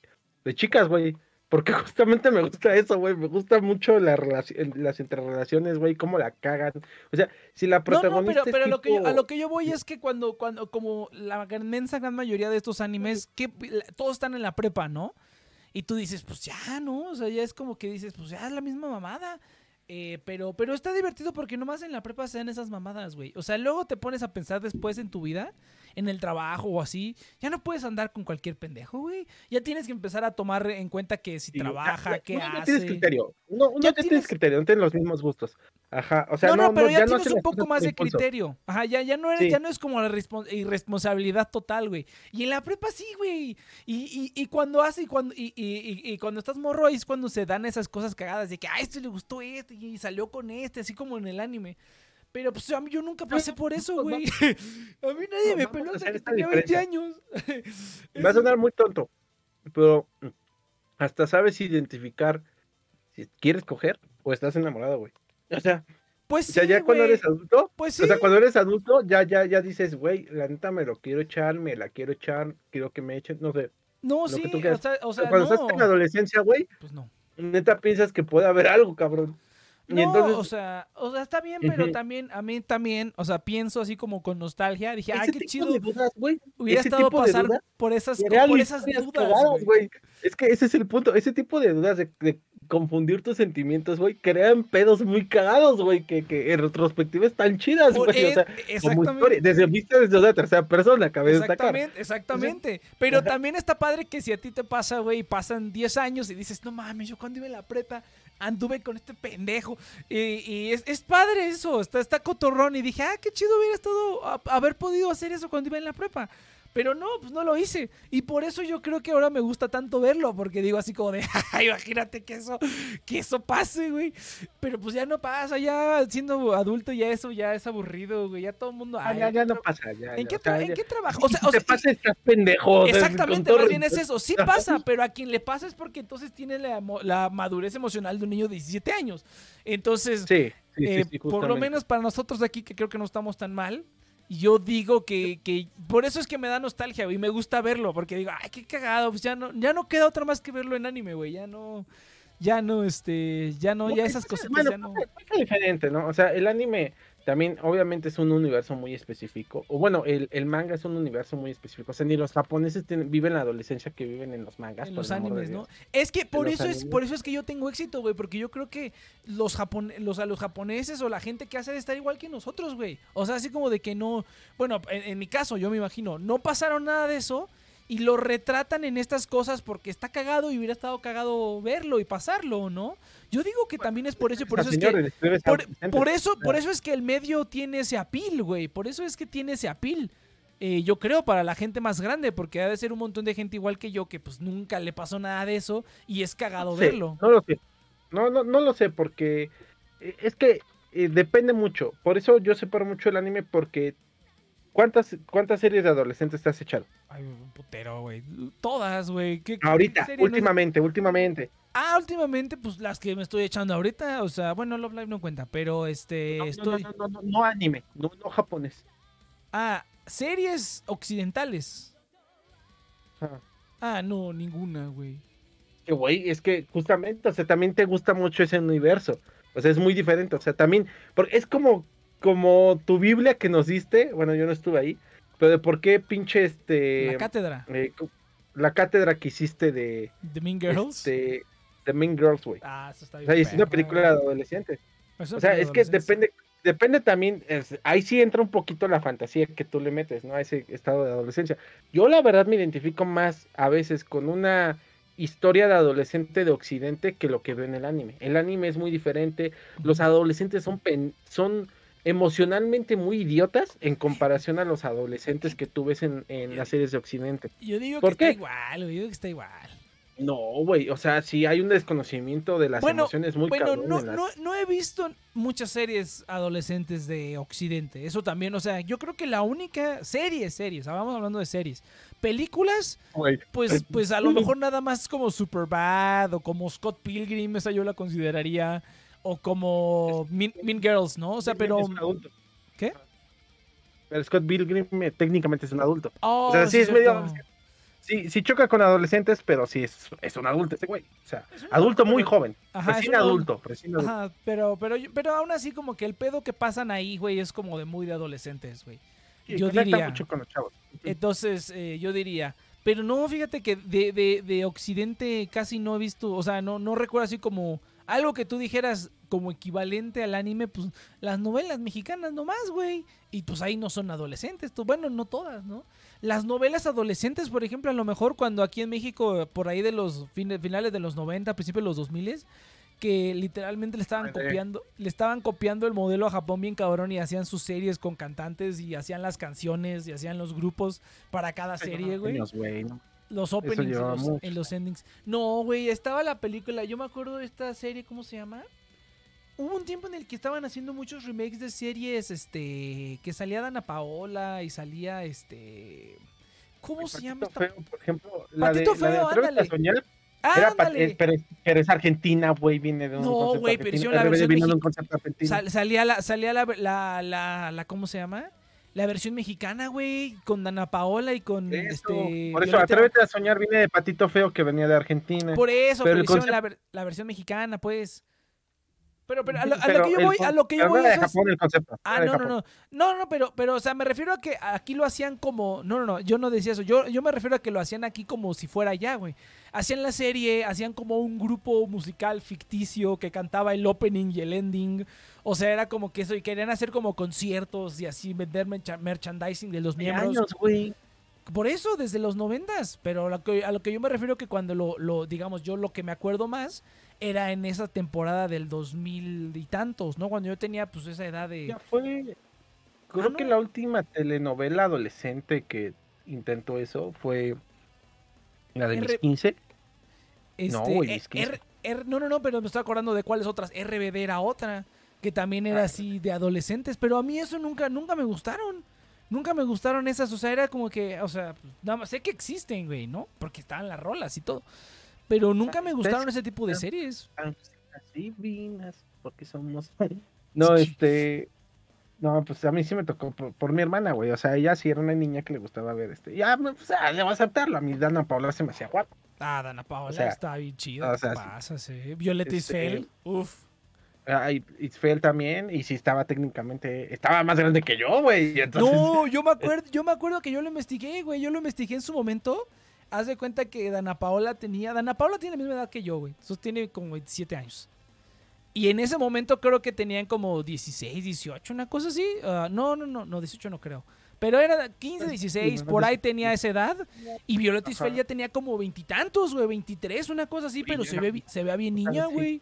de chicas, güey. Porque justamente me gusta eso, güey. Me gusta mucho la las interrelaciones, güey, cómo la cagan. O sea, si la No, no, protagonista. pero, pero es lo que yo- a lo que yo voy es que cuando, cuando, como la inmensa gran mayoría de estos animes, que todos están en la prepa, ¿no? Y tú dices, pues ya, ¿no? O sea, ya es como que dices, pues ya es la misma mamada. Eh, pero, pero está divertido porque nomás en la prepa se dan esas mamadas, güey. O sea, luego te pones a pensar después en tu vida, en el trabajo o así, ya no puedes andar con cualquier pendejo, güey. Ya tienes que empezar a tomar en cuenta que si Sí, trabaja, ya- qué uno hace. No tienes criterio. Uno Ya tienes... tienes- criterio, no tienes los mismos gustos. Ajá. O sea, no, no, pero ya, no tienes un poco más de criterio. Ajá, ya, ya, no, eres, Sí. ya no es como la respon- irresponsabilidad total, güey. Y en la prepa sí, güey. Y, y, y cuando hace, y cuando, y, y, y- y cuando estás morro, ahí es cuando se dan esas cosas cagadas de que a este le gustó este y salió con este, así como en el anime. Pero pues a mí yo nunca pasé por eso, güey. A mí nadie me peló hasta que tenía 20 diferencia. años. Va a sonar muy tonto, pero hasta sabes identificar si quieres coger o estás enamorado, güey. O sea, Pues o sea sí, ya cuando eres adulto, Pues sí. o sea, cuando eres adulto, ya, ya, ya dices, güey, la neta me lo quiero echar, me la quiero echar, quiero que me echen, no sé. no, lo sí, que tú o sea, o sea, cuando no. estás en la adolescencia, güey, Pues no. neta piensas que puede haber algo, cabrón. Y No, entonces, o sea, o sea, está bien, pero también, a mí también, o sea, pienso así como con nostalgia. Dije, ay, ese qué chido. dudas, Hubiera estado pasar por esas, por esas dudas, güey. Es que ese es el punto. Ese tipo de dudas de, de confundir tus sentimientos, güey, crean pedos muy cagados, güey, que, que en retrospectiva están chidas, güey. O eh, sea, como exactamente. historia, desde vista desde una tercera persona, cabe destacar. Exactamente, exactamente. Pero Ajá. también está padre que si a ti te pasa, güey, y pasan 10 años y dices, no mames, yo cuando iba en la prepa, anduve con este pendejo. Y, y es, padre eso, está, está cotorrón. Y dije, ah, qué chido hubiera estado haber podido hacer eso cuando iba en la prepa. Pero no, pues no lo hice. Y por eso yo creo que ahora me gusta tanto verlo. Porque digo así como de, "Ay, imagínate que eso, que eso pase, güey. Pero pues ya no pasa, ya siendo adulto ya eso ya es aburrido, güey. Ya todo el mundo... Ah, ay, ya, ¿en ya qué no pasa. Ya, ¿En ya, qué, o sea, tra- en ya- qué trabajo? O sea, te o sea, pasa, estás pendejo. Exactamente, más bien es eso. Sí pasa, pero a quien le pasa es porque entonces tiene la, madurez emocional de un niño de 17 años. Entonces, Sí, sí, sí, eh, sí, por lo menos para nosotros de aquí, que creo que no estamos tan mal, yo digo que, que por eso es que me da nostalgia, güey, y me gusta verlo, porque digo, ay, qué cagado, pues ya no, ya no queda otra más que verlo en anime, güey, ya no, ya no, este, ya no, ya esas cositas Bueno, ya no. pasa diferente, ¿no? O sea, el anime también, obviamente, es un universo muy específico. O bueno, el, el manga es un universo muy específico. O sea, ni los japoneses tienen- viven la adolescencia que viven en los mangas. En los animes, ¿no? Es que por eso es, por eso es que yo tengo éxito, güey, porque yo creo que los, japon los, a los japoneses o la gente que hace de estar igual que nosotros, güey. O sea, así como de que no, bueno, en, en mi caso, yo me imagino, no pasaron nada de eso y lo retratan en estas cosas porque está cagado y hubiera estado cagado verlo y pasarlo, ¿no? Yo digo que también es por eso y por eso es que escribes por, eso, por eso es que el medio tiene ese apil, güey. Por eso es que tiene ese apil. Eh, yo creo para la gente más grande, porque ha de ser un montón de gente igual que yo que pues nunca le pasó nada de eso y es cagado Sí, verlo. No lo sé. No, no, no lo sé porque eh, es que eh, depende mucho. Por eso yo separo mucho el anime porque ¿cuántas, cuántas series de adolescentes te has echado? Ay, un putero, güey. Todas, güey. ¿Qué- qué Ahorita, serie no últimamente, últimamente. Ah, últimamente, pues las que me estoy echando ahorita, o sea, bueno, Love Live no cuenta, pero este, No, no, estoy... no, no, no, no anime, no, no japonés. Ah, series occidentales. Ah. Ah, no, ninguna, güey. Que güey, es que justamente, o sea, también te gusta mucho ese universo. O sea, es muy diferente. O sea, también, porque es como, como tu Biblia que nos diste. Bueno, yo no estuve ahí, pero de por qué pinche este. La cátedra eh, la cátedra que hiciste de. de Mean Girls. este, de Mean Girls, güey. Ah, eso está O bien. sea, y es una película de adolescentes. O sea, es que depende, depende también, es- ahí sí entra un poquito la fantasía que tú le metes, ¿no? A ese estado de adolescencia. Yo la verdad me identifico más a veces con una historia de adolescente de Occidente que lo que veo en el anime. El anime es muy diferente, los adolescentes son, pen- son emocionalmente muy idiotas en comparación a los adolescentes que tú ves en, en las series de Occidente. Yo digo que ¿Por está igual, yo digo que está igual. No, güey, o sea, sí hay un desconocimiento de las Bueno, emociones muy Bueno, cabrón no, las- no, no he visto muchas series adolescentes de Occidente. Eso también, o sea, yo creo que la única serie, series, vamos hablando de series. Películas, pues, pues a lo mejor nada más como Superbad o como Scott Pilgrim, esa yo la consideraría. O como Mean, Mean Girls, ¿no? O sea, pero. Es un adulto. ¿Qué? Pero Scott Pilgrim eh, técnicamente es un adulto. Oh, o sea, sí es cierto. medio- Sí, sí choca con adolescentes, pero sí es, es un adulto ese güey. O sea, adulto muy joven. Ajá, recién un adulto. Recién adulto. Ajá, pero, pero, pero aún así como que el pedo que pasan ahí, güey, es como de muy de adolescentes, güey. Sí, yo diría. mucho con los chavos. Entonces, eh, yo diría. Pero no, fíjate que de, de, de Occidente casi no he visto, o sea, no, no recuerdo así como algo que tú dijeras como equivalente al anime, pues las novelas mexicanas nomás, güey. Y pues ahí no son adolescentes, bueno, no todas, ¿no? Las novelas adolescentes, por ejemplo, a lo mejor cuando aquí en México, por ahí de los finales de los 90, principios de los 2000, que literalmente le estaban copiando, le estaban copiando el modelo a Japón bien cabrón y hacían sus series con cantantes y hacían las canciones y hacían los grupos para cada serie, güey. Los openings los, en los endings. No, güey, estaba la película. Yo me acuerdo de esta serie, ¿cómo se llama? Hubo un tiempo en el que estaban haciendo muchos remakes de series, este, que salía Dana Paola y salía, este, ¿cómo se llama esta? Feo, por ejemplo, la Patito de, la de Feo, Atrévete a ándale. soñar, era Ándale. pero, es, pero es argentina, güey, viene de un No, güey, pero hicieron la versión salía la, salía la, la, la, la- ¿cómo se llama? La versión mexicana, güey, con Dana Paola y con Eso, este. por eso, Violeta- Atrévete a soñar viene de Patito Feo que venía de Argentina. Por eso, Pero pero, concepto- la, ver- la versión mexicana, pues. Pero, pero a lo, a lo que yo voy, a lo que yo voy de es- Japón el concepto. Ah, no, no, no. No, no, pero, pero, o sea, me refiero a que aquí lo hacían como. No, no, no, yo no decía eso. Yo, yo me refiero a que lo hacían aquí como si fuera allá, güey. Hacían la serie, hacían como un grupo musical ficticio que cantaba el opening y el ending. O sea, era como que eso, y querían hacer como conciertos y así vender mercha- merchandising de los Hay miembros. años, güey. Por eso, desde los noventas. Pero a lo que, a lo que yo me refiero que cuando lo, lo, digamos, yo lo que me acuerdo más era en esa temporada del 2000 y tantos, ¿no? Cuando yo tenía pues esa edad de... Ya fue. Creo Ah, que la última telenovela adolescente que intentó eso fue la de R- mis 15. Este, No, güey, eh, R- R- no, no, no, pero me estoy acordando de cuáles otras. RBD era otra, que también era así de adolescentes, pero a mí eso nunca, nunca me gustaron. Nunca me gustaron esas, o sea, era como que, o sea, nada más sé que existen, güey, ¿no? Porque estaban las rolas y todo. Pero nunca me gustaron ese tipo de series. Ansitas divinas, porque somos. No, este. No, pues a mí sí me tocó por, por mi hermana, güey. O sea, ella sí era una niña que le gustaba ver este. Ya, pues, ah, le voy a aceptarlo. A mí Dana Paula se me hacía guapa. Ah, Dana Paola O sea, está bien chida. o ¿Qué sea, pasa? Sí. Violeta Este, Isfel, uf. Ah, Isfel también. Y sí estaba técnicamente. Estaba más grande que yo, güey. Entonces, No, yo me acuerdo, yo me acuerdo que yo lo investigué, güey. Yo lo investigué en su momento. Haz de cuenta que Dana Paola tenía. Dana Paola tiene la misma edad que yo, güey. Entonces tiene como 27 años. Y en ese momento creo que tenían como 16, 18, una cosa así. Ah, no, no, no, no, 18 no creo. Pero era 15, Pues, 16, sí, por ahí tenía esa edad. Y Violeta Isfel ya tenía como veintitantos, güey, 23, una cosa así. Sí, Pero se ve, se ve bien niña, sí, güey.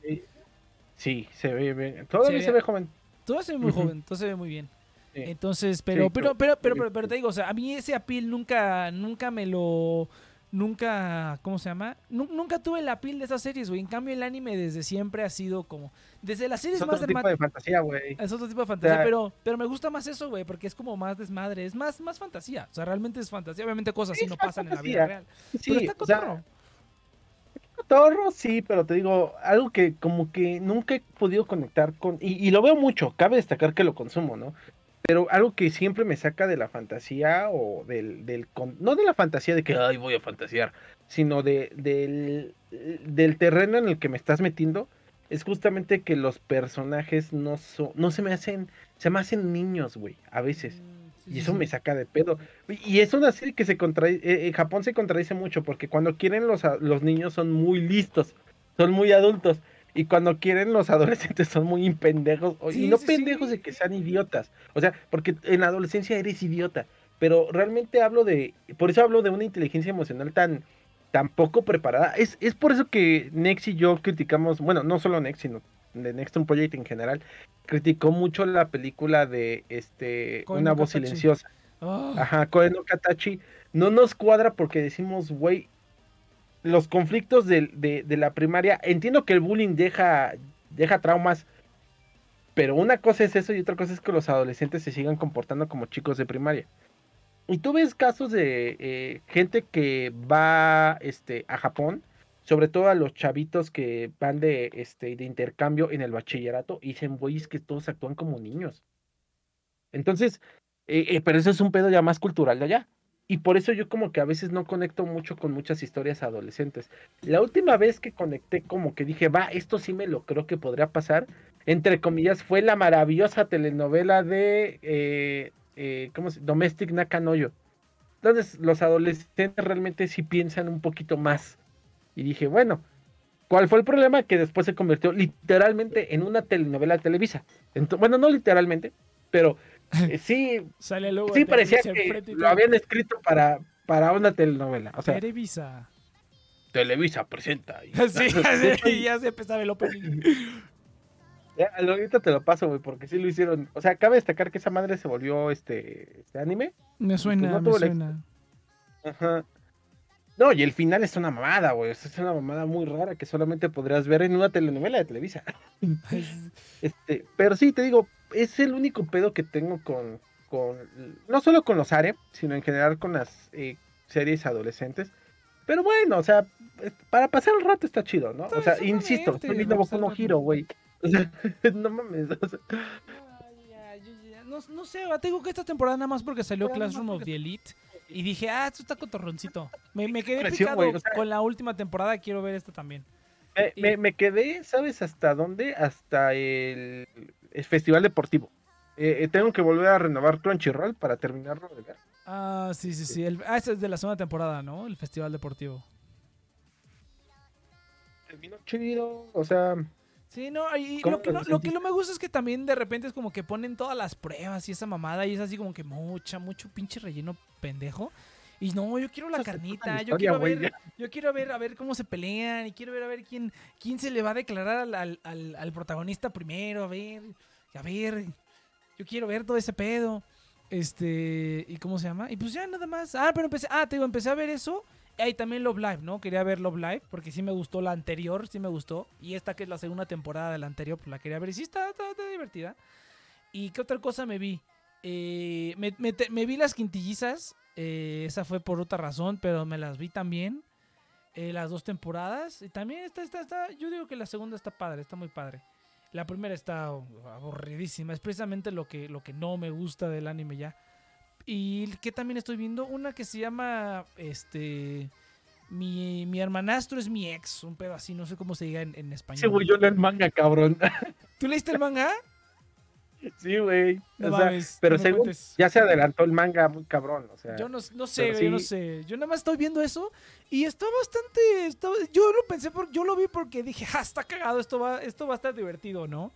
Sí, se ve bien. Todavía Se se ve- ve joven. Todo se ve muy joven, todo se ve muy bien. Sí. Entonces, pero, Sí, pero, pero- pero, pero, pero, te digo, o sea, a mí ese appeal nunca, nunca me lo, nunca, ¿cómo se llama? Nu- nunca tuve el appeal de esas series, güey. En cambio, el anime desde siempre ha sido como, desde las series Es más otro de, tipo de fantasía, güey. es otro tipo de fantasía, sea- pero, pero me gusta más eso, güey, porque es como más desmadre, es más, más fantasía. O sea, realmente es fantasía. Obviamente cosas así Es no pasan en la vida real. Sí, pero está o sea, cotorro. Torro, sí, pero te digo, algo que como que nunca he podido conectar con, y, lo veo mucho, cabe destacar que lo consumo, ¿no? Pero algo que siempre me saca de la fantasía o del, del no de la fantasía de que, ay, voy a fantasear, sino de, del, del terreno en el que me estás metiendo, es justamente que los personajes no son, no se me hacen, se me hacen niños, güey, a veces. Y eso me saca de pedo. Y es una serie que se contradice, eh, en Japón se contradice mucho porque cuando quieren los, los niños son muy listos, son muy adultos. Y cuando quieren los adolescentes son muy pendejos. Sí, y no sí, pendejos sí. de que sean idiotas. O sea, porque en la adolescencia eres idiota. Pero realmente hablo de, por eso hablo de una inteligencia emocional tan, tan poco preparada. Es, es por eso que Nex y yo criticamos, bueno, no solo Nex, sino de Nexton Project en general, criticó mucho la película de este Una no voz Katachi. silenciosa. Ah, Ajá, Koe no Katachi. No nos cuadra porque decimos, güey, los conflictos del- de, de la primaria. Entiendo que el bullying deja, deja traumas, pero una cosa es eso y otra cosa es que los adolescentes se sigan comportando como chicos de primaria. Y tú ves casos de eh, gente que va este, a Japón, sobre todo a los chavitos que van de, este, de intercambio en el bachillerato, y dicen, güey, es que todos actúan como niños. Entonces, eh, eh, pero eso es un pedo ya más cultural de allá. Y por eso yo como que a veces no conecto mucho con muchas historias adolescentes. La última vez que conecté como que dije, va, esto sí me lo creo que podría pasar, entre comillas, fue la maravillosa telenovela de eh, eh, ¿cómo se? Domestic Nakanoyo. Entonces los adolescentes realmente sí piensan un poquito más. Y dije, bueno, ¿cuál fue el problema? Que después se convirtió literalmente en una telenovela de Televisa. Bueno, no literalmente, pero eh, sí, sale luego sí parecía que lo habían escrito para, para una telenovela. O sea, Televisa. Televisa presenta. y- Sí, sí, ya se empezaba el opening. ya, ahorita te lo paso, güey, porque sí lo hicieron. O sea, cabe destacar que esa madre se volvió este, este anime. Me suena, no me suena. Ajá. No, y el final es una mamada, güey. Es una mamada muy rara que solamente podrías ver en una telenovela de Televisa. Este, pero sí, te digo, es el único pedo que tengo con, con no solo con los ARE, sino en general con las eh, series adolescentes. Pero bueno, o sea, para pasar el rato está chido, ¿no? O sea, insisto, estoy viendo para Boku no. Hero, güey. O sea, no mames. o sea, Ay, ya, yo ya- No, no sé, te digo que esta temporada nada más porque salió Classroom of the Elite y dije, ah, esto está cotorroncito. Me, me quedé picado güey, o sea- con la última temporada, quiero ver esta también. me, Y- me- me quedé, ¿sabes hasta dónde? Hasta el, el Festival Deportivo. Eh, eh, tengo que volver a renovar Crunchyroll para terminarlo de ver. Ah, sí, sí, sí. el- ah, esta es de la segunda temporada, ¿no? El Festival Deportivo. Terminó chido, o sea, Sí, no, y ¿Cómo lo que no, lo que no me gusta es que también de repente es como que ponen todas las pruebas y esa mamada y es así como que mucha, mucho pinche relleno pendejo. Y no, yo quiero la carnita, yo quiero ver, yo quiero ver a ver cómo se pelean y quiero ver a ver quién, quién se le va a declarar al, al- al- al protagonista primero, a ver, a ver, yo quiero ver todo ese pedo. Este, ¿y cómo se llama? Y pues ya nada más. Ah, pero empecé, ah, te digo, empecé a ver eso. Y también Love Live, ¿no? Quería ver Love Live porque sí me gustó la anterior, sí me gustó. Y esta que es la segunda temporada de la anterior, pues la quería ver y sí está, está- está divertida. ¿Y qué otra cosa me vi? Eh, me, me me vi las quintillizas. eh, esa fue por otra razón, pero me las vi también. eh, las dos temporadas. Y también está, está, está. Yo digo que la segunda está padre, está muy padre. La primera está aburridísima. Es precisamente lo que, lo que no me gusta del anime ya. Y que también estoy viendo una que se llama. Este. Mi, mi hermanastro es mi ex. Un pedo así, no sé cómo se diga en, en español. Sí, güey, yo leo el manga, cabrón. ¿Tú leíste el manga? Sí, güey. No O sea, mames, pero no según ya se adelantó el manga muy cabrón, o sea. Yo no, no sé, güey, yo no sí. sé. Yo nada más estoy viendo eso y está bastante. está- yo lo pensé, por, yo lo vi porque dije, ah, está cagado, esto va, esto va a estar divertido, ¿no?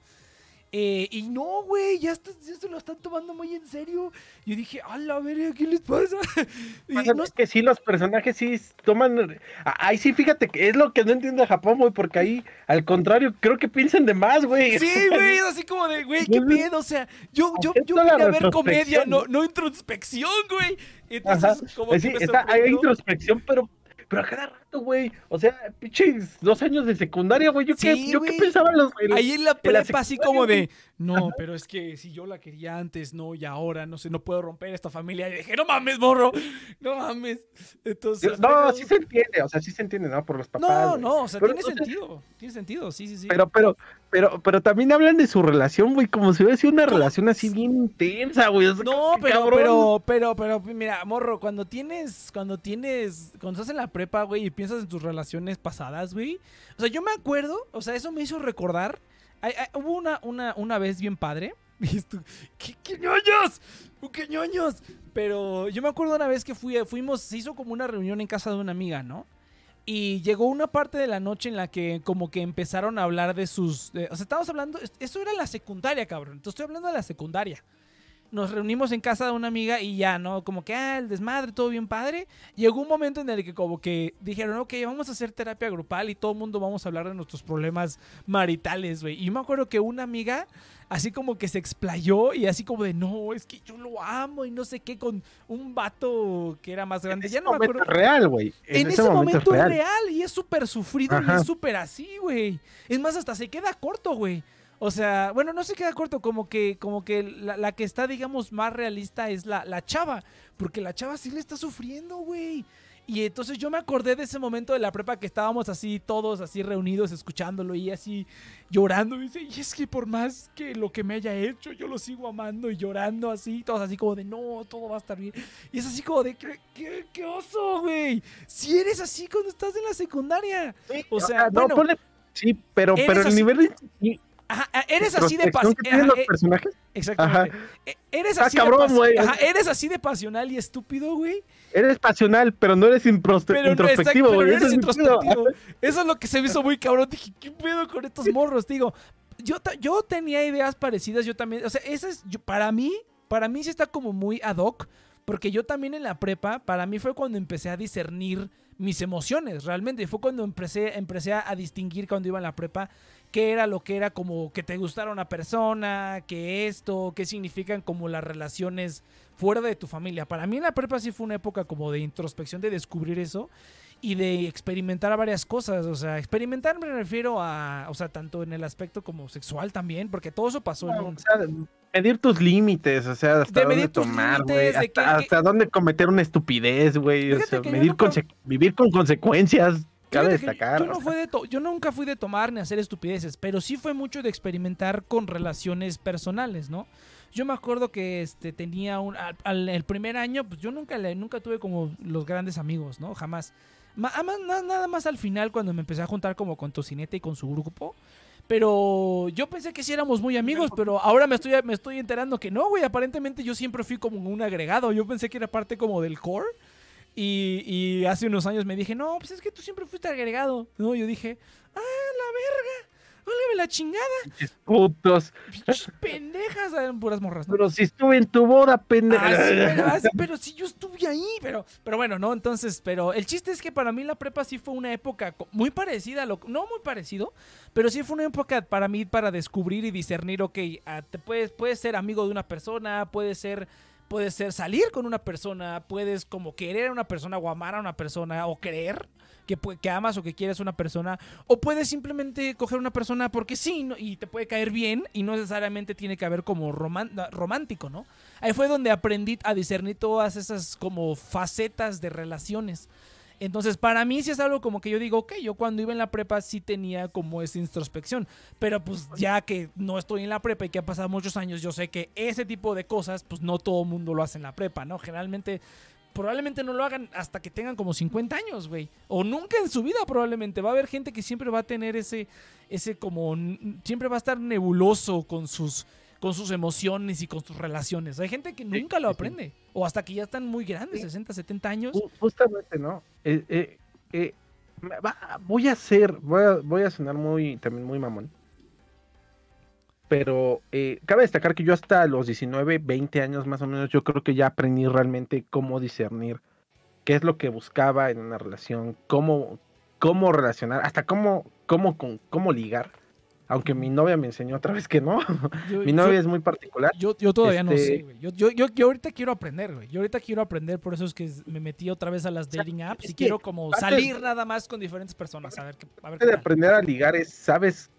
Eh, y no, güey, ya, está- ya se lo están tomando muy en serio. Yo dije, a la verga, ¿qué les pasa? Y no- es que sí, los personajes sí toman. a- Ahí sí, fíjate que es lo que no entiende Japón, güey, porque ahí, al contrario, creo que piensan de más, güey. Sí, güey, así como de, güey, qué pedo, o sea, yo, yo, yo la quería ver comedia, no, no introspección, güey. Entonces, Ajá. como Pues que sí, me está, hay introspección, pero, pero a cada rato, güey. O sea, pinches dos años de secundaria, güey. Yo, qué, yo qué pensaba los. en- Ahí en la en la prepa así como de, no, pero es que si yo la quería antes, no, y ahora, no sé, no puedo romper esta familia. Y dije, no mames, morro, no mames. Entonces, No, pero- sí se entiende, o sea, sí se entiende, ¿no? Por los papás. no, no, o sea, Pero, tiene o sea, sentido, tiene sentido, sí, sí, sí. Pero, pero, pero, pero también hablan de su relación, güey, como si hubiera sido una relación así bien intensa, güey. o sea, No, pero, pero, pero, pero, mira, morro, cuando tienes, cuando tienes, cuando estás en la prepa, güey, y piensas en tus relaciones pasadas, güey. O sea, yo me acuerdo, o sea, eso me hizo recordar. hubo una, una, una vez bien padre. ¡qué, qué ñoños! ¡Qué ñoños! Pero yo me acuerdo una vez que fui, fuimos, se hizo como una reunión en casa de una amiga, ¿no? Y llegó una parte de la noche en la que como que empezaron a hablar de sus... o sea, estábamos hablando... Eso era la secundaria, cabrón. Entonces estoy hablando de la secundaria. Nos reunimos en casa de una amiga y ya, ¿no? Como que, ah, el desmadre, todo bien padre. Llegó un momento en el que como que dijeron, ok, vamos a hacer terapia grupal y todo el mundo vamos a hablar de nuestros problemas maritales, güey. Y yo me acuerdo que una amiga así como que se explayó y así como de, no, es que yo lo amo y no sé qué, con un vato que era más En grande. ese Ya no me momento acuerdo. es real, güey. En, ese, momento, es real. es real y es súper sufrido y es súper así, güey. Es más, hasta se queda corto, güey. O sea, bueno, no se queda corto, como que, como que la, la que está, digamos, más realista es la, la chava. Porque la chava sí le está sufriendo, güey. Y entonces yo me acordé de ese momento de la prepa que estábamos así, todos así reunidos, escuchándolo y así llorando. Y dice, y es que por más que lo que me haya hecho, yo lo sigo amando y llorando así, todos así como de, no, todo va a estar bien. Y es así como de, qué, qué, qué oso, güey. Si eres así cuando estás en la secundaria. Sí, O sea, no, bueno, ponle- Sí, pero, pero el así- nivel de Ajá, ah, eres así de pasional. los personajes Exactamente. E- Eres Está así de cabrón. Ajá, eres así de pasional y estúpido, güey. eres pasional, pero no eres Pero introspectivo, güey. Eso. Eso es lo que se me hizo muy cabrón. Dije, ¿qué pedo con estos morros? Digo, yo, tenía ideas parecidas, yo también. O sea, esa es, yo- para mí, para mí sí está como muy ad hoc. Porque yo también en la prepa, para mí fue cuando empecé a discernir mis emociones, realmente. Fue cuando empecé, empecé a distinguir cuando iba en la prepa qué era lo que era como que te gustara una persona, que esto, qué significan como las relaciones fuera de tu familia. Para mí en la prepa sí fue una época como de introspección, de descubrir eso y de experimentar varias cosas. O sea, experimentar me refiero a, o sea, tanto en el aspecto como sexual también, porque todo eso pasó en un... O sea, medir tus límites, o sea, hasta De dónde tomar, güey. de Hasta, que- hasta dónde cometer una estupidez, güey. O sea, medir nunca- conse- vivir con consecuencias. Cabe destacar. Yo, no fui de to- yo nunca fui de tomar ni hacer estupideces, pero sí fue mucho de experimentar con relaciones personales, ¿no? Yo me acuerdo que este tenía un al, al- el primer año, pues yo nunca le, nunca tuve como los grandes amigos, ¿no? Jamás. Ma- na- nada más al final cuando me empecé a juntar como con Tocineta y con su grupo. Pero yo pensé que sí éramos muy amigos, pero ahora me estoy, me estoy enterando que no, güey. Aparentemente yo siempre fui como un agregado. Yo pensé que era parte como del core. Y, y hace unos años me dije, no, pues es que tú siempre fuiste agregado. No, yo dije, ah, la verga. válgame la chingada. Putos. Pendejas, eran puras morras, ¿no? Pero si estuve en tu boda, pendeja. Ah, sí, pero, ah, sí, pero si yo estuve ahí, pero, pero bueno, no, entonces, pero el chiste es que para mí la prepa sí fue una época muy parecida, a lo, no muy parecido, pero sí fue una época para mí para descubrir y discernir, ok, ah, te puedes, puedes ser amigo de una persona, puedes ser, puedes ser salir con una persona, puedes como querer a una persona o amar a una persona o creer que, que amas o que quieres a una persona, o puedes simplemente coger una persona porque sí y te puede caer bien y no necesariamente tiene que haber como romántico, ¿no? Ahí fue donde aprendí a discernir todas esas como facetas de relaciones. Entonces, para mí sí es algo como que yo digo, ok, yo cuando iba en la prepa sí tenía como esa introspección, pero pues ya que no estoy en la prepa y que han pasado muchos años, yo sé que ese tipo de cosas, pues no todo mundo lo hace en la prepa, ¿no? Generalmente, probablemente no lo hagan hasta que tengan como 50 años, güey. O nunca en su vida probablemente. Va a haber gente que siempre va a tener ese, ese como, siempre va a estar nebuloso con sus con sus emociones y con sus relaciones. Hay gente que nunca lo aprende. O hasta que ya están muy grandes, Sí. 60, 70 años. Ju- Justamente, ¿no? Eh, eh, eh, voy a hacer, voy a, voy a sonar muy, también muy mamón. Pero cabe destacar que yo hasta los 19, 20 años más o menos, yo creo que ya aprendí realmente cómo discernir qué es lo que buscaba en una relación, cómo, cómo relacionar, hasta cómo, cómo, con- cómo ligar. Aunque mi novia me enseñó otra vez que no. Yo- mi yo- novia es muy particular. Yo, yo todavía no Este- sé, güey. Yo, yo, yo, yo ahorita quiero aprender, güey. Yo ahorita quiero aprender, por eso es que me metí otra vez a las dating apps y quiero como salir nada más con diferentes personas. A ver qué, a ver qué de tal. aprender a ligar es, sabes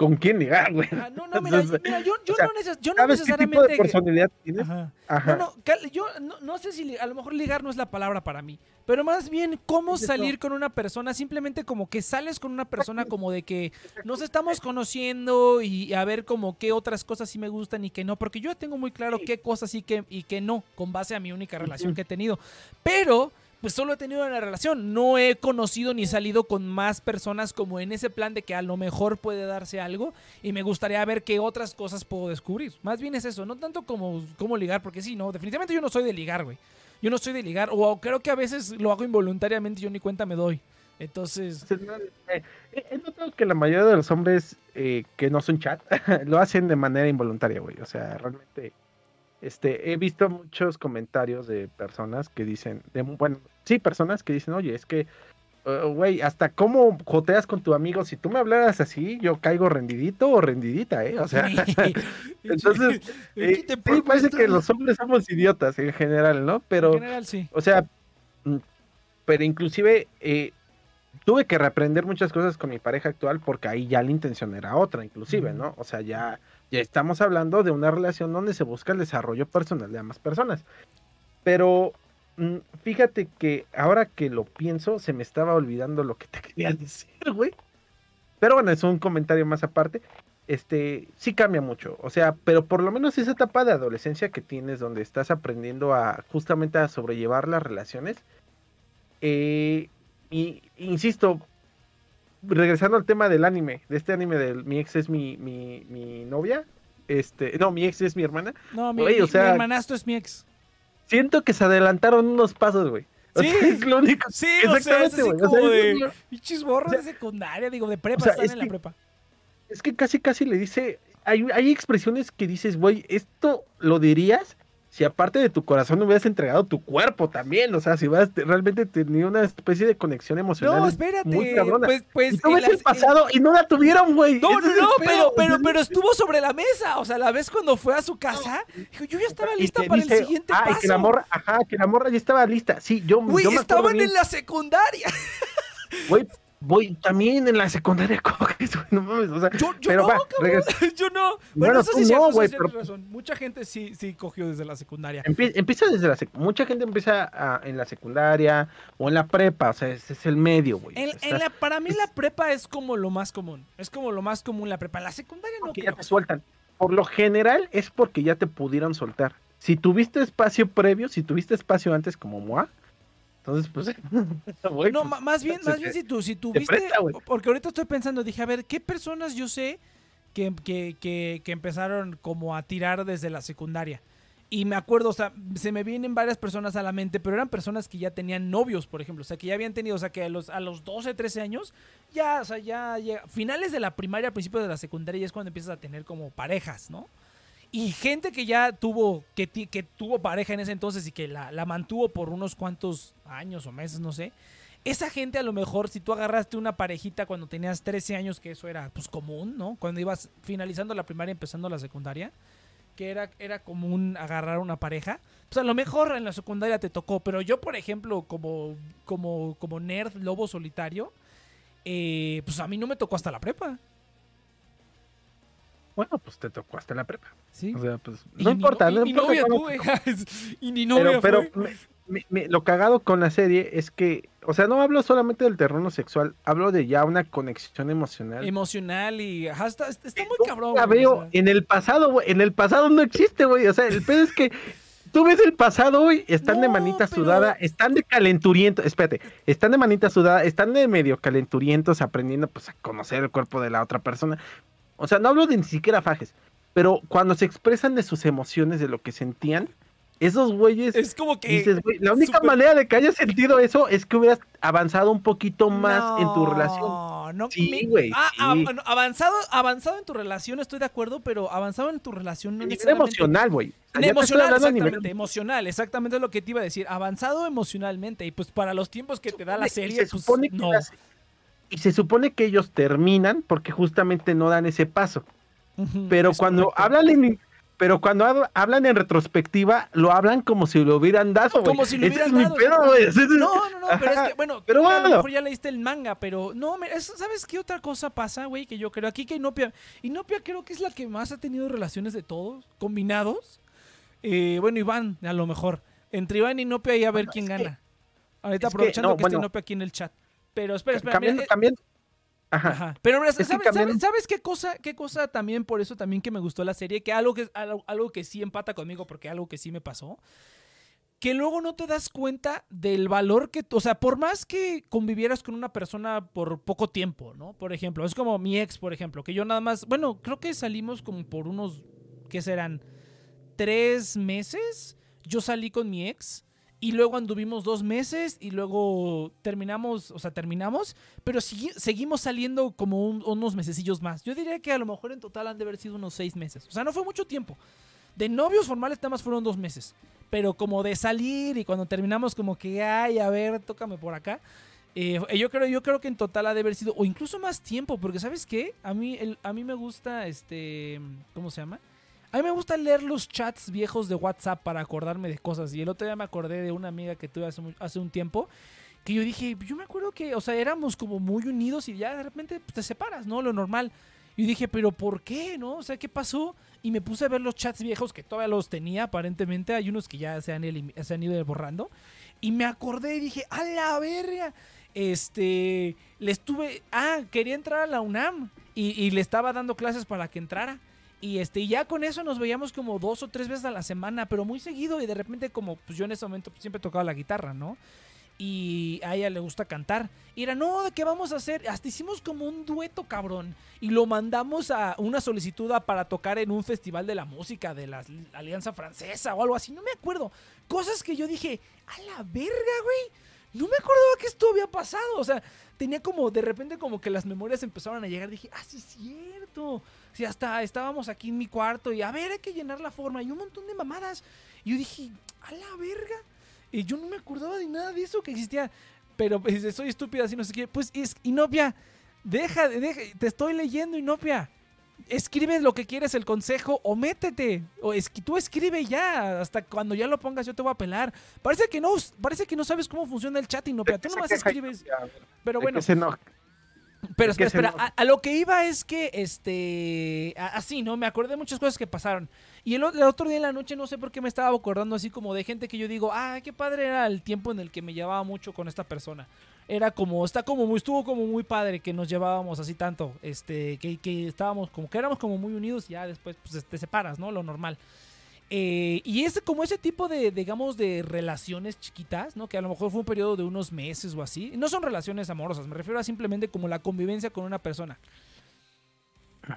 con quién ligar, güey. Ah, no, no, mira, mira, yo, yo o sea, no, neces- yo no ¿Sabes qué tipo de necesariamente... personalidad tienes? Ajá. Ajá. No, no, yo no, no sé si a lo mejor ligar no es la palabra para mí, pero más bien cómo salir con una persona, simplemente como que sales con una persona como de que nos estamos conociendo y a ver como qué otras cosas sí me gustan y qué no, porque yo tengo muy claro qué cosas sí que y qué no, con base a mi única relación que he tenido. Pero pues solo he tenido una relación, no he conocido ni salido con más personas como en ese plan de que a lo mejor puede darse algo y me gustaría ver qué otras cosas puedo descubrir. Más bien es eso, no tanto como, como ligar, porque sí, no, definitivamente yo no soy de ligar, güey. Yo no soy de ligar, o creo que a veces lo hago involuntariamente y yo ni cuenta me doy. Entonces, Eh, He notado que la mayoría de los hombres eh, que no son chat lo hacen de manera involuntaria, güey. O sea, realmente este, he visto muchos comentarios de personas que dicen, de, bueno, sí, personas que dicen, oye, es que, eh, güey, hasta cómo joteas con tu amigo, si tú me hablaras así, yo caigo rendidito o rendidita, ¿eh? O sea, entonces, eh, sí, parece que los hombres somos idiotas en general, ¿no? Pero... en general sí. O sea, mm, pero inclusive eh, tuve que reaprender muchas cosas con mi pareja actual porque ahí ya la intención era otra, inclusive. ¿no? O sea, ya, ya estamos hablando de una relación donde se busca el desarrollo personal de ambas personas. Pero mm, fíjate que ahora que lo pienso, se me estaba olvidando lo que te quería decir, güey. Pero bueno, es un comentario más aparte. Este, sí cambia mucho. O sea, pero por lo menos esa etapa de adolescencia que tienes, donde estás aprendiendo a justamente a sobrellevar las relaciones. eh, y insisto, regresando al tema del anime, de este anime de mi ex es mi, mi, mi novia. Este, no, mi ex es mi hermana. No, mi, Güey, o mi- mi sea- hermanastro es mi ex. Siento que se adelantaron unos pasos, güey. O Sí. sea, es lo único. Sí, o sea, es Exactamente, así. O como sea, de pinches borros sea, secundaria, digo, de prepa, sea, están es en la prepa. Es que casi, casi le dice. Hay, hay expresiones que dices, güey, esto lo dirías si aparte de tu corazón hubieras entregado tu cuerpo también. O sea, si hubieras te- realmente tenido una especie de conexión emocional. No, espérate. muy cabrona. Pues, pues y tú en ves el las- pasado y no la tuvieron, güey. No, no, no, pero, pero, pero estuvo sobre la mesa. O sea, la vez cuando fue a su casa, dijo, yo ya estaba lista para dice, el siguiente ah, paso. que la morra, ajá, que la morra ya estaba lista. Sí, yo, Güey, yo me estaban bien. en la secundaria. Güey, voy también en la secundaria coges, güey, no mames, o sea, Yo, yo pero no, va, Yo no. Bueno, Bueno, eso tú sí es no, cierto, eso pero- razón. Mucha gente sí, sí cogió desde la secundaria. Empie- empieza desde la sec- mucha gente empieza a- en la secundaria o en la prepa, o sea, ese es el medio, güey. En, en la, para mí la prepa es como lo más común. Es como lo más común la prepa. La secundaria no porque creo. ya te sueltan. Por lo general es porque ya te pudieron soltar. Si tuviste espacio previo, si tuviste espacio antes como Moa, entonces pues, No, pues, ma- más bien, más te- bien si tú, si te tuviste, presta, güey. porque ahorita estoy pensando, dije, a ver, ¿qué personas yo sé que, que, que, que empezaron como a tirar desde la secundaria? Y me acuerdo, o sea, se me vienen varias personas a la mente, pero eran personas que ya tenían novios, por ejemplo. O sea, que ya habían tenido, o sea, que a los, a los 12, 13 años, ya, o sea, ya, llega- finales de la primaria, principios de la secundaria, ya es cuando empiezas a tener como parejas, ¿no? Y gente que ya tuvo, que, tuvo pareja en ese entonces y que la, mantuvo por unos cuantos años o meses, no sé. Esa gente a lo mejor, si tú agarraste una parejita cuando tenías 13 años, que eso era pues común, ¿no? Cuando ibas finalizando la primaria, empezando la secundaria, que era, era común agarrar una pareja. Pues a lo mejor en la secundaria te tocó, pero yo, por ejemplo, como nerd lobo solitario, eh, pues a mí no me tocó hasta la prepa. Bueno, pues te tocó hasta la prepa. ¿sí? O sea, pues no importa. y no ni importa tocó. y ni novia pero, pero fue. me- me- me- lo cagado con la serie es que, o sea, no hablo solamente del terreno sexual, hablo de ya una conexión emocional. emocional y ajá, está, está muy cabrón. La o veo sea. en el pasado, güey. En el pasado no existe, güey. O sea, el pedo es que tú ves el pasado, güey. Están de No, manita pero- sudada, están de calenturientos. Espérate, están de manita sudada, están de medio calenturientos aprendiendo pues a conocer el cuerpo de la otra persona. O sea, no hablo de ni siquiera fajes, pero cuando se expresan de sus emociones, de lo que sentían, esos güeyes Es como que. dices, güey, la única manera de que hayas sentido eso es que hubieras avanzado un poquito más en tu relación. No, no. Sí, güey, Ah, sí. ah, avanzado, avanzado en tu relación, estoy de acuerdo, pero avanzado en tu relación no necesariamente. emocional, güey. Emocional, nivel- exactamente, emocional, exactamente es lo que te iba a decir. Avanzado emocionalmente, y pues para los tiempos que te da la serie, se pues supone que no. Y se supone que ellos terminan porque justamente no dan ese paso. Pero es cuando hablan en pero cuando hab- hablan en retrospectiva, lo hablan como si lo hubieran dado. Como si lo hubieran es mi dado, pedo, güey. Ese es- No, no, no, pero es que, bueno, Pero tú a lo bueno. mejor ya leíste el manga, pero no, ¿sabes qué otra cosa pasa, güey? Que yo creo aquí que Inopia, Inopia creo que es la que más ha tenido relaciones de todos, combinados. Eh, bueno, Iván, a lo mejor. Entre Iván y Inopia y a ver Bueno, quién que- gana. Ahorita aprovechando no, que, está bueno. Inopia aquí en el chat. Pero espera, espera, cambiando, mira, eh, cambiando- Ajá. Ajá. Pero mira, que ¿sabes, cambiando- sabes- sabes qué cosa, qué cosa también, por eso también que me gustó la serie? Que algo que, algo, algo que sí empata conmigo, porque algo que sí me pasó. Que luego no te das cuenta del valor que, o sea, por más que convivieras con una persona por poco tiempo, ¿no? Por ejemplo, es como mi ex, por ejemplo, que yo nada más, bueno, creo que salimos como por unos, ¿qué serán? Tres meses. Yo salí con mi ex y luego anduvimos dos meses y luego terminamos, o sea, terminamos, pero seguimos saliendo como un- unos mesecillos más. Yo diría que a lo mejor en total han de haber sido unos seis meses. O sea, no fue mucho tiempo. De novios formales nada más fueron dos meses. Pero como de salir y cuando terminamos como que, ay, a ver, tócame por acá. eh, yo, creo, yo creo que en total ha de haber sido, o incluso más tiempo, porque ¿sabes qué? A mí, el, a mí me gusta, este, ¿cómo se llama? A mí me gusta leer los chats viejos de WhatsApp para acordarme de cosas. Y el otro día me acordé de una amiga que tuve hace, hace un tiempo. Que yo dije, yo me acuerdo que, o sea, éramos como muy unidos y ya de repente pues, te separas, ¿no? Lo normal. Y dije, pero ¿por qué, no? O sea, ¿qué pasó? Y me puse a ver los chats viejos que todavía los tenía, aparentemente. Hay unos que ya se han, se han ido borrando. Y me acordé y dije, ¡a la verga! Este, le estuve, ah, quería entrar a la UNAM y, y le estaba dando clases para que entrara. Y este, ya con eso nos veíamos como dos o tres veces a la semana, pero muy seguido. Y de repente, como pues yo en ese momento pues, siempre tocaba la guitarra, ¿no? Y a ella le gusta cantar. Y era, no, ¿de qué vamos a hacer? Hasta hicimos como un dueto, cabrón. Y lo mandamos a una solicitud para tocar en un festival de la música de la Alianza Francesa o algo así. No me acuerdo. Cosas que yo dije, a la verga, güey. No me acordaba que esto había pasado. O sea, tenía como, de repente como que las memorias empezaron a llegar. Dije, ah, sí es cierto. Sí, hasta estábamos aquí en mi cuarto y a ver, hay que llenar la forma y un montón de mamadas. Y yo dije, a la verga. Y yo no me acordaba de nada de eso que existía. Pero pues, soy estúpida, así no sé qué. Pues es Inopia, deja, deja, te estoy leyendo, Inopia. Escribe lo que quieres el consejo o métete. O es que tú escribe ya. Hasta cuando ya lo pongas, yo te voy a pelar. Parece que no, parece que no sabes cómo funciona el chat, Inopia. Tú nomás escribes. Pero bueno. Pero ¿De qué espera, espera, a, a lo que iba es que, este, a- así, ¿no? Me acordé de muchas cosas que pasaron. Y el, el otro día en la noche, no sé por qué me estaba acordando así como de gente que yo digo, ah, qué padre era el tiempo en el que me llevaba mucho con esta persona. Era como, está como muy, estuvo como muy padre que nos llevábamos así tanto, este, que, que estábamos como, que éramos como muy unidos y ya después, pues, te separas, ¿no? Lo normal. Eh, y es como ese tipo de, digamos, de relaciones chiquitas, ¿no? Que a lo mejor fue un periodo de unos meses o así. No son relaciones amorosas, me refiero a simplemente como la convivencia con una persona.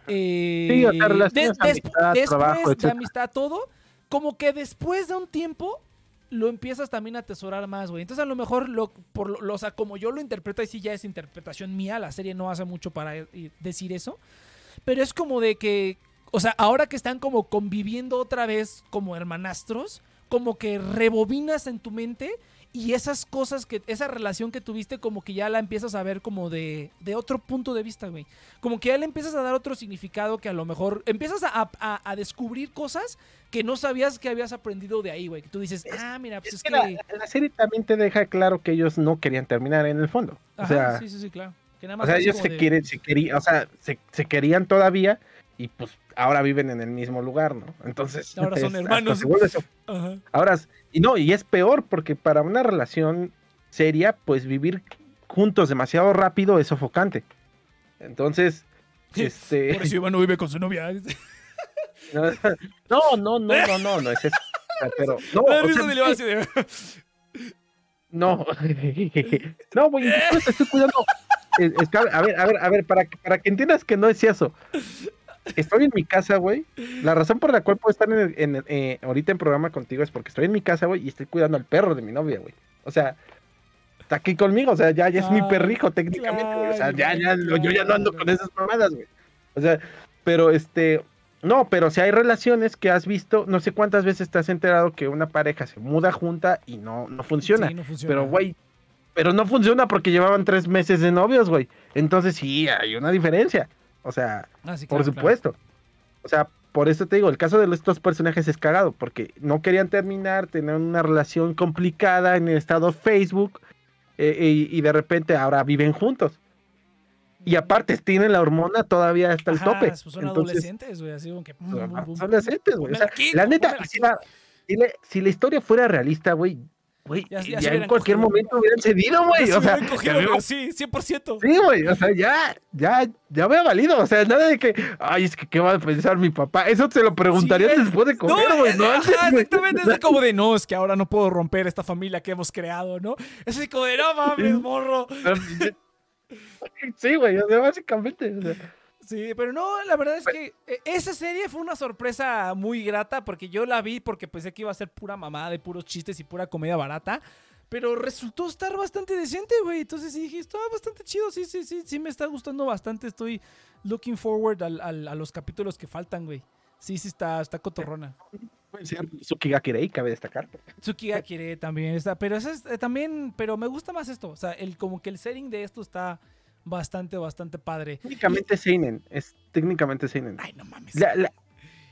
Eh, Sí, o sea, relaciones, amistad, después trabajo, de amistad, todo, como que después de un tiempo lo empiezas también a atesorar más, güey. Entonces a lo mejor, lo, por lo, lo- o sea, como yo lo interpreto, y sí ya es interpretación mía, la serie no hace mucho para eh, decir eso, pero es como de que, o sea, ahora que están como conviviendo otra vez como hermanastros, como que rebobinas en tu mente y esas cosas que, esa relación que tuviste como que ya la empiezas a ver como de, de otro punto de vista, güey. Como que ya le empiezas a dar otro significado que a lo mejor empiezas a, a- a descubrir cosas que no sabías que habías aprendido de ahí, güey. Que tú dices, ah, mira, pues Es es, que la, la serie también te deja claro que ellos no querían terminar en el fondo. O Ajá, sea, sí, sí, sí, claro. Que nada o sea ellos se de- quieren, se querían, o sea, se, se querían todavía y pues ahora viven en el mismo lugar, ¿no? Entonces Ahora son es- hermanos. Ajá. Ahora, y no, y es peor porque para una relación seria, pues vivir juntos demasiado rápido es sofocante. Entonces, este... Por eso Iván no vive con su novia. No, no, no, no, no, no, es eso. Pero, no, o sea, no, no, güey, estoy cuidando. Es, es a ver, a ver, a ver, para para que entiendas que no es eso. Estoy en mi casa, güey. La razón por la cual puedo estar en, en eh, ahorita en programa contigo es porque estoy en mi casa, güey, y estoy cuidando al perro de mi novia, güey. O sea, está aquí conmigo, o sea, ya, ya es mi Ah, perrijo técnicamente, güey. O sea, ya, ya, claro, yo ya no ando con esas mamadas, güey. O sea, pero este, no, pero si hay relaciones que has visto, no sé cuántas veces te has enterado que una pareja se muda junta y no, no funciona. Sí, no funciona. Pero, güey, pero no funciona porque llevaban tres meses de novios, güey. Entonces sí, hay una diferencia. O sea, Ah, sí, por claro. supuesto. O sea, por eso te digo, el caso de estos personajes es cagado, porque no querían terminar, tener una relación complicada en el estado Facebook, eh, y, y de repente ahora viven juntos. Y aparte tienen la hormona todavía hasta el Ajá, tope. pues son Entonces, adolescentes, güey, así como que... pum, son pum, pum, adolescentes, güey. O sea, la neta, si aquí. la, si la- si la historia fuera realista, güey, güey, Ya- ya, ya en cualquier cogido. momento hubieran cedido, güey. O se sea, cogido, pero sí, 100%. Sí, güey, o sea, ya, ya, ya me ha valido, o sea, nada de que, ay, es que qué va a pensar mi papá, eso se lo preguntarían Sí, después de comer, güey, no, antes, exactamente, es como de no, es que ahora no puedo romper esta familia que hemos creado, ¿no? Es así como de no mames, morro. Sí, güey, o sea, básicamente, o sea, Sí, pero no, la verdad es que eh, esa serie fue una sorpresa muy grata porque yo la vi porque pensé que iba a ser pura mamada de puros chistes y pura comedia barata. Pero resultó estar bastante decente, güey. Entonces sí dije, está bastante chido. Sí, sí, sí, sí, me está gustando bastante. Estoy looking forward al- al- a los capítulos que faltan, güey. Sí, sí, está, está cotorrona. Tsukigakirei, cabe destacar. Tsukiga quiere también está, pero eso es, eh, también, pero me gusta más esto, o sea, el como que el setting de esto está bastante, bastante padre. Técnicamente Seinen, es técnicamente Seinen. Ay, no mames. La- la-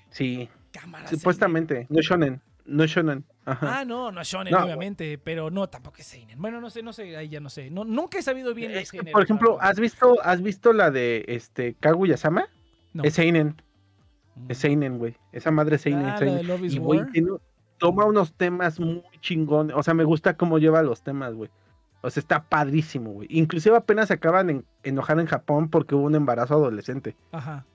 sí, cámara. supuestamente, no shonen, no shonen, ajá. Ah, no, no es shonen, No. obviamente, pero no, tampoco es seinen. Bueno, no sé, no sé, ahí ya no sé. No, nunca he sabido bien los Es que, géneros, por ejemplo, la. ¿has visto, has visto la de este Kaguya-sama? No. Es Seinen, Mm. es Seinen, güey. Esa madre es Seinen, Ah, la Seinen. de Love is Y, güey, War. tiene- toma unos temas muy chingones. O sea, me gusta cómo lleva los temas, güey. O sea, está padrísimo, güey. Inclusive apenas se acaban de enojar en Japón porque hubo un embarazo adolescente. Ajá.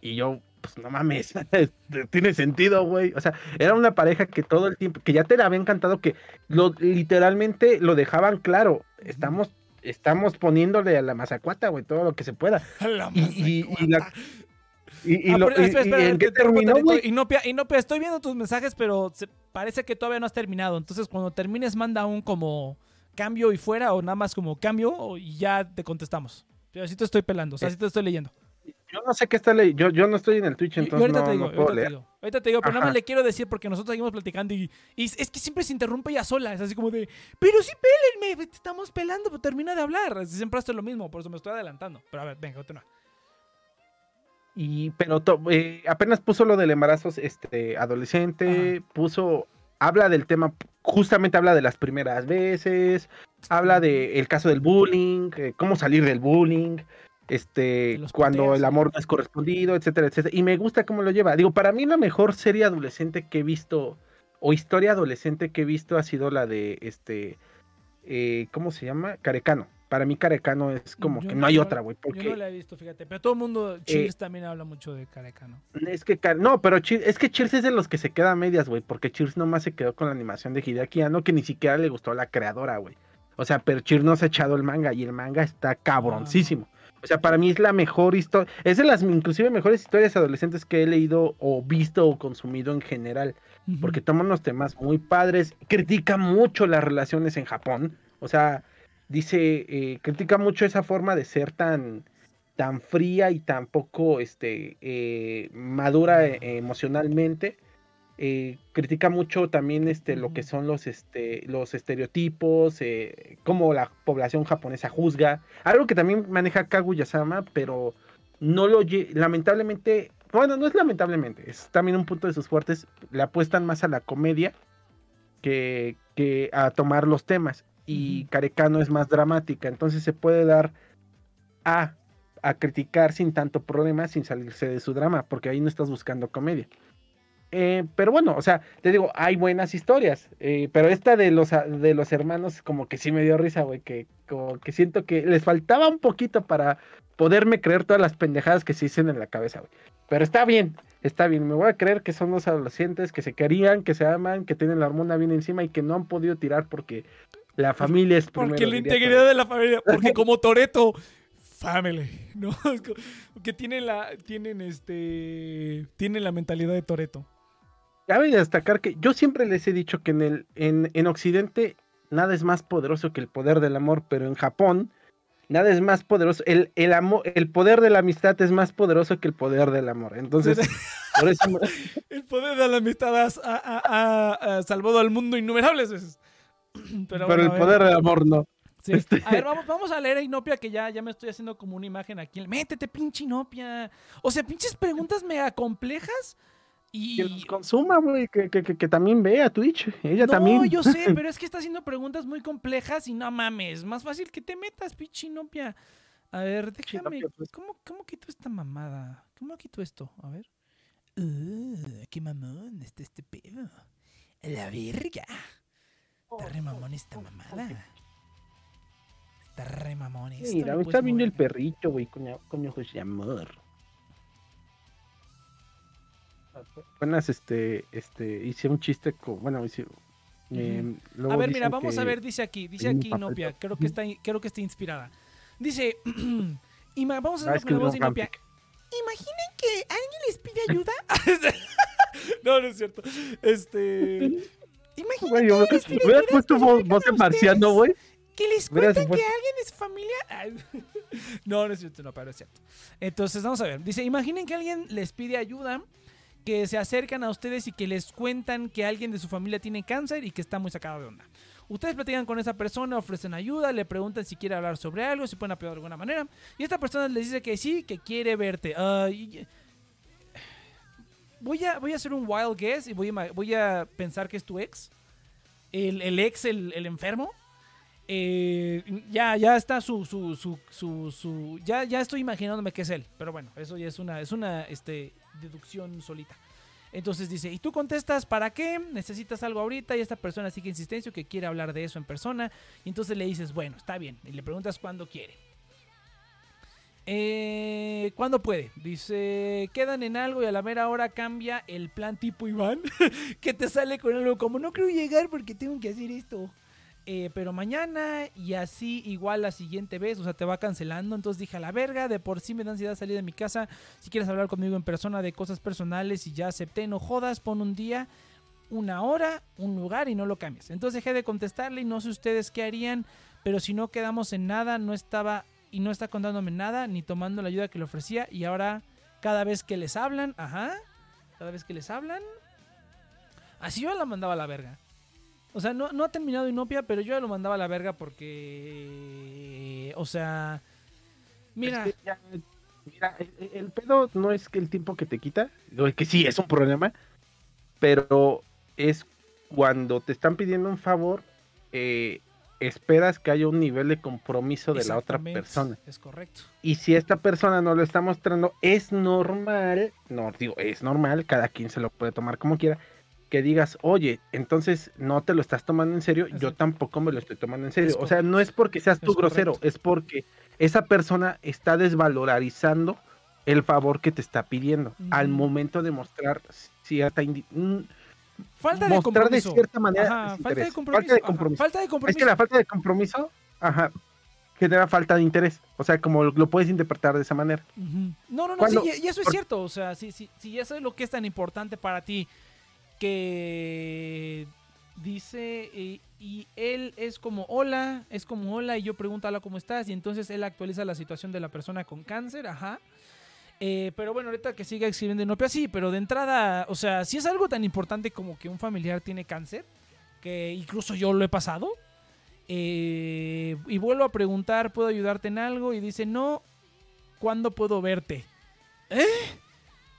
Y yo, pues no mames, tiene sentido, güey. O sea, era una pareja que todo el tiempo, que ya te la había encantado, que lo, literalmente lo dejaban claro. Estamos, estamos poniéndole a la mazacuata, güey, todo lo que se pueda. La Y, y- y la- y- y Ah, lo- pero y- espera, y en te qué interrumpo terminó, güey. Inopia, Inopia, estoy viendo tus mensajes, pero se- parece que todavía no has terminado. Entonces, cuando termines, manda un como cambio y fuera, o nada más como cambio, y ya te contestamos. Pero sí te estoy pelando, o sea, sí te estoy leyendo. Yo no sé qué está leyendo. Yo, yo no estoy en el Twitch, entonces ahorita no, te digo, no puedo ahorita te digo. Ahorita te digo, pero nada más Ajá. le quiero decir porque nosotros seguimos platicando y, y es que siempre se interrumpe ella sola. Es así como de, pero sí pélenme, te estamos pelando, pero termina de hablar. Así Siempre hace lo mismo, por eso me estoy adelantando. Pero a ver, venga, continúa. Y, pero to- eh, apenas puso lo del embarazo este, adolescente, puso, habla del tema, justamente habla de las primeras veces, habla del caso del bullying, eh, cómo salir del bullying, este, De cuando el amor no es correspondido, etcétera, etcétera. Y me gusta cómo lo lleva. Digo, para mí la mejor serie adolescente que he visto, o historia adolescente que he visto, ha sido la de, este, eh, ¿cómo se llama? Carecano. Para mí Carecano es como Yo que no- no hay otra, güey, Yo no porque... la he visto, fíjate. Pero todo el mundo, Cheers también habla mucho de Carecano. Es que, no, pero Cheers- es que Cheers es de los que se queda a medias, güey, porque Cheers nomás se quedó con la animación de Hideaki Anno, que ni siquiera le gustó a la creadora, güey. O sea, pero Cheers no se ha echado el manga y el manga está cabroncísimo. O sea, para mí es la mejor historia, es de las inclusive mejores historias adolescentes que he leído o visto o consumido en general, porque toma unos temas muy padres, critica mucho las relaciones en Japón, o sea, dice, eh, critica mucho esa forma de ser tan, tan fría y tan poco este, eh, madura eh, emocionalmente. Critica mucho también este, lo que son los, este, los estereotipos, cómo la población japonesa juzga. Algo que también maneja Kaguya-sama, pero no lo lamentablemente, bueno, no es lamentablemente, es también un punto de sus fuertes, le apuestan más a la comedia que, que a tomar los temas. Y. Carecano es más dramática, entonces se puede dar a, a criticar sin tanto problema, sin salirse de su drama, porque ahí no estás buscando comedia. Eh, pero bueno, o sea, te digo, hay buenas historias, eh, pero esta de los, de los hermanos como que sí me dio risa, güey, que como que siento que les faltaba un poquito para poderme creer todas las pendejadas que se dicen en la cabeza, güey. Pero está bien, está bien, me voy a creer que son dos adolescentes que se querían, que se aman, que tienen la hormona bien encima y que no han podido tirar porque la familia es primero. Porque la integridad de la familia, porque como Toreto, family, ¿no? Que tienen la, tienen este, tienen la mentalidad de Toreto. Cabe destacar que yo siempre les he dicho que en el en, en Occidente nada es más poderoso que el poder del amor, pero en Japón nada es más poderoso. El, el amor, el poder de la amistad es más poderoso que el poder del amor. Entonces, por eso El poder de la amistad ha, ha- ha- ha salvado al mundo innumerables veces. Pero, pero bueno, el poder del amor no. Sí. Este- A ver, vamos, vamos a leer a Inopia, que ya, ya me estoy haciendo como una imagen aquí. Métete, pinche Inopia. O sea, pinches preguntas mega complejas. Y. Que los consuma, güey, que, que, que, que también vea Twitch. Ella no, también. yo sé, pero es que está haciendo preguntas muy complejas y no mames. Más fácil que te metas, pinche Inopia. A ver, déjame. Pues. ¿Cómo, ¿Cómo quito esta mamada? ¿Cómo quito esto? A ver. Uh, qué mamón está este pedo. A La verga. Está re mamón esta mamada. Está re mamón esto. Mira, ¿le me está viendo el perrito, güey, con, con ojos de amor. Apenas este, este, hice un chiste con, bueno, hice, eh, A ver, mira, vamos a ver, dice aquí, dice aquí Inopia, creo que está, creo que está inspirada. Dice, ima- vamos a Ah, es con la voz de Inopia. ¿Imaginen que alguien les pide ayuda? no, no es cierto. Este. Imaginen Güey, pide hubieras puesto voz, voz de marciano, güey. Que les cuenten que alguien de su familia. No, no es cierto, no, pero es cierto. Entonces, vamos a ver. Dice: Imaginen que alguien les pide ayuda, que se acercan a ustedes y que les cuentan que alguien de su familia tiene cáncer y que está muy sacado de onda. Ustedes platican con esa persona, ofrecen ayuda, le preguntan si quiere hablar sobre algo, si pueden apoyar de alguna manera. Y esta persona les dice que sí, que quiere verte. Voy, a, voy a hacer un wild guess y voy a, voy a pensar que es tu ex. El, el ex, el, el enfermo. Eh, ya, ya está su, su, su, su, su- ya, ya estoy imaginándome que es él. Pero bueno, eso ya es una, es una este, deducción solita. Entonces dice, y tú contestas, ¿para qué? ¿Necesitas algo ahorita? Y esta persona sigue insistencia que quiere hablar de eso en persona. Y entonces le dices, bueno, está bien. Y le preguntas cuándo quiere. Eh, ¿Cuándo puede? Dice, quedan en algo y a la mera hora cambia el plan tipo Iván, que te sale con algo como, no creo llegar porque tengo que hacer esto. Eh, pero mañana y así igual la siguiente vez, o sea, te va cancelando. Entonces dije, a la verga, de por sí me da ansiedad salir de mi casa. Si quieres hablar conmigo en persona de cosas personales y ya acepté, no jodas, pon un día, una hora, un lugar y no lo cambies. Entonces dejé de contestarle y no sé ustedes qué harían, pero si no quedamos en nada, no estaba y no está contándome nada, ni tomando la ayuda que le ofrecía y ahora cada vez que les hablan, ajá, cada vez que les hablan, así yo la mandaba a la verga. O sea, no, no ha terminado Inopia, pero yo ya lo mandaba a la verga porque. O sea. Mira. Es mira, el, pedo no es que el tiempo que te quita, digo, que sí es un problema, pero es cuando te están pidiendo un favor, eh, esperas que haya un nivel de compromiso de la otra persona. Es correcto. Y si esta persona no lo está mostrando, es normal, no digo, es normal, cada quien se lo puede tomar como quiera, que digas, oye, entonces no te lo estás tomando en serio, yo tampoco me lo estoy tomando en serio. O sea, no es porque seas tú Es grosero, correcto. es porque esa persona está desvalorizando el favor que te está pidiendo al momento de mostrar cierta mm, Falta de mostrar de compromiso. cierta manera Ajá, falta de compromiso. Falta de ajá, compromiso. falta de Es que la falta de compromiso, ajá, genera falta de interés. O sea, como lo, lo puedes interpretar de esa manera. No, no, no, sí, y, y eso es cierto. O sea, si, si, si eso es lo que es tan importante para ti, que dice, eh, y él es como hola, es como hola, y yo pregunto hola, ¿cómo estás? Y entonces él actualiza la situación de la persona con cáncer, ajá. Eh, pero bueno, ahorita que siga escribiendo Inopia, sí, pero de entrada, o sea, si es algo tan importante como que un familiar tiene cáncer, que incluso yo lo he pasado, eh, y vuelvo a preguntar, ¿puedo ayudarte en algo? Y dice, no, ¿cuándo puedo verte? ¿Eh?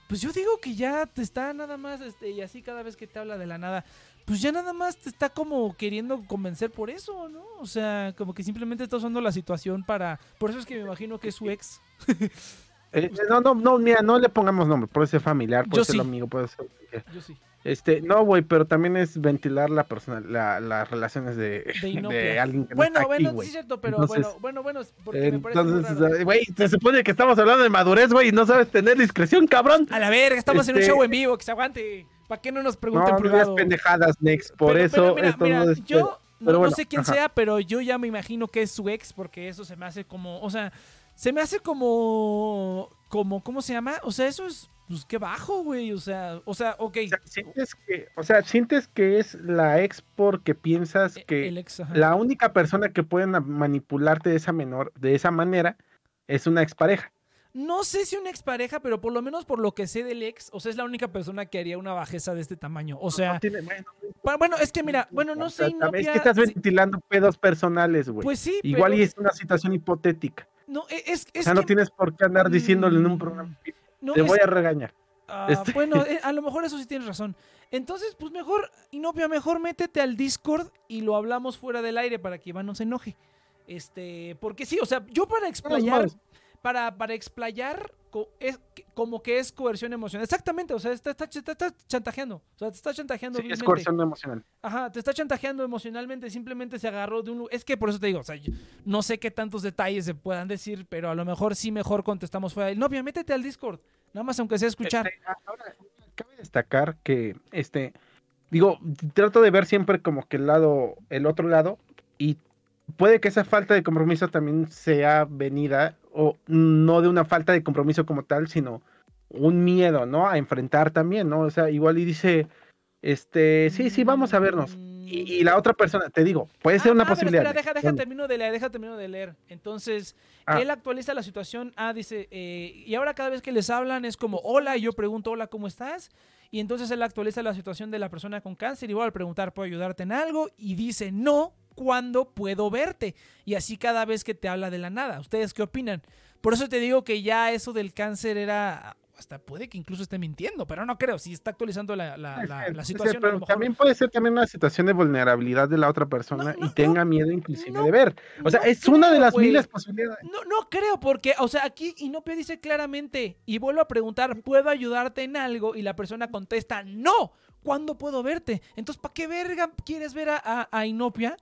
Pues yo digo que ya te está nada más, este, y así cada vez que te habla de la nada, pues ya nada más te está como queriendo convencer por eso, ¿no? O sea, como que simplemente está usando la situación para... Por eso es que me imagino que es su ex. Eh, no, no, no, mira, no le pongamos nombre. Puede ser familiar, puede Yo ser sí. amigo, puede ser. Yo sí. Este, no, güey, pero también es ventilar la personal, la, las relaciones de, De de, Inopia. alguien que no Bueno, está aquí, bueno, sí güey. es cierto, pero Entonces- bueno, bueno, bueno, porque me parece Entonces, eh, güey, se supone que estamos hablando de madurez, güey, y no sabes tener discreción, cabrón. A la verga, estamos en un Este- show en vivo, que se aguante. ¿Para qué no nos pregunten No, en no privado? pendejadas, Next. Por Pero- eso pero mira, esto mira, no es. yo no, pero no bueno, sé quién ajá. sea, pero yo ya me imagino que es su ex porque eso se me hace como, o sea, se me hace como, como, ¿cómo se llama? O sea, eso es, pues qué bajo, güey, o sea, o sea, ok. O sea, sientes que, o sea, sientes que es la ex porque piensas que E, el ex, la única persona que pueden manipularte de esa menor, de esa manera, es una expareja. No sé si una expareja, pero por lo menos por lo que sé del ex, o sea, es la única persona que haría una bajeza de este tamaño. O sea, No tiene- bueno, es que mira, bueno, no o sé, es que estás ventilando pedos personales, güey. pues sí, Igual pero- y es una situación hipotética. No, e- es, O no tienes por qué andar diciéndole en un Mm, programa. no, Te voy a regañar. Ah, Este- Bueno, eh, a lo mejor eso sí tienes razón. Entonces, pues mejor, Inopia, mejor métete al Discord y lo hablamos fuera del aire para que Iván no se enoje. Este, porque sí, o sea, yo para explayar. Para, para explayar, co- es que- como que es coerción emocional. Exactamente, o sea, está, está, está- está chantajeando. O sea, te está chantajeando. Sí, es coerción emocional. Ajá, te está chantajeando emocionalmente, simplemente se agarró de un... Es que por eso te digo, o sea, no sé qué tantos detalles se puedan decir, pero a lo mejor sí mejor contestamos fuera. del- Novia, métete al Discord, nada más aunque sea escuchar. Este, ahora, cabe destacar que, este, digo, trato de ver siempre como que el lado, el otro lado, y puede que esa falta de compromiso también sea venida, o no de una falta de compromiso como tal, sino un miedo, ¿no? A enfrentar también, ¿no? O sea, igual y dice, este, sí, sí, vamos a vernos. Y, y la otra persona, te digo, puede ser Ah, una ah, pero posibilidad. espera, deja, deja, termino de leer, deja, termino de leer. Entonces, Ah. él actualiza la situación. Ah, dice, eh, y ahora cada vez que les hablan es como, hola, y yo pregunto, hola, ¿cómo estás? Y entonces él actualiza la situación de la persona con cáncer. Igual al preguntar, ¿puedo ayudarte en algo? Y dice, no, ¿cuándo puedo verte? Y así cada vez que te habla de la nada. ¿Ustedes qué opinan? Por eso te digo que ya eso del cáncer era... Hasta puede que incluso esté mintiendo, pero no creo. Si está actualizando la, la- situación, pero mejor- también puede ser también una situación de vulnerabilidad de la otra persona No, no, y tenga miedo inclusive de ver. O sea, es una de creo, las güey. miles posibilidades. No, no creo, porque, o sea, aquí Inopia dice claramente, y vuelvo a preguntar, ¿puedo ayudarte en algo? Y la persona contesta, no, ¿cuándo puedo verte? Entonces, ¿para qué verga quieres ver a, a- a Inopia?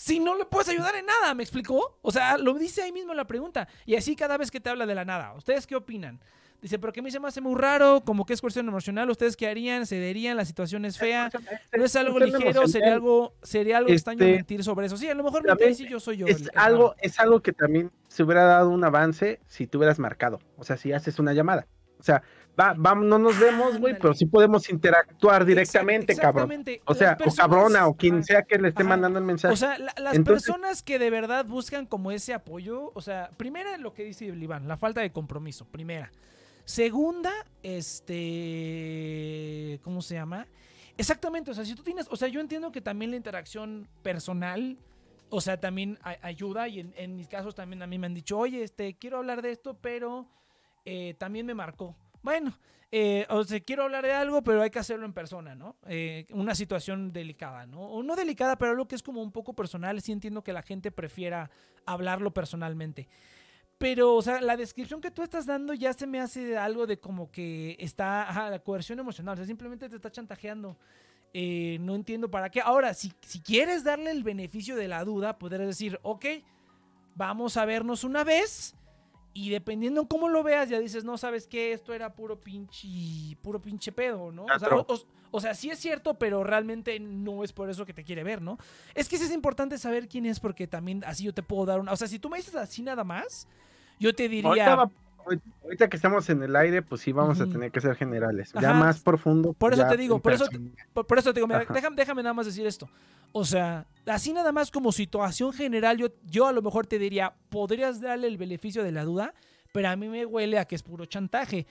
Si no le puedes ayudar en nada, ¿me explicó? O sea, lo dice ahí mismo la pregunta. Y así cada vez que te habla de la nada. ¿Ustedes qué opinan? Dice, pero que a mí se me hace muy raro, como que es cuestión emocional. ¿Ustedes qué harían? ¿Cederían? ¿La situación es fea? ¿No es algo ligero? ¿Sería algo, sería algo extraño Este, mentir sobre eso? Sí, a lo mejor mentir sí yo soy yo. es el- algo, es algo que también se hubiera dado un avance si tú hubieras marcado. O sea, si haces una llamada. O sea, va, va, no nos vemos, güey, pero sí podemos interactuar directamente, cabrón. O sea, o cabrona, o quien sea que le esté Ajá. mandando el mensaje. O sea, la- las Entonces- personas que de verdad buscan como ese apoyo, o sea, primera lo que dice Iván, la falta de compromiso, primera. Segunda, este, ¿cómo se llama? Exactamente, o sea, si tú tienes, o sea, yo entiendo que también la interacción personal, o sea, también ayuda y en, en mis casos también a mí me han dicho, oye, este, quiero hablar de esto, pero eh, también me marcó. Bueno, eh, o sea, quiero hablar de algo, pero hay que hacerlo en persona, ¿no? Eh, una situación delicada, ¿no? O no delicada, pero algo que es como un poco personal. Sí entiendo que la gente prefiera hablarlo personalmente. Pero, o sea, la descripción que tú estás dando ya se me hace algo de como que está, ajá, la coerción emocional. O sea, simplemente te está chantajeando. Eh, no entiendo para qué. Ahora, si, si quieres darle el beneficio de la duda, podrías decir, ok, vamos a vernos una vez Y dependiendo cómo lo veas, ya dices, no, ¿sabes qué? Esto era puro pinche, puro pinche pedo, ¿no? O sea, o- o- o sea, sí es cierto, pero realmente no es por eso que te quiere ver, ¿no? Es que sí es importante saber quién es porque también así yo te puedo dar una... O sea, si tú me dices así nada más, yo te Ahorita, diría... va- ahorita que estamos en el aire, pues sí vamos a tener que ser generales. Ya más profundo. Por eso te digo, por eso te-. Por, eso te digo, mira, déjame, déjame nada más decir esto. O sea, así nada más como situación general, yo, yo a lo mejor te diría, podrías darle el beneficio de la duda, pero a mí me huele a que es puro chantaje.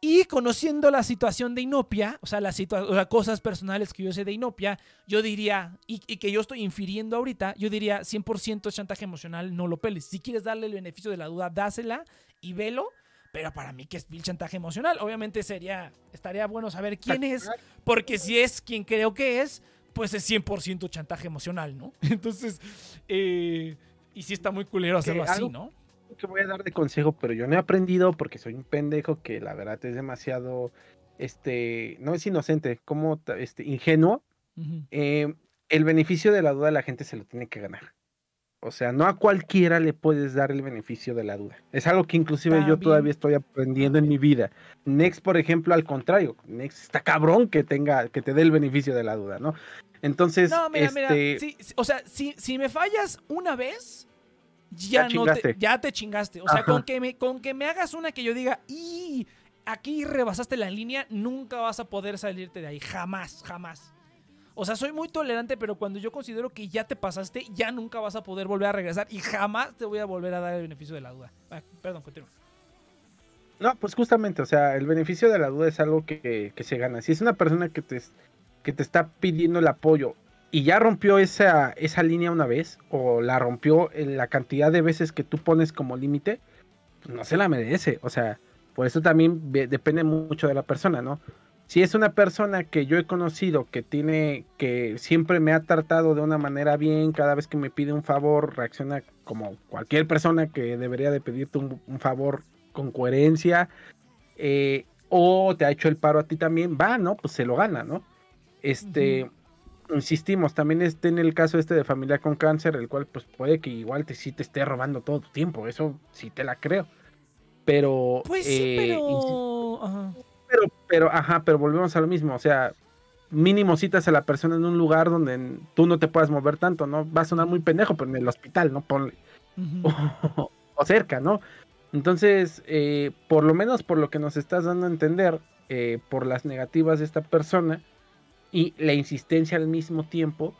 Y conociendo la situación de Inopia, o sea, las o sea, cosas personales que yo sé de Inopia, yo diría, y, y que yo estoy infiriendo ahorita, yo diría 100% es chantaje emocional, no lo peles. Si quieres darle el beneficio de la duda, dásela y velo. Pero para mí que es vil chantaje emocional, obviamente sería, estaría bueno saber quién es, porque si es quien creo que es, pues es 100% chantaje emocional, ¿no? Entonces, eh, y sí está muy culero hacerlo así, ¿no? que voy a dar de consejo, pero yo no he aprendido porque soy un pendejo que la verdad es demasiado, este, no es inocente, como este, ingenuo. Eh, el beneficio de la duda la gente se lo tiene que ganar. O sea, no a cualquiera le puedes dar el beneficio de la duda. Es algo que inclusive yo todavía estoy aprendiendo en mi vida. Next, por ejemplo, al contrario, Next está cabrón que tenga, que te dé el beneficio de la duda, ¿no? Entonces, No, mira, este, mira, sí, sí, o sea, si, si me fallas una vez, ya, Ya no te, chingaste. ya te chingaste. O sea, Ajá. con que, me, con que me hagas una que yo diga, y aquí rebasaste la línea, nunca vas a poder salirte de ahí. Jamás, jamás. O sea, soy muy tolerante, pero cuando yo considero que ya te pasaste, ya nunca vas a poder volver a regresar y jamás te voy a volver a dar el beneficio de la duda. Ah, perdón, continúa. No, pues justamente, o sea, el beneficio de la duda es algo que, se gana. Si es una persona que te, que te está pidiendo el apoyo y ya rompió esa, esa línea una vez, o la rompió en la cantidad de veces que tú pones como límite, pues no se la merece. O sea, por eso también depende mucho de la persona, ¿no? Si es una persona que yo he conocido que tiene, que siempre me ha tratado de una manera bien, cada vez que me pide un favor, reacciona como cualquier persona que debería de pedirte un, un favor con coherencia, eh, o te ha hecho el paro a ti también, va, ¿no? Pues se lo gana, ¿no? Este, insistimos, también está en el caso este de familia con cáncer, el cual pues puede que igual te, sí te esté robando todo tu tiempo, eso sí te la creo. Pero... Pues sí, eh, pero... pero, pero, ajá, pero volvemos a lo mismo, o sea, mínimo citas a la persona en un lugar donde tú no te puedas mover tanto, ¿no? Va a sonar muy pendejo, pero en el hospital, ¿no? Ponle. O cerca, ¿no? Entonces, eh, por lo menos por lo que nos estás dando a entender, eh, por las negativas de esta persona y la insistencia al mismo tiempo,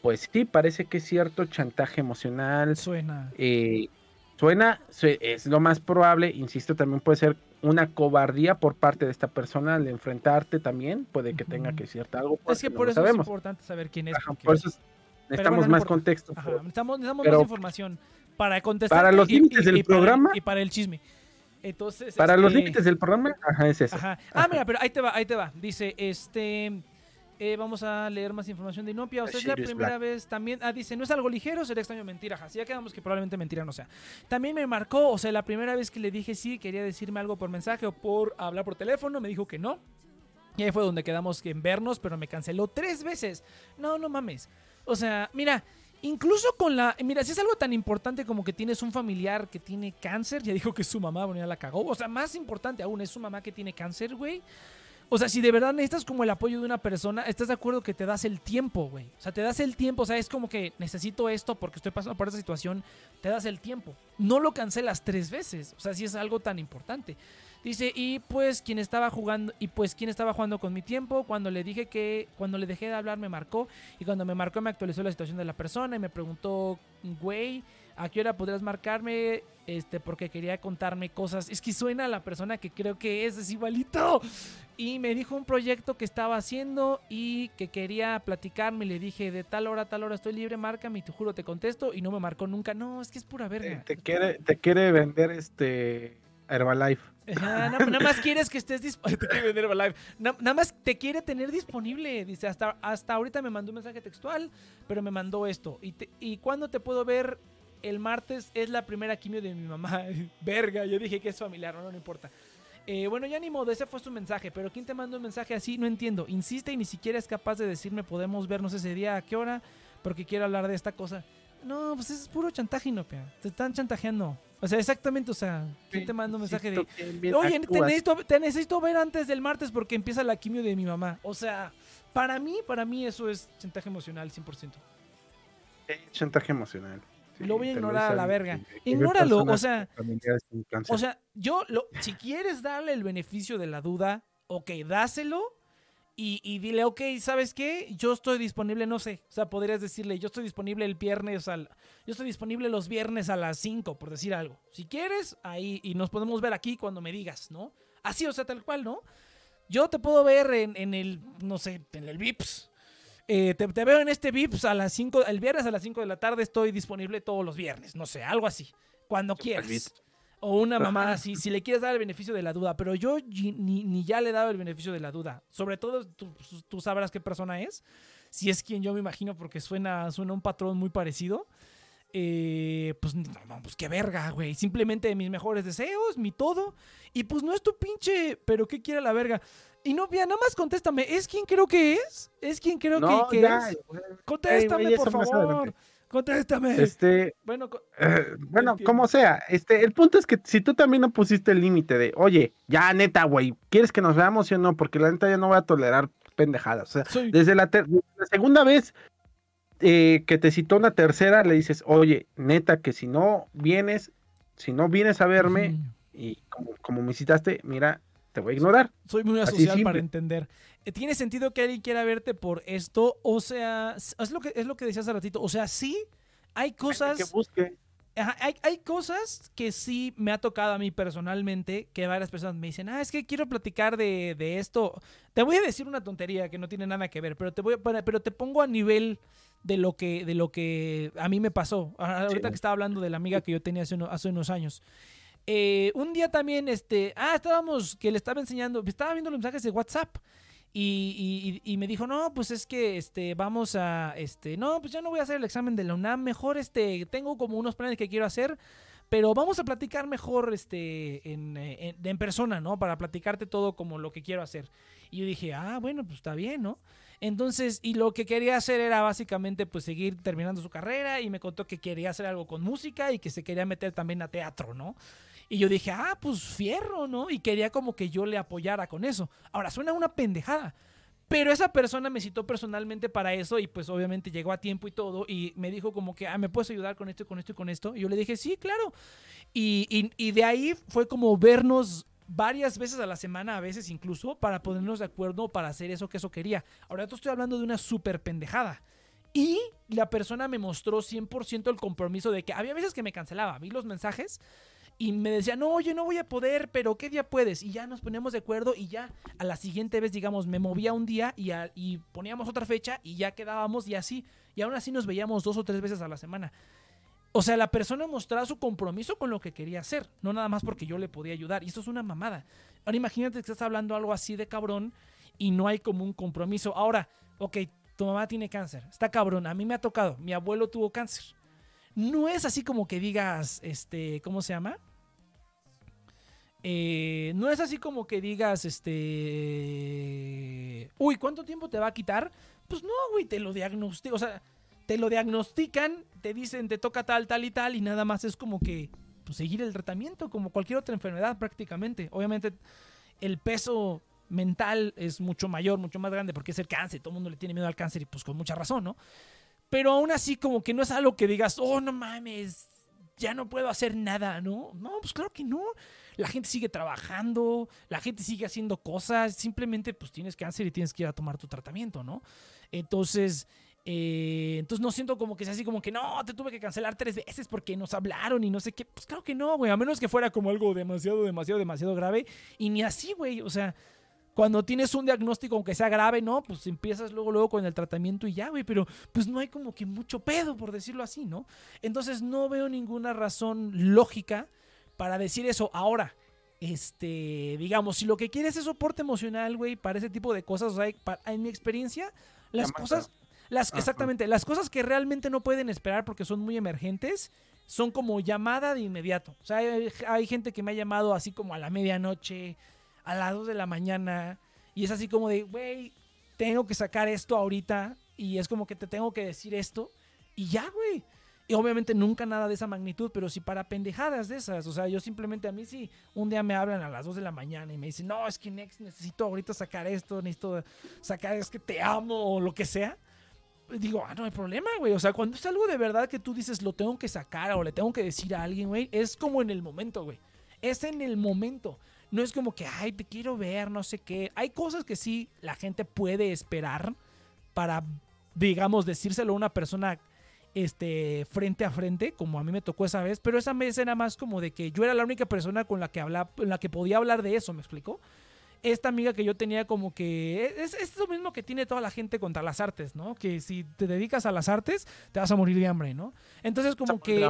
pues sí, parece que es cierto chantaje emocional. Suena. eh, suena, sue- es lo más probable, insisto, también puede ser una cobardía por parte de esta persona al enfrentarte también, puede que tenga que cierta algo, Es que no por eso sabemos. es importante saber quién es. Ajá, porque- por eso es- necesitamos bueno, no más contexto. Ajá, pero- necesitamos, necesitamos pero- más información para contestar. Para los límites del programa. y para el chisme. Entonces. Para los este, límites del programa, ajá, es eso. Ajá. Ah, mira, pero ahí te va, ahí te va. Dice, este. Eh, vamos a leer más información de Inopia. O sea, es la primera Black. vez también. Ah, dice, no es algo ligero, sería extraño mentira. Ajá, sí, ya quedamos que probablemente mentira no sea. También me marcó, o sea, la primera vez que le dije sí, quería decirme algo por mensaje o por hablar por teléfono, me dijo que no. Y ahí fue donde quedamos que en vernos, pero me canceló tres veces. No, no mames. O sea, mira, incluso con la. Mira, si es algo tan importante como que tienes un familiar que tiene cáncer, ya dijo que es su mamá, bueno, ya la cagó. O sea, más importante aún, es su mamá que tiene cáncer, güey. O sea, si de verdad necesitas como el apoyo de una persona, ¿estás de acuerdo que te das el tiempo, güey? O sea, te das el tiempo, o sea, es como que necesito esto porque estoy pasando por esa situación, te das el tiempo. No lo cancelas tres veces, o sea, si es algo tan importante. Dice, y pues quien estaba jugando, y pues quien estaba jugando con mi tiempo, cuando le dije que, cuando le dejé de hablar me marcó, y cuando me marcó me actualizó la situación de la persona y me preguntó, güey, ¿a qué hora podrías marcarme? Este, porque quería contarme cosas. Es que suena a la persona que creo que es, es igualito. Y me dijo un proyecto que estaba haciendo y que quería platicarme. Le dije, de tal hora a tal hora estoy libre, márcame y te juro te contesto. Y no me marcó nunca. No, es que es pura verga. te quiere, te quiere vender este Herbalife. Ajá, nada más quieres que estés disponible. Te quiere vender Herbalife. Na- nada más te quiere tener disponible. Dice, hasta, hasta ahorita me mandó un mensaje textual, pero me mandó esto. ¿Y, te- ¿Y cuándo te puedo ver? El martes es la primera quimio de mi mamá. Verga, yo dije que es familiar, no, no importa. Eh, bueno, ya ni modo, ese fue su mensaje. Pero ¿quién te manda un mensaje así? No entiendo. Insiste y ni siquiera es capaz de decirme podemos vernos ese día, a qué hora, porque quiero hablar de esta cosa. No, pues es puro chantaje, Inopia. Te están chantajeando. O sea, exactamente, o sea, ¿quién te manda un mensaje de, oye, te necesito, te necesito ver antes del martes porque empieza la quimio de mi mamá? O sea, para mí, para mí eso es chantaje emocional 100%. Eh, Chantaje emocional. Sí, Lo voy a ignorar a la verga. Ignóralo, o sea. O sea, yo, lo, si quieres darle el beneficio de la duda, ok, dáselo y, y dile, ok, ¿sabes qué? Yo estoy disponible, no sé, o sea, podrías decirle, yo estoy disponible el viernes, al, yo estoy disponible los viernes a las 5, por decir algo. Si quieres, ahí, y nos podemos ver aquí cuando me digas, ¿no? Así, o sea, tal cual, ¿no? Yo te puedo ver en, en el, no sé, en el VIPS. Eh, te, te veo en este VIPS a las 5, el viernes a las 5 de la tarde estoy disponible todos los viernes, no sé, algo así, cuando quieras. O una mamada así, si le quieres dar el beneficio de la duda, pero yo ni, ni ya le he dado el beneficio de la duda. Sobre todo tú, tú sabrás qué persona es, si es quien yo me imagino porque suena, suena un patrón muy parecido. Eh, pues, no, no, pues qué verga, güey. Simplemente mis mejores deseos, mi todo. Y pues no es tu pinche, pero ¿qué quiere la verga? Y no, ya, nada más contéstame, ¿es quien creo que es? ¿Es quien creo No, que, que ya, es? güey. Contéstame, Ey, güey, por favor. Contéstame. Este, Bueno, eh, bueno, como sea, este, el punto es que si tú también no pusiste el límite de, oye, ya neta, güey, ¿quieres que nos veamos sí o no? Porque la neta ya no voy a tolerar pendejadas. O sea, soy, desde la, la segunda vez eh, que te citó una tercera, le dices, oye, neta, que si no vienes, si no vienes a verme y como, como me citaste, mira, te voy a ignorar. Soy muy asocial para entender. Eh, ¿Tiene sentido que alguien quiera verte por esto? O sea, es lo que, es lo que decías hace ratito. O sea, sí, hay Que cosas, busque. ajá, hay, hay cosas que sí me ha tocado a mí personalmente, que varias personas me dicen, ah, es que quiero platicar de, de esto. Te voy a decir una tontería que no tiene nada que ver, pero te voy a, pero te pongo a nivel de lo que, de lo que a mí me pasó. Ah, Ahorita Sí. que estaba hablando de la amiga que yo tenía hace, uno- hace unos años. Eh, un día también, este, ah, estábamos, que le estaba enseñando, estaba viendo los mensajes de WhatsApp. Y, y- y me dijo, no, pues es que este, vamos a, este, no, pues ya no voy a hacer el examen de la UNAM, mejor este, tengo como unos planes que quiero hacer, pero vamos a platicar mejor este, en, en- en persona, ¿no? Para platicarte todo como lo que quiero hacer. Y yo dije, ah, bueno, pues está bien, ¿no? Entonces, y lo que quería hacer era básicamente pues seguir terminando su carrera y me contó que quería hacer algo con música y que se quería meter también a teatro, ¿no? Y yo dije, ah, pues fierro, ¿no? Y quería como que yo le apoyara con eso. Ahora, suena una pendejada. Pero esa persona me citó personalmente para eso y pues obviamente llegó a tiempo y todo y me dijo como que, ah, ¿me puedes ayudar con esto y con esto y con esto? Y yo le dije, sí, claro. Y, y- y de ahí fue como vernos varias veces a la semana, a veces incluso, para ponernos de acuerdo para hacer eso que eso quería. Ahora te estoy hablando de una súper pendejada. Y la persona me mostró 100% el compromiso de que había veces que me cancelaba, vi los mensajes y me decía, no, oye, no voy a poder, pero ¿qué día puedes? Y ya nos poníamos de acuerdo y ya a la siguiente vez, digamos, me movía un día y, a- y poníamos otra fecha y ya quedábamos y así. Y aún así nos veíamos dos o tres veces a la semana. O sea, la persona mostraba su compromiso con lo que quería hacer, no nada más porque yo le podía ayudar. Y eso es una mamada. Ahora imagínate que estás hablando algo así de cabrón y no hay como un compromiso. Ahora, ok, tu mamá tiene cáncer, está cabrón, a mí me ha tocado, mi abuelo tuvo cáncer. No es así como que digas, este, ¿cómo se llama? Eh, no es así como que digas, este, uy, ¿cuánto tiempo te va a quitar? Pues no, güey, te lo diagnostican, o sea, te lo diagnostican, te dicen, te toca tal, tal y tal, y nada más es como que, pues, seguir el tratamiento, como cualquier otra enfermedad prácticamente. Obviamente, el peso mental es mucho mayor, mucho más grande, porque es el cáncer, todo el mundo le tiene miedo al cáncer y pues con mucha razón, ¿no? Pero aún así como que no es algo que digas, oh, no mames, ya no puedo hacer nada, ¿no? No, pues claro que no. La gente sigue trabajando, la gente sigue haciendo cosas, simplemente pues tienes cáncer y tienes que ir a tomar tu tratamiento, ¿no? Entonces, eh, entonces no siento como que sea así como que no, te tuve que cancelar tres veces porque nos hablaron y no sé qué. Pues claro que no, güey, a menos que fuera como algo demasiado, demasiado, demasiado grave. Y ni así, güey, o sea, cuando tienes un diagnóstico, aunque sea grave, ¿no? Pues empiezas luego, luego con el tratamiento y ya, güey, pero pues no hay como que mucho pedo, por decirlo así, ¿no? Entonces no veo ninguna razón lógica para decir eso. Ahora, este, digamos, si lo que quieres es soporte emocional, güey, para ese tipo de cosas, o sea, pa- en mi experiencia, las cosas, las, Ajá. exactamente, las cosas que realmente no pueden esperar porque son muy emergentes, son como llamada de inmediato. O sea, hay, hay gente que me ha llamado así como a la medianoche, a las 2 de la mañana, y es así como de, güey, tengo que sacar esto ahorita, y es como que te tengo que decir esto, y ya, güey. Y obviamente nunca nada de esa magnitud, pero sí para pendejadas de esas. O sea, yo simplemente a mí sí, un día me hablan a las 2 de la mañana y me dicen, no, es que necesito ahorita sacar esto, necesito sacar, es que te amo o lo que sea. Digo, ah, no hay problema, güey. O sea, cuando es algo de verdad que tú dices, lo tengo que sacar o le tengo que decir a alguien, güey, es como en el momento, güey. Es en el momento. No es como que, ay, te quiero ver, no sé qué. Hay cosas que sí la gente puede esperar para, digamos, decírselo a una persona este, frente a frente, como a mí me tocó esa vez, pero esa vez era más como de que yo era la única persona con la que, hablaba, la que podía hablar de eso, ¿me explico? Esta amiga que yo tenía como que es, es lo mismo que tiene toda la gente contra las artes, ¿no? Que si te dedicas a las artes, te vas a morir de hambre, ¿no? Entonces como que...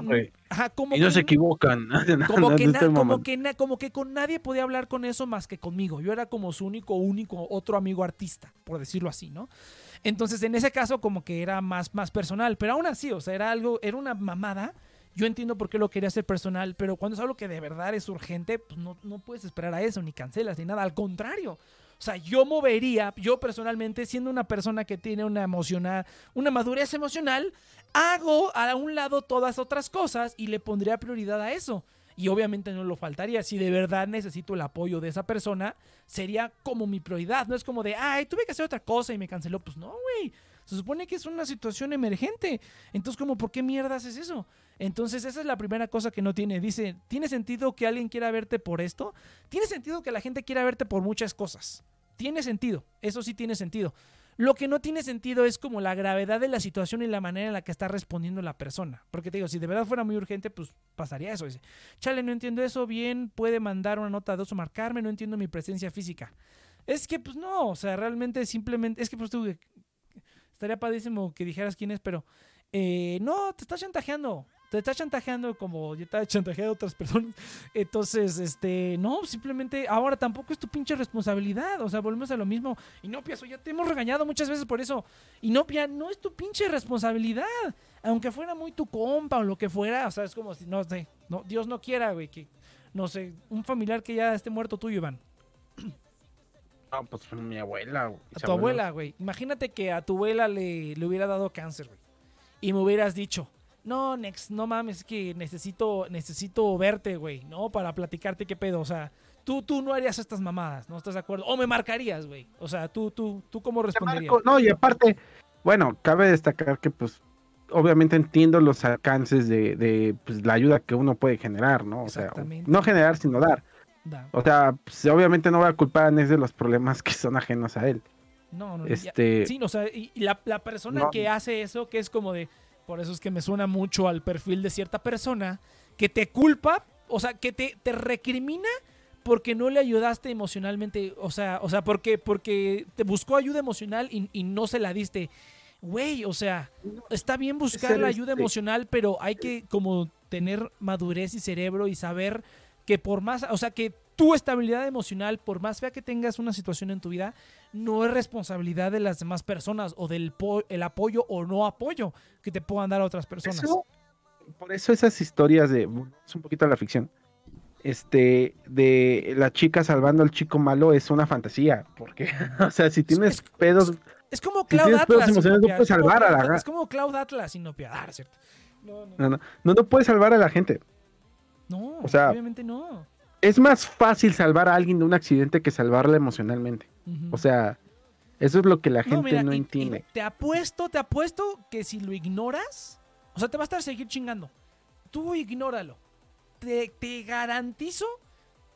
Ajá, como no se equivocan. Como, que, como, que como que con nadie podía hablar con eso más que conmigo. Yo era como su único, único otro amigo artista, por decirlo así, ¿no? Entonces, en ese caso, como que era más, más personal. Pero aún así, o sea, era algo, era una mamada. Yo entiendo por qué lo quería hacer personal, pero cuando es algo que de verdad es urgente, pues no, no puedes esperar a eso, ni cancelas, ni nada. Al contrario. O sea, yo movería, yo personalmente, siendo una persona que tiene una emocional, una madurez emocional, hago a un lado todas otras cosas y le pondría prioridad a eso y obviamente no lo faltaría. Si de verdad necesito el apoyo de esa persona, sería como mi prioridad. No es como de, ay, tuve que hacer otra cosa y me canceló. Pues no, güey. Se supone que es una situación emergente. Entonces, como, ¿por qué mierdas es eso? Entonces, esa es la primera cosa que no tiene. Dice, ¿tiene sentido que alguien quiera verte por esto? Tiene sentido que la gente quiera verte por muchas cosas. Tiene sentido. Eso sí tiene sentido. Lo que no tiene sentido es como la gravedad de la situación y la manera en la que está respondiendo la persona. Porque te digo, si de verdad fuera muy urgente, pues pasaría eso. Dice, chale, no entiendo eso, bien, puede mandar una nota de dos o marcarme, no entiendo mi presencia física. Es que, pues no, o sea, realmente simplemente, es que pues tú, estaría padrísimo que dijeras quién es, pero eh, no, te estás chantajeando te está chantajeando como ya ha chantajeado a otras personas. Entonces, este, no, simplemente ahora tampoco es tu pinche responsabilidad. O sea, volvemos a lo mismo. Y no, Piazo, ya te hemos regañado muchas veces por eso. Y no, es tu pinche responsabilidad. Aunque fuera muy tu compa o lo que fuera. O sea, es como si, no sé, no, Dios no quiera, güey, que, no sé, un familiar que ya esté muerto tuyo, Iván. No, pues mi abuela, güey. A tu abuela, güey. Imagínate que a tu abuela le, le hubiera dado cáncer, güey. Y me hubieras dicho, no, Nex, no mames, es que necesito, necesito verte, güey, ¿no? Para platicarte qué pedo, o sea, tú, tú no harías estas mamadas, ¿no estás de acuerdo? O me marcarías, güey. O sea, tú, tú, tú cómo responderías. no, y aparte, bueno, cabe destacar que pues obviamente entiendo los alcances de, de pues, la ayuda que uno puede generar, ¿no? O sea, no generar, sino dar. O sea, pues, obviamente no voy a culpar a Nex de los problemas que son ajenos a él. No, no, este... sí, o sea, y, la, la, persona que hace eso, que es como de, por eso es que me suena mucho al perfil de cierta persona que te culpa, o sea, que te, te recrimina porque no le ayudaste emocionalmente, o sea, o sea, porque, porque te buscó ayuda emocional y, no se la diste. Güey, o sea, está bien buscar la ayuda este emocional, pero hay que como tener madurez y cerebro y saber que por más, o sea, que tu estabilidad emocional, por más fea que tengas una situación en tu vida, no es responsabilidad de las demás personas o del el apoyo o no apoyo que te puedan dar otras personas. por eso esas historias de, es un poquito la ficción, este, de la chica salvando al chico malo es una fantasía, porque, o sea, si tienes pedos... Es como Cloud Atlas. Es como Cloud Atlas y no piadar, ¿cierto? No no. no no. no, puedes salvar a la gente. No, o sea, obviamente no es más fácil salvar a alguien de un accidente que salvarla emocionalmente. O sea, eso es lo que la gente no, entiende. te apuesto, te apuesto que si lo ignoras, o sea, te va a estar seguir chingando. Tú ignóralo. Te, te garantizo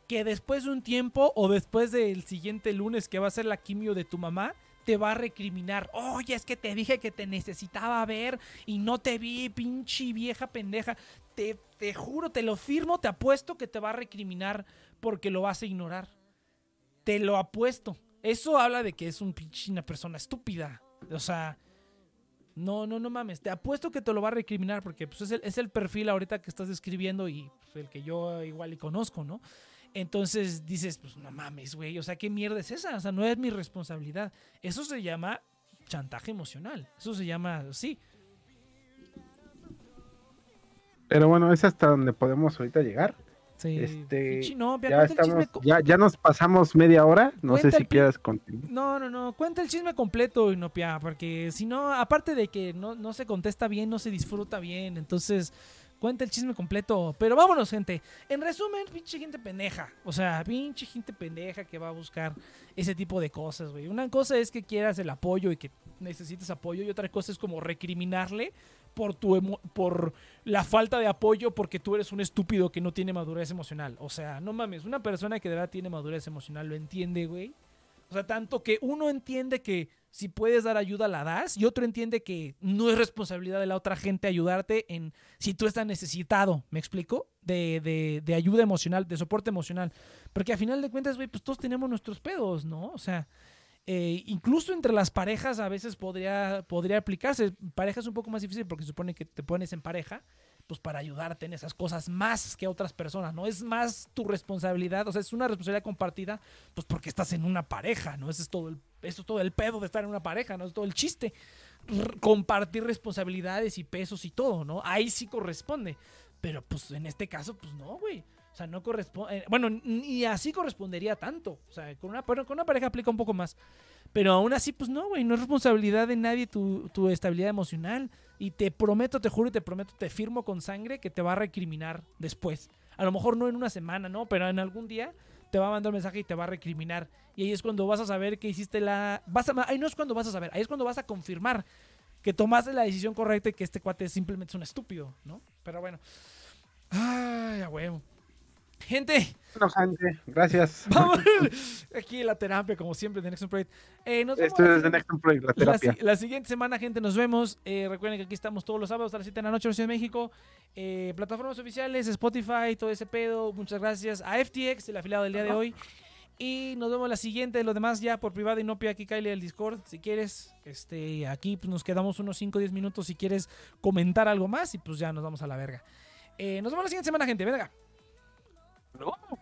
que después de un tiempo o después del siguiente lunes que va a ser la quimio de tu mamá, te va a recriminar. Oye, es que te dije que te necesitaba ver y no te vi, pinche vieja pendeja. Te, juro, te lo firmo, te apuesto que te va a recriminar porque lo vas a ignorar. Te lo apuesto. Eso habla de que es un pinche una persona estúpida. O sea, no, no, no mames. Te apuesto que te lo va a recriminar porque pues, es, el, es el perfil ahorita que estás describiendo y pues, el que yo igual y conozco, ¿no? Entonces dices, pues no mames, güey, o sea, ¿qué mierda es esa? O sea, no es mi responsabilidad. Eso se llama chantaje emocional. Eso se llama, sí. Pero bueno, es hasta donde podemos ahorita llegar. Sí. Este, novia, Ya estamos, ya, ya nos pasamos media hora. No sé si quieras continuar. No, no, no. Cuenta el chisme completo, Inopia, porque si no, aparte de que no, no se contesta bien, no se disfruta bien. Entonces, cuenta el chisme completo. Pero vámonos, gente. En resumen, pinche gente pendeja. O sea, pinche gente pendeja que va a buscar ese tipo de cosas, güey. Una cosa es que quieras el apoyo y que necesites apoyo, y otra cosa es como recriminarle por tu por la falta de apoyo porque tú eres un estúpido que no tiene madurez emocional. O sea, no mames, una persona que de verdad tiene madurez emocional lo entiende, güey. O sea, tanto que uno entiende que si puedes dar ayuda la das y otro entiende que no es responsabilidad de la otra gente ayudarte en si tú estás necesitado, ¿me explico? De, de, de ayuda emocional, de soporte emocional. Porque a final de cuentas, güey, pues todos tenemos nuestros pedos, ¿no? O sea, eh, incluso entre las parejas a veces podría, podría aplicarse. Pareja es un poco más difícil porque supone que te pones en pareja pues para ayudarte en esas cosas más que otras personas, ¿no? Es más tu responsabilidad, o sea, es una responsabilidad compartida, pues porque estás en una pareja, ¿no? Ese es todo el, eso es todo el pedo de estar en una pareja, ¿no? Es todo el chiste. R- compartir responsabilidades y pesos y todo, ¿no? Ahí sí corresponde. Pero pues en este caso, pues no, güey. O sea, no corresponde. bueno, ni así correspondería tanto. O sea, con una, con una pareja aplica un poco más. Pero aún así, pues no, güey. No es responsabilidad de nadie tu, tu estabilidad emocional. Y te prometo, te juro y te prometo, te firmo con sangre que te va a recriminar después. A lo mejor no en una semana, ¿no? Pero en algún día te va a mandar un mensaje y te va a recriminar. Y ahí es cuando vas a saber que hiciste la. Vas a... Ahí no es cuando vas a saber, ahí es cuando vas a confirmar que tomaste la decisión correcta y que este cuate simplemente es un estúpido, ¿no? Pero bueno. Ay, a huevo. Gente, gracias. vamos aquí la terapia, como siempre, de Next Project. Eh, nos vemos Esto es siguiente- Next Project, la terapia. la siguiente semana, gente, nos vemos. Eh, recuerden que aquí estamos todos los sábados a las 7 de la noche en la Ciudad de México. Eh, plataformas oficiales, Spotify, todo ese pedo. Muchas gracias a FTX, el afiliado del día de hoy. Y nos vemos la siguiente. Los demás ya por privado y no pide aquí Kylie el Discord. Si quieres, este, aquí pues, nos quedamos unos 5 o 10 minutos si quieres comentar algo más. Y pues ya nos vamos a la verga. Eh, nos vemos la siguiente semana, gente. Venga. No.